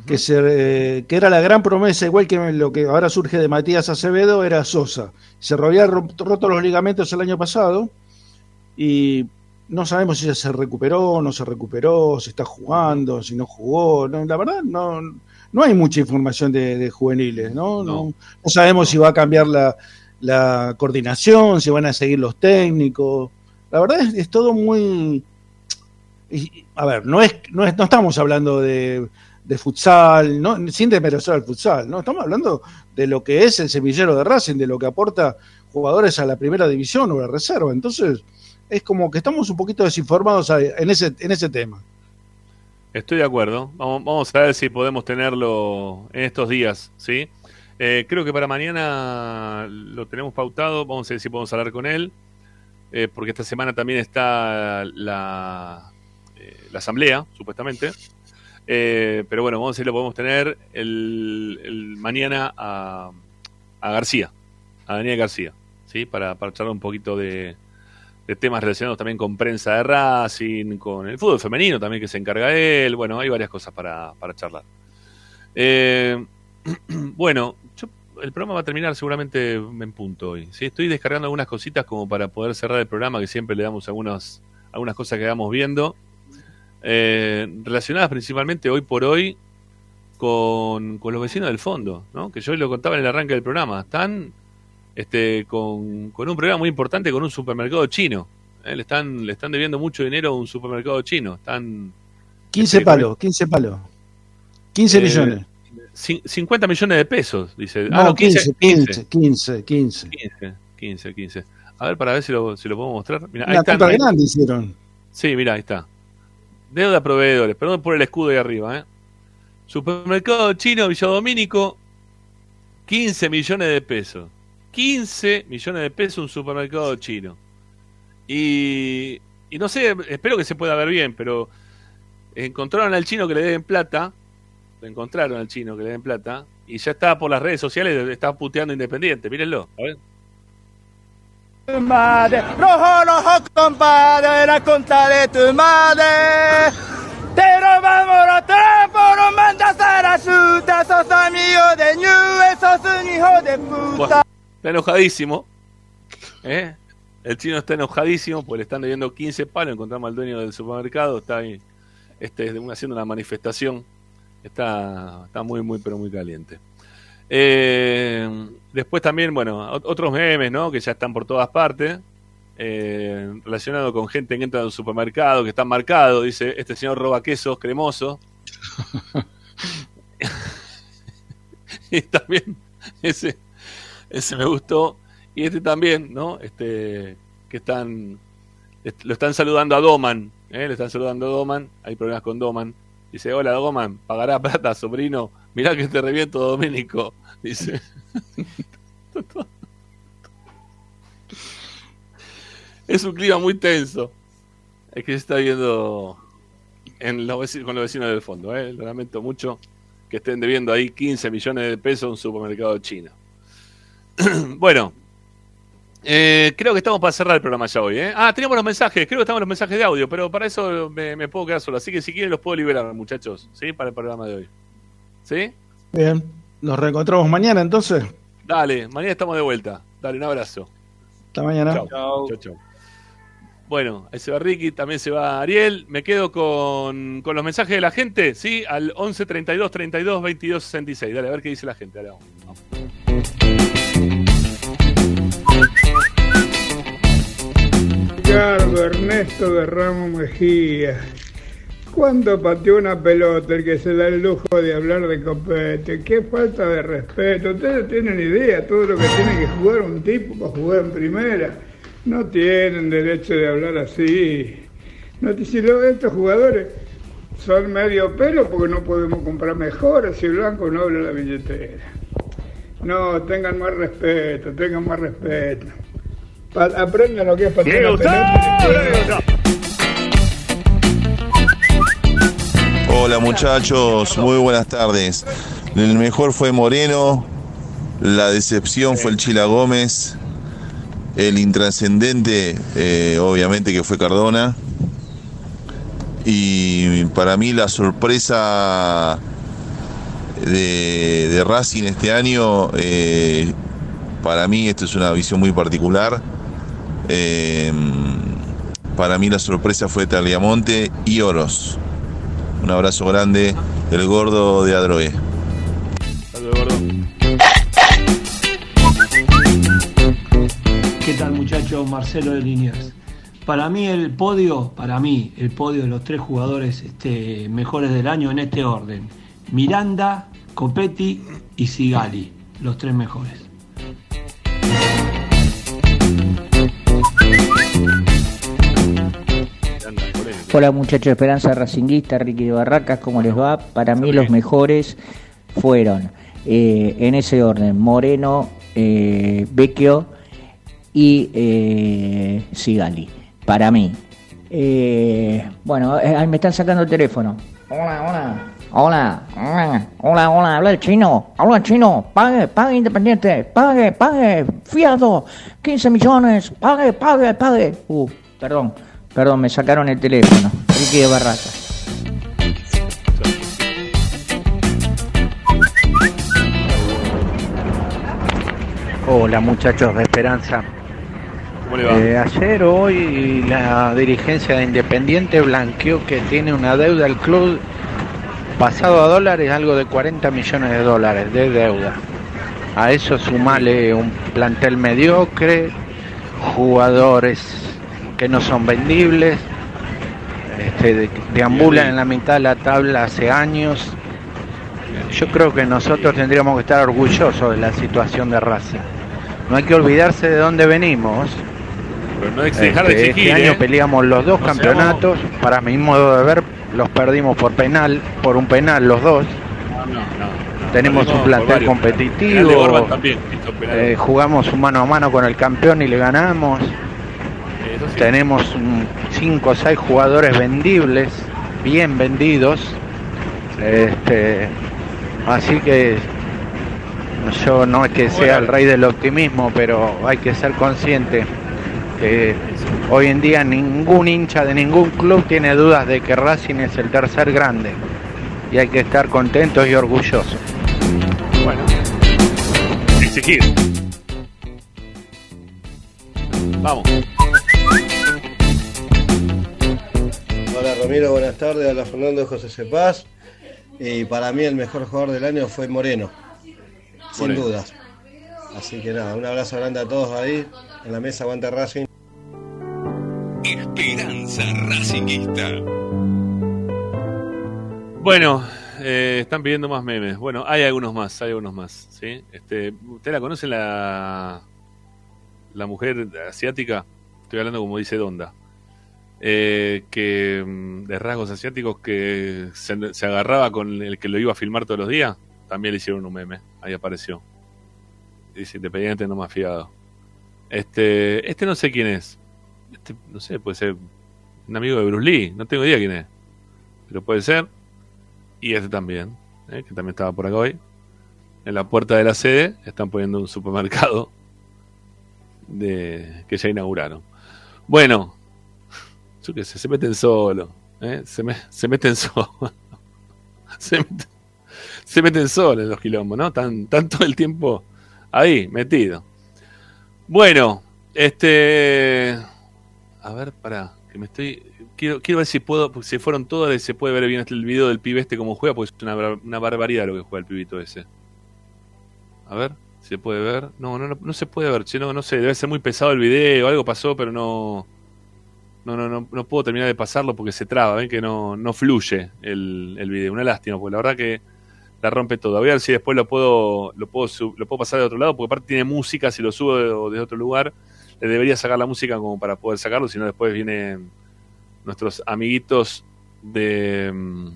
que, se, que era la gran promesa, igual que lo que ahora surge de Matías Acevedo, era Sosa. Se había roto los ligamentos el año pasado y no sabemos si ya se recuperó, no se recuperó, si está jugando, si no jugó. la verdad, no, no hay mucha información de, juveniles, ¿no? ¿no? sabemos si va a cambiar la, la, coordinación, si van a seguir los técnicos. La verdad es, es todo muy... A ver, no, es, no, es, no estamos hablando de futsal, no, sin desmerecer al futsal, ¿no? Estamos hablando de lo que es el semillero de Racing, de lo que aporta jugadores a la primera división o a la reserva. Entonces, es como que estamos un poquito desinformados en ese, en ese tema. Estoy de acuerdo. Vamos, vamos a ver si podemos tenerlo en estos días, ¿sí? Eh, creo que para mañana lo tenemos pautado. Vamos a ver si podemos hablar con él. Eh, porque esta semana también está la, la asamblea, supuestamente. Eh, pero bueno, vamos a ver si lo podemos tener el, mañana a, García, a Daniel García, ¿sí? Para, para charlar un poquito de, temas relacionados también con prensa de Racing, con el fútbol femenino también que se encarga él. Bueno, hay varias cosas para, charlar. Eh, bueno, el programa va a terminar seguramente en punto hoy. ¿sí? Estoy descargando algunas cositas como para poder cerrar el programa, que siempre le damos algunas, algunas cosas que vamos viendo eh, relacionadas principalmente hoy por hoy con, los vecinos del fondo, ¿no? que yo lo contaba en el arranque del programa. Están este, con, un problema muy importante con un supermercado chino. Eh, le, están, le están debiendo mucho dinero a un supermercado chino. Están 15 palos, 15 palos. 15 Eh, millones. cin- 50 millones de pesos, dice. No, Ah, no, 15, 15, 15, 15. 15, 15, 15. A ver, para ver si lo, si lo podemos mostrar. Ahí Una están, ahí- grande hicieron. Sí, mira, ahí está. Deuda a proveedores. Perdón por el escudo ahí arriba, ¿eh? Supermercado chino Villadomínico, 15 millones de pesos. 15 millones de pesos un supermercado chino. Y, y no sé, espero que se pueda ver bien, pero encontraron al chino que le deben plata. Lo encontraron al chino que le den plata. Y ya está por las redes sociales, está puteando Independiente. Mírenlo, a ver. Madre, rojo, rojo, compadre, la contra de tu madre. Te robamos los trapos, nos mandas a la chuta, sos amigo de Ñu, sos un hijo de puta. Bueno, está enojadísimo. ¿eh? El chino está enojadísimo porque le están debiendo 15 palos. Encontramos al dueño del supermercado. Está ahí este, haciendo una manifestación. Está, está muy, muy, pero muy caliente. Eh, después también, bueno, ot- otros memes, ¿no? Que ya están por todas partes. Eh, relacionado con gente que entra al supermercado, que están marcados. Dice, este señor roba quesos cremoso. y también ese, ese me gustó. Y este también, ¿no? Este, que están, est- lo están saludando a Doman, ¿eh? Le están saludando a Doman. Hay problemas con Doman. Dice, hola Doman, pagará plata, sobrino. Mirá que te reviento, Domínico. Dice. es un clima muy tenso. Es que se está viendo en los veci- con los vecinos del fondo. ¿eh? Lo lamento mucho que estén debiendo ahí 15 millones de pesos a un supermercado chino. bueno, eh, creo que estamos para cerrar el programa ya hoy. ¿eh? Ah, teníamos los mensajes, creo que estamos los mensajes de audio, pero para eso me, me puedo quedar solo. Así que si quieren los puedo liberar, muchachos, ¿sí? Para el programa de hoy. ¿Sí? Bien. Nos reencontramos mañana entonces. Dale, mañana estamos de vuelta. Dale, un abrazo. Hasta mañana. Chau. Chau, chau. Bueno, ahí se va Ricky, también se va Ariel. Me quedo con, con los mensajes de la gente, ¿sí? Al 11 32 32 22 66. Dale, a ver qué dice la gente. Dale, vamos. Ricardo Ernesto de Ramos Mejía. ¿Cuándo pateó una pelota el que se da el lujo de hablar de copete? Qué falta de respeto. Ustedes tienen idea todo lo que tiene que jugar un tipo para jugar en primera. No tienen derecho de hablar así. No, si estos jugadores son medio pelo porque no podemos comprar mejores si Blanco no abre la billetera. No, tengan más respeto, tengan más respeto. Pa- aprendan lo que es patear Hola muchachos, muy buenas tardes. El mejor fue Moreno, la decepción fue el Chila Gómez, el intrascendente eh, obviamente que fue Cardona. Y para mí la sorpresa de, Racing este año, eh, para mí esto es una visión muy particular, eh, para mí la sorpresa fue Tagliamonte y Oros. Un abrazo grande, el gordo de Adroé. ¿Qué tal muchachos? Marcelo de Liniers. Para mí el podio, para mí el podio de los tres jugadores este, mejores del año en este orden. Miranda, Copetti y Sigali, los tres mejores. Hola muchachos de Esperanza Racinguista, Ricky de Barracas, ¿cómo les va? Para mí los mejores fueron, eh, en ese orden, Moreno, eh, Vecchio y eh, Sigali. Para mí. Eh, bueno, eh, ahí me están sacando el teléfono. Hola, hola. Hola, hola, hola, habla el chino, habla chino, pague, pague independiente, pague, pague, fiado, 15 millones, pague, pague, pague. Uh, perdón, perdón, me sacaron el teléfono, Ricky de Barraca. Hola muchachos de Esperanza. ¿Cómo le va? Eh, ayer hoy la dirigencia de Independiente blanqueó que tiene una deuda al club pasado a dólares, algo de 40 millones de dólares de deuda. A eso sumale un plantel mediocre, jugadores que no son vendibles, este, deambulan en la mitad de la tabla hace años. Yo creo que nosotros tendríamos que estar orgullosos de la situación de Racing. No hay que olvidarse de dónde venimos. Pero no hay que dejar de Este, exigir, este año ¿eh? peleamos los dos No campeonatos. Para mi modo de ver, los perdimos por penal, por un penal los dos. Tenemos perdimos un plantel competitivo. Eh, jugamos mano a mano con el campeón y le ganamos. Tenemos 5 o 6 jugadores vendibles, bien vendidos. Este, así que yo no es que sea el rey del optimismo, pero hay que ser consciente que hoy en día ningún hincha de ningún club tiene dudas de que Racing es el tercer grande y hay que estar contentos y orgullosos. Bueno, exigir. Vamos. Ramiro, buenas tardes. Hola Fernando José Cepaz. Y para mí el mejor jugador del año fue Moreno, sin Moreno. dudas. Así que nada, un abrazo grande a todos ahí. En la mesa aguante Racing. Esperanza Racingista. Bueno, eh, están pidiendo más memes. Bueno, hay algunos más, hay algunos más. ¿sí? Este, ¿Usted la conoce la, la mujer asiática? Estoy hablando como dice Donda. Eh, que mm, de rasgos asiáticos que se, agarraba con el que lo iba a filmar todos los días. También le hicieron un meme. Ahí apareció. Dice, independiente no más fiado. Este, este no sé quién es. Este, no sé, puede ser un amigo de Bruce Lee. No tengo idea quién es. Pero puede ser. Y este también, ¿eh? que también estaba por acá hoy. En la puerta de la sede están poniendo un supermercado de que ya inauguraron. Bueno, yo qué sé, se meten solo. ¿eh? Se, me- se meten solo. se, meten, se solo en los quilombos, ¿no? Están todo el tiempo ahí, metido. Bueno, este. A ver, para que me estoy. Quiero, ver si puedo, si fueron todos, se puede ver bien el video del pibe este como juega, porque es una, bar- una barbaridad lo que juega el pibito ese. A ver, se puede ver. No, no, no, se puede ver, che, no, no sé, debe ser muy pesado el video, algo pasó, pero no. No, no, no, puedo terminar de pasarlo porque se traba, ven que no, no fluye el, el video. Una lástima, porque la verdad que la rompe todo. A ver si después lo puedo, lo puedo, lo puedo pasar de otro lado, porque aparte tiene música, si lo subo de, de otro lugar, le debería sacar la música como para poder sacarlo, si no después vienen nuestros amiguitos de, mm,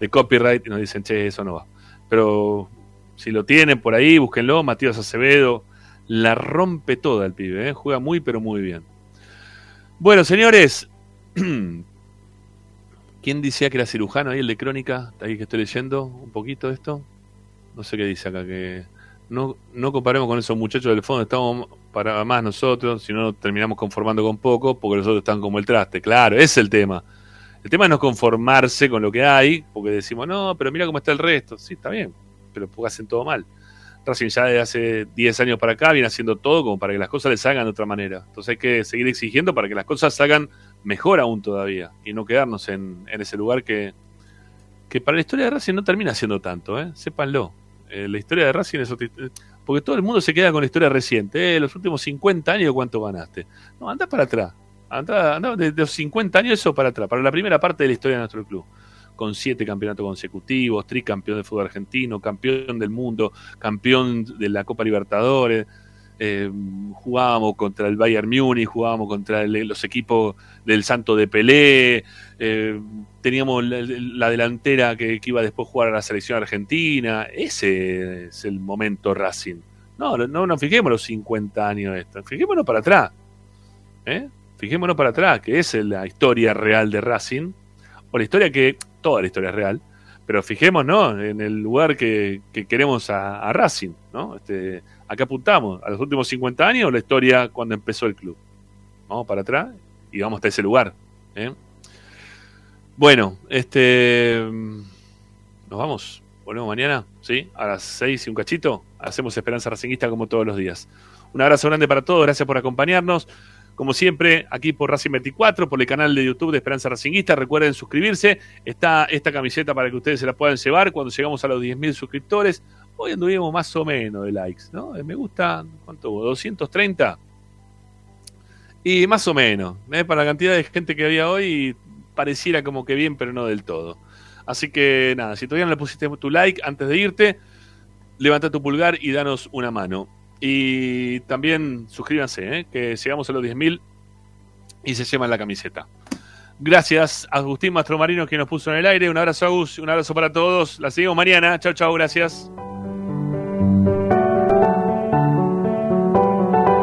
de copyright y nos dicen, che, eso no va. Pero si lo tienen por ahí, búsquenlo, Matías Acevedo, la rompe toda el pibe, ¿eh? juega muy pero muy bien. Bueno, señores, ¿quién decía que era cirujano ahí, el de Crónica? Ahí que estoy leyendo un poquito esto. No sé qué dice acá, que no, no comparemos con esos muchachos del fondo, estamos para más nosotros, si no terminamos conformando con poco, porque los otros están como el traste. Claro, ese es el tema. El tema es no conformarse con lo que hay, porque decimos, no, pero mira cómo está el resto. Sí, está bien, pero hacen todo mal. Racing ya desde hace 10 años para acá viene haciendo todo como para que las cosas les salgan de otra manera. Entonces hay que seguir exigiendo para que las cosas salgan mejor aún todavía y no quedarnos en, en ese lugar que, que para la historia de Racing no termina siendo tanto, ¿eh? sépanlo. Eh, la historia de Racing es otra- porque todo el mundo se queda con la historia reciente. ¿eh? Los últimos 50 años, ¿cuánto ganaste? No, anda para atrás. Anda, anda de los 50 años eso para atrás, para la primera parte de la historia de nuestro club. Con siete campeonatos consecutivos, tricampeón de fútbol argentino, campeón del mundo, campeón de la Copa Libertadores. eh, jugábamos contra el Bayern Múnich, jugábamos contra los equipos del Santo de Pelé, eh, teníamos la, la delantera que, iba después a jugar a la selección argentina. Ese es el momento Racing. No, no, no nos fijemos los 50 años de esto, fijémonos para atrás. ¿eh? Fijémonos para atrás, que es la historia real de Racing, o la historia que, toda la historia es real, pero fijémonos en el lugar que, que queremos a, a Racing, ¿no? Este, acá apuntamos a los últimos 50 años, la historia cuando empezó el club. Vamos para atrás y vamos hasta ese lugar. ¿eh? Bueno, este. Nos vamos. Volvemos mañana, ¿sí? A las 6 y un cachito. Hacemos Esperanza Racinguista como todos los días. Un abrazo grande para todos. Gracias por acompañarnos. Como siempre, aquí por Racing 24, por el canal de YouTube de Esperanza Racinguista. Recuerden suscribirse. Está esta camiseta para que ustedes se la puedan llevar cuando llegamos a los 10.000 suscriptores. Hoy anduvimos más o menos de likes, ¿no? Eh, Me gusta, ¿cuánto hubo? 230. Y más o menos, ¿eh? para la cantidad de gente que había hoy, pareciera como que bien, pero no del todo. Así que nada, si todavía no le pusiste tu like antes de irte, levanta tu pulgar y danos una mano. Y también suscríbanse, ¿eh? que llegamos a los 10.000 y se llevan la camiseta. Gracias a Agustín Mastromarino que nos puso en el aire. Un abrazo, Agus. Un abrazo para todos. La seguimos mañana. Chao, chao. Gracias.